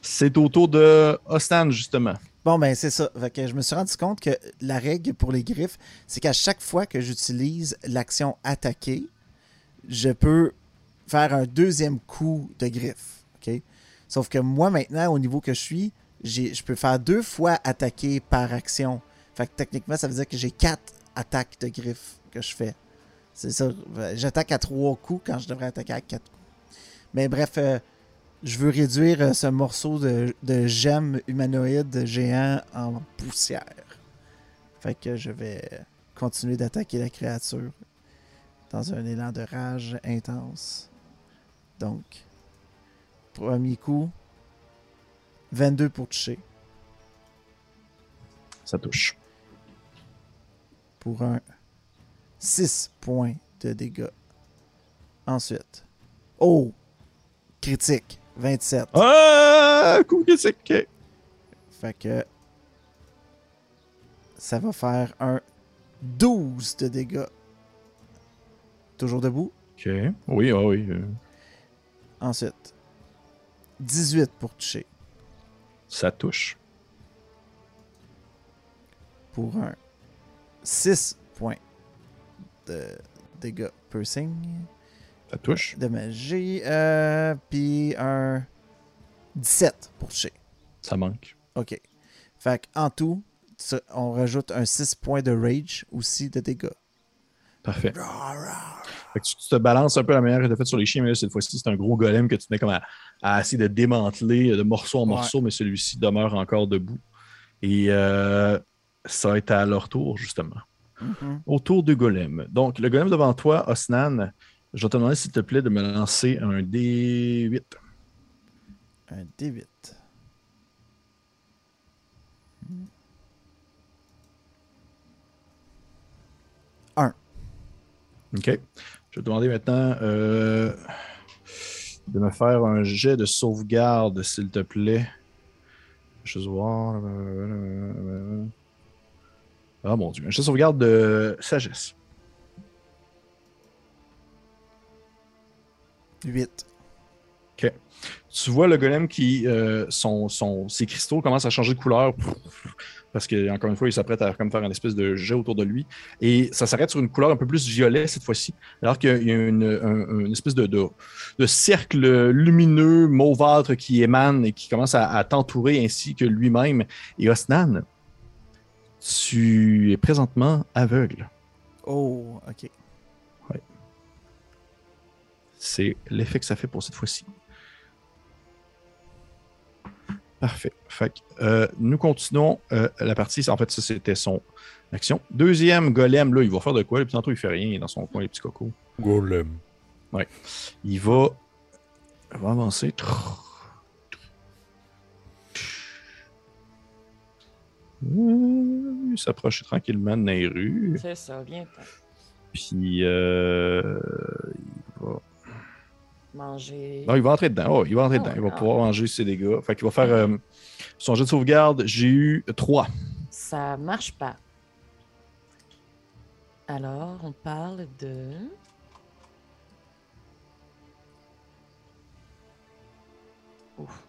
c'est au tour de Ostan, justement. Bon, ben c'est ça. Je me suis rendu compte que la règle pour les griffes, c'est qu'à chaque fois que j'utilise l'action attaquer, je peux faire un deuxième coup de griffe. Sauf que moi, maintenant, au niveau que je suis, je peux faire deux fois attaquer par action. Fait que techniquement, ça veut dire que j'ai quatre attaques de griffes que je fais. C'est ça. J'attaque à trois coups quand je devrais attaquer à quatre coups. Mais bref, euh, je veux réduire euh, ce morceau de, de gemme humanoïde géant en poussière. Fait que je vais continuer d'attaquer la créature dans un élan de rage intense. Donc, premier coup, 22 pour toucher, Ça touche. pour un 6 points de dégâts. Ensuite, oh, critique, 27. Ah! Ok. Fait que ça va faire un 12 de dégâts. Toujours debout. Ok. Oui, ah oui. euh, Ensuite, 18 pour toucher. ça touche. Pour un 6 points de dégâts piercing. Ça touche. De magie. Euh, Puis un 17 pour toucher. Ça manque. Ok. Fait en tout, on rajoute un 6 points de rage aussi de dégâts. Parfait. Fait que tu, tu te balances un peu la manière que tu as fait sur les chiens, mais là, cette fois-ci, c'est un gros golem que tu mets comme à, à essayer de démanteler de morceau en Ouais. morceau, mais celui-ci demeure encore debout. Et euh, ça va être à leur tour, justement. Mhm. Au tour du golem. Donc, le golem devant toi, Osnan, je vais te demander, s'il te plaît, de me lancer un D8. Un D8. Un. OK. Je vais te demander maintenant euh, de me faire un jet de sauvegarde, s'il te plaît. Je vais voir. Ah mon Dieu. Un jet de sauvegarde de sagesse. 8. Tu vois le golem qui, euh, son, son- ses cristaux commencent à changer de couleur parce que encore une fois, il s'apprête à comme faire une espèce de jet autour de lui et ça s'arrête sur une couleur un peu plus violet cette fois-ci, alors qu'il y a une, un- une espèce de, de, de cercle lumineux mauvâtre qui émane et qui commence à, à t'entourer ainsi que lui-même. Et Osnan, tu es présentement aveugle. Oh, ok. C'est l'effet que ça fait pour cette fois-ci. Parfait. Fait que, euh, nous continuons euh, la partie. En fait, ça, c'était son action. Deuxième golem, là, il va faire de quoi? Puis tantôt, il fait rien dans son coin, les petits cocos. Golem. Il va, il va avancer. Euh, Il s'approche tranquillement de Nairu. C'est ça, viens Puis, euh, manger. Non, il va entrer dedans. Oh, il va entrer Ah dedans. Il va ah pouvoir manger ses dégâts. Fait qu'il va faire euh, son jet de sauvegarde. J'ai eu 3. Ça marche pas. Alors, on parle de. Ouf.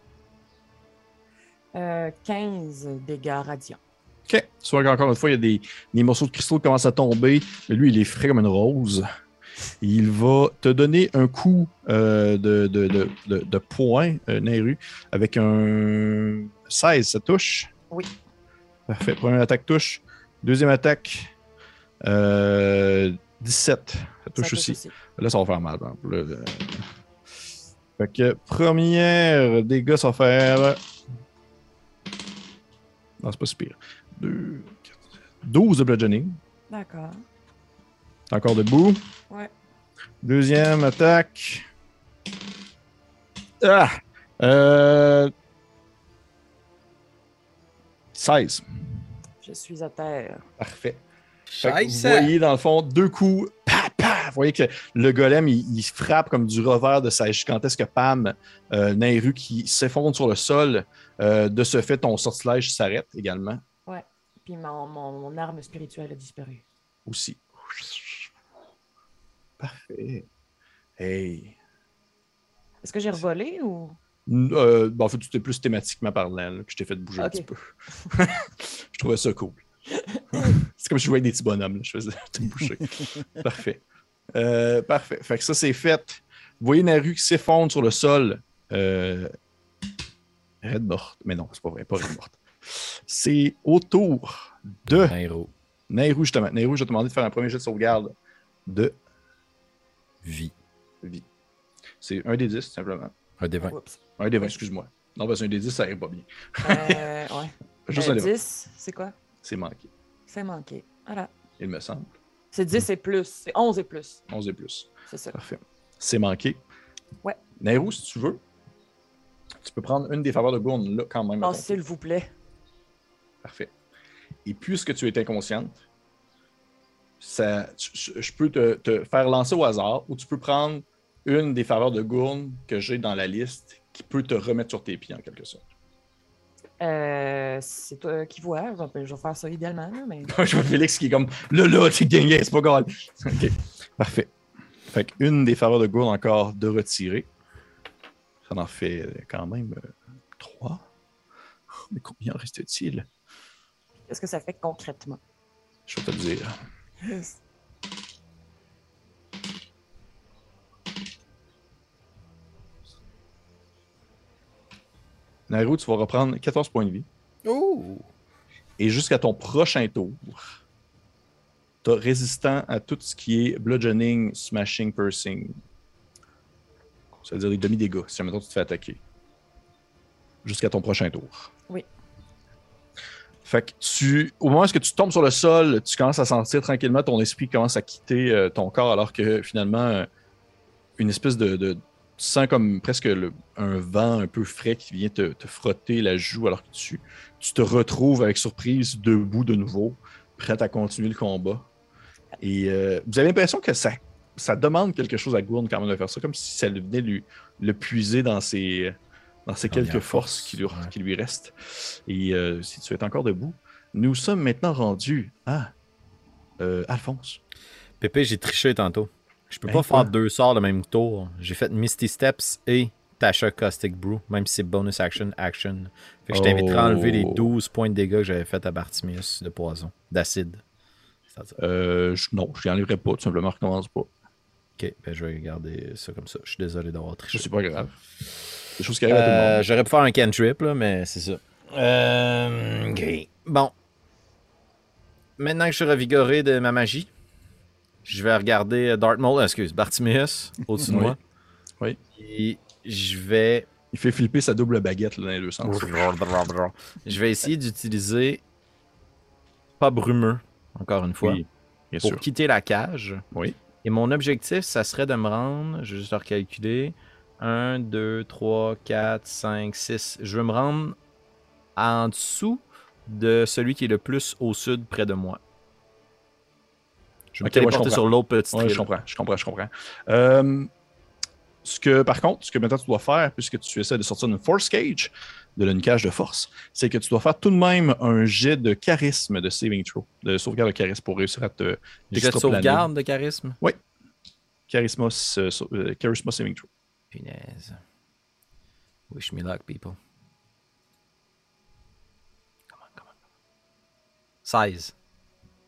Euh, 15 dégâts radiants. OK. Tu vois qu'encore une fois, il y a des, des morceaux de cristaux qui commencent à tomber. Mais lui, il est frais comme une rose. Il va te donner un coup euh, de, de, de, de, de poing, euh, Nairu, avec un 16. Ça touche? Oui. Parfait. Première attaque touche. Deuxième attaque, euh, 17. Ça touche Ça aussi. Là, ça va faire mal. Fait que première dégâts, ça va faire. Non, c'est pas si pire. Deux, quatre, 12 de bludgeoning. D'accord. T'es encore debout. Ouais. Deuxième attaque. Ah! Euh... 16. Je suis à terre. Parfait. Vous voyez, dans le fond, deux coups. Pa, pa! Vous voyez que le golem, il, il frappe comme du revers de sa gigantesque pam euh, Nairu qui s'effondre sur le sol. Euh, de ce fait, ton sortilège s'arrête également Puis mon, mon, mon arme spirituelle a disparu. aussi. Parfait. Hey. Est-ce que j'ai revolé ou? Euh, ben, en fait, tu t'es plus thématiquement parlant, là, que je t'ai fait bouger un petit peu. [laughs] je trouvais ça cool. [laughs] c'est comme si je jouais avec des petits bonhommes. là, Je faisais [laughs] tout bouger. parfait. Euh, parfait. Fait que ça, c'est fait. Vous voyez Naru qui s'effondre sur le sol. Euh... Red morte. Mais non, c'est pas vrai, pas Red morte. C'est au tour de Nairo. Nairou, justement. Nairou, je vais te demander de faire un premier jet de sauvegarde de Vie. vie. C'est un des 10, simplement. Un des 20. Oups. Un des 20, excuse-moi. Non, parce qu'un des 10, ça arrive pas bien. Euh, ouais. [laughs] Juste Euh, un des 20. 10, c'est quoi? C'est manqué, C'est manqué. Voilà. il me semble. C'est 10 et plus. C'est 11 et plus. 11 et plus. C'est ça. Parfait. C'est manqué. Ouais. Nairou, si tu veux, tu peux prendre une des faveurs de Gourne là quand même. Oh, s'il vous plaît. Parfait. Et puisque tu es inconsciente, ça, je peux te, te faire lancer au hasard ou tu peux prendre une des faveurs de Gourne que j'ai dans la liste qui peut te remettre sur tes pieds en quelque sorte. Euh, c'est toi qui vois. Je vais- faire ça idéalement, mais. [laughs] je vois Félix qui est comme là, là, tu gagné, c'est pas grave. [laughs] ok, parfait. Fait qu'une des faveurs de Gourne encore de retirer. Ça en fait quand même euh, trois. Mais combien en reste-t-il? Qu'est-ce que ça fait concrètement? Je vais te le dire. Nairo, tu vas reprendre 14 points de vie. Oh! Et jusqu'à ton prochain tour, tu résistant à tout ce qui est bludgeoning, smashing, piercing. Ça veut dire des demi-dégâts si jamais tu te fais attaquer. Jusqu'à ton prochain tour. Fait que tu, au moment où tu tombes sur le sol, tu commences à sentir tranquillement ton esprit commence à quitter euh, ton corps alors que finalement, euh, une espèce de, Tu sens comme presque un vent un peu frais qui vient te, te frotter la joue alors que tu, tu te retrouves avec surprise debout de nouveau, prêt à continuer le combat. Et euh, vous avez l'impression que ça ça demande quelque chose à Gourne quand même de faire ça, comme si ça venait lui, le puiser dans ses, dans Dernière quelques forces force, qui lui, ouais. qui lui restent. Et euh, si tu es encore debout, nous sommes maintenant rendus à euh, Alphonse. Pépé, j'ai triché tantôt. Je peux pas faire deux sorts le même tour. J'ai fait Misty Steps et Tasha Caustic Brew, même si c'est bonus action, action. Fait que je t'inviterai à enlever les Oh. 12 points de dégâts que j'avais fait à Bartimius de poison, d'acide. Euh, je- non, je n'y enlèverai pas, tout simplement, recommence pas. Ok, ben je vais garder ça comme ça. Je suis désolé d'avoir triché. c'est pas grave. Des choses qui arrivent à tout le Euh, monde. J'aurais pu faire un cantrip, là, mais c'est ça. Euh, ok. Bon. Maintenant que je suis revigoré de ma magie, je vais regarder euh, Dartmoor, excuse, Bartimius au-dessus de Oui. moi. Oui. Et je vais. Il fait flipper sa double baguette là, dans les deux sens. Je vais essayer d'utiliser. Pas brumeux, encore une fois, Oui, bien pour sûr. quitter la cage. Oui. Et mon objectif, ça serait de me rendre, je vais juste le recalculer, 1, 2, 3, 4, 5, 6. Je veux me rendre en dessous de celui qui est le plus au sud près de moi. Je vais me Ok, ouais, je téléporter sur l'autre petite Ouais, je comprends, je comprends, je comprends. Euh, ce que, par contre, ce que maintenant tu dois faire, puisque tu essaies de sortir d'une force cage, de une cage de force, c'est que tu dois faire tout de même un jet de charisme de saving throw, de sauvegarde de charisme pour réussir à te Jet de sauvegarde de charisme? Charisma, euh, euh, charisma saving throw. Punaise. Wish me luck, people. Come on, come on. 16.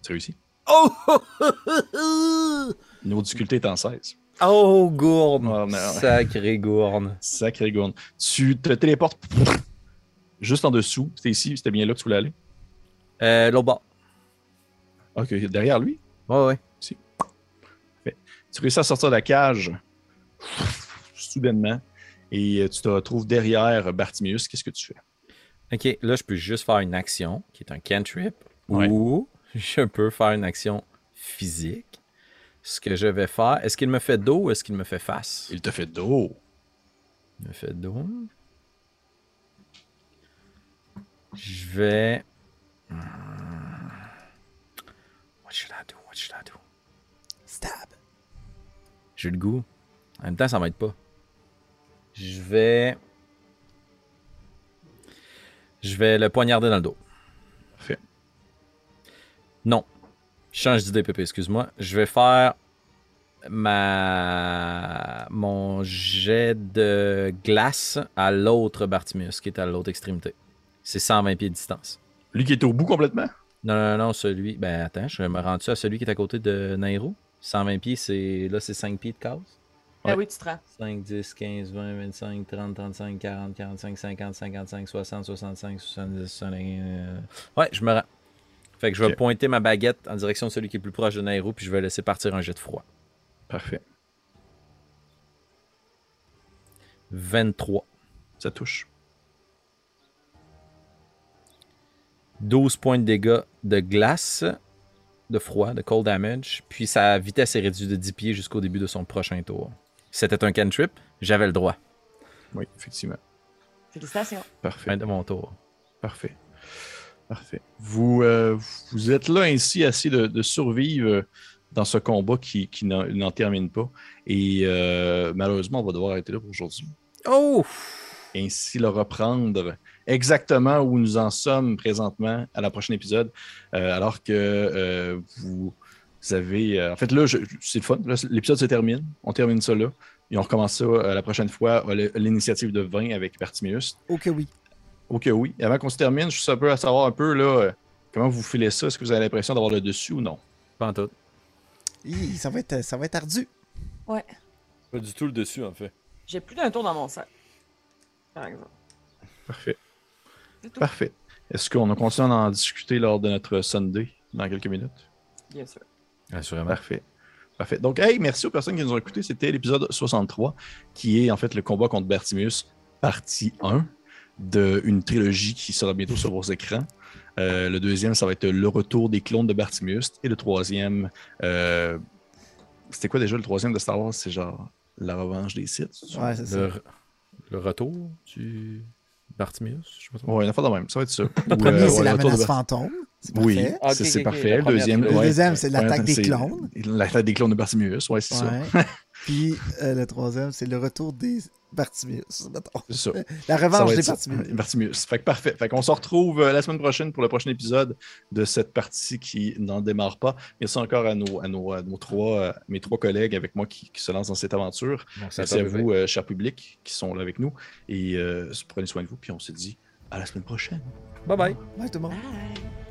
C'est réussi. Oh! [laughs] Niveau de difficulté est en 16. oh, gourne! Oh, non. Sacré gourne. Sacré gourne. Tu te téléportes juste en dessous. C'était ici, c'était bien là que tu voulais aller? Euh, l'autre bas. Ok, derrière lui? Ouais, ouais. Tu réussis à sortir de la cage soudainement et euh, tu te retrouves derrière Bartimius. Qu'est-ce que tu fais? Ok, là, je peux juste faire une action qui est un cantrip Ouais. ou je peux faire une action physique. Ce que je vais faire, est-ce qu'il me fait dos ou est-ce qu'il me fait face? Il te fait dos. Il me fait dos. Je vais. Hmm. What should I do? What should I do? Stab. J'ai le goût. En même temps, ça m'aide pas. Je vais. Je vais le poignarder dans le dos. Parfait. Non. Je change d'idée, Pépé, excuse-moi. Je vais faire ma mon jet de glace à l'autre Bartimius, qui est à l'autre extrémité. C'est 120 pieds de distance. Lui qui est au bout complètement? Non, non, non, celui. Ben attends, je vais me rendre à celui qui est à côté de Nairo? 120 pieds, c'est. Là, c'est 5 pieds de Ah oui, tu te rends. 5, 10, 15, 20, 25, 30, 35, 40, 45, 50, 55, 60, 65, 70, 70. euh, Ouais, je me rends. Fait que je vais pointer ma baguette en direction de celui qui est plus proche de Nairo, puis je vais laisser partir un jet de froid. Parfait. 23. Ça touche. 12 points de dégâts de glace, de froid, de cold damage, puis sa vitesse est réduite de 10 pieds jusqu'au début de son prochain tour. C'était un cantrip, j'avais le droit. Oui, effectivement. Félicitations. Parfait. Fin de mon tour. Parfait. Parfait. Vous, euh, vous êtes là ainsi, assez de, de survivre euh, dans ce combat qui, qui n'en n'en termine pas. Et euh, malheureusement, on va devoir arrêter là pour aujourd'hui. Oh! Et ainsi le reprendre exactement où nous en sommes présentement à la prochaine épisode. Euh, alors que euh, vous avez. euh, en fait, là, je- c'est le fun. L'épisode se termine. On termine ça là. Et on recommence ça euh, la prochaine fois à l- l'initiative de 20 avec Bartimius. Ok, oui. Ok, oui. Et avant qu'on se termine, je suis un peu à savoir un peu là, euh, comment vous filez ça? Est-ce que vous avez l'impression d'avoir le dessus ou non? Pas en tout. Hi, ça, va être, ça va être ardu. Ouais. Pas du tout le dessus, en fait. J'ai plus d'un tour dans mon sac. Par exemple. Parfait. C'est tout. Parfait. Est-ce qu'on continue à en discuter lors de notre Sunday dans quelques minutes? Bien sûr. Assurément. Parfait. Parfait. Donc, hey, merci aux personnes qui nous ont écoutés. C'était l'épisode 63, qui est en fait le combat contre Bertimius, partie 1 d'une trilogie qui sera bientôt sur vos écrans. Euh, le deuxième, ça va être le retour des clones de Bertimius. Et le troisième, euh, c'était quoi déjà le troisième de Star Wars? C'est genre la revanche des Sith. Ouais, c'est. Le, re- le retour du Bartimius, je sais pas. Ouais, une affaire de même. Ça va être ça. Le premier, c'est la menace fantôme. C'est Oui, parfait. C'est parfait. la Le deuxième, ouais. deuxième, c'est l'attaque des clones. L'attaque des clones de Bartimius, ouais, c'est ça. [laughs] Puis euh, le troisième, c'est le retour des Bartimius. C'est ça. [laughs] La revanche va des. Bartimius. [laughs] Bartimius. Fait que parfait. Fait qu'on se retrouve euh, la semaine prochaine pour le prochain épisode de cette partie qui n'en démarre pas. Merci encore à nos, à nos, à nos trois, euh, mes trois collègues avec moi qui, qui se lancent dans cette aventure. Merci Merci à vous, euh, cher public, qui sont là avec nous. Et euh, prenez soin de vous. Puis on se dit à la semaine prochaine. Bye bye. Bye tout le monde. Bye.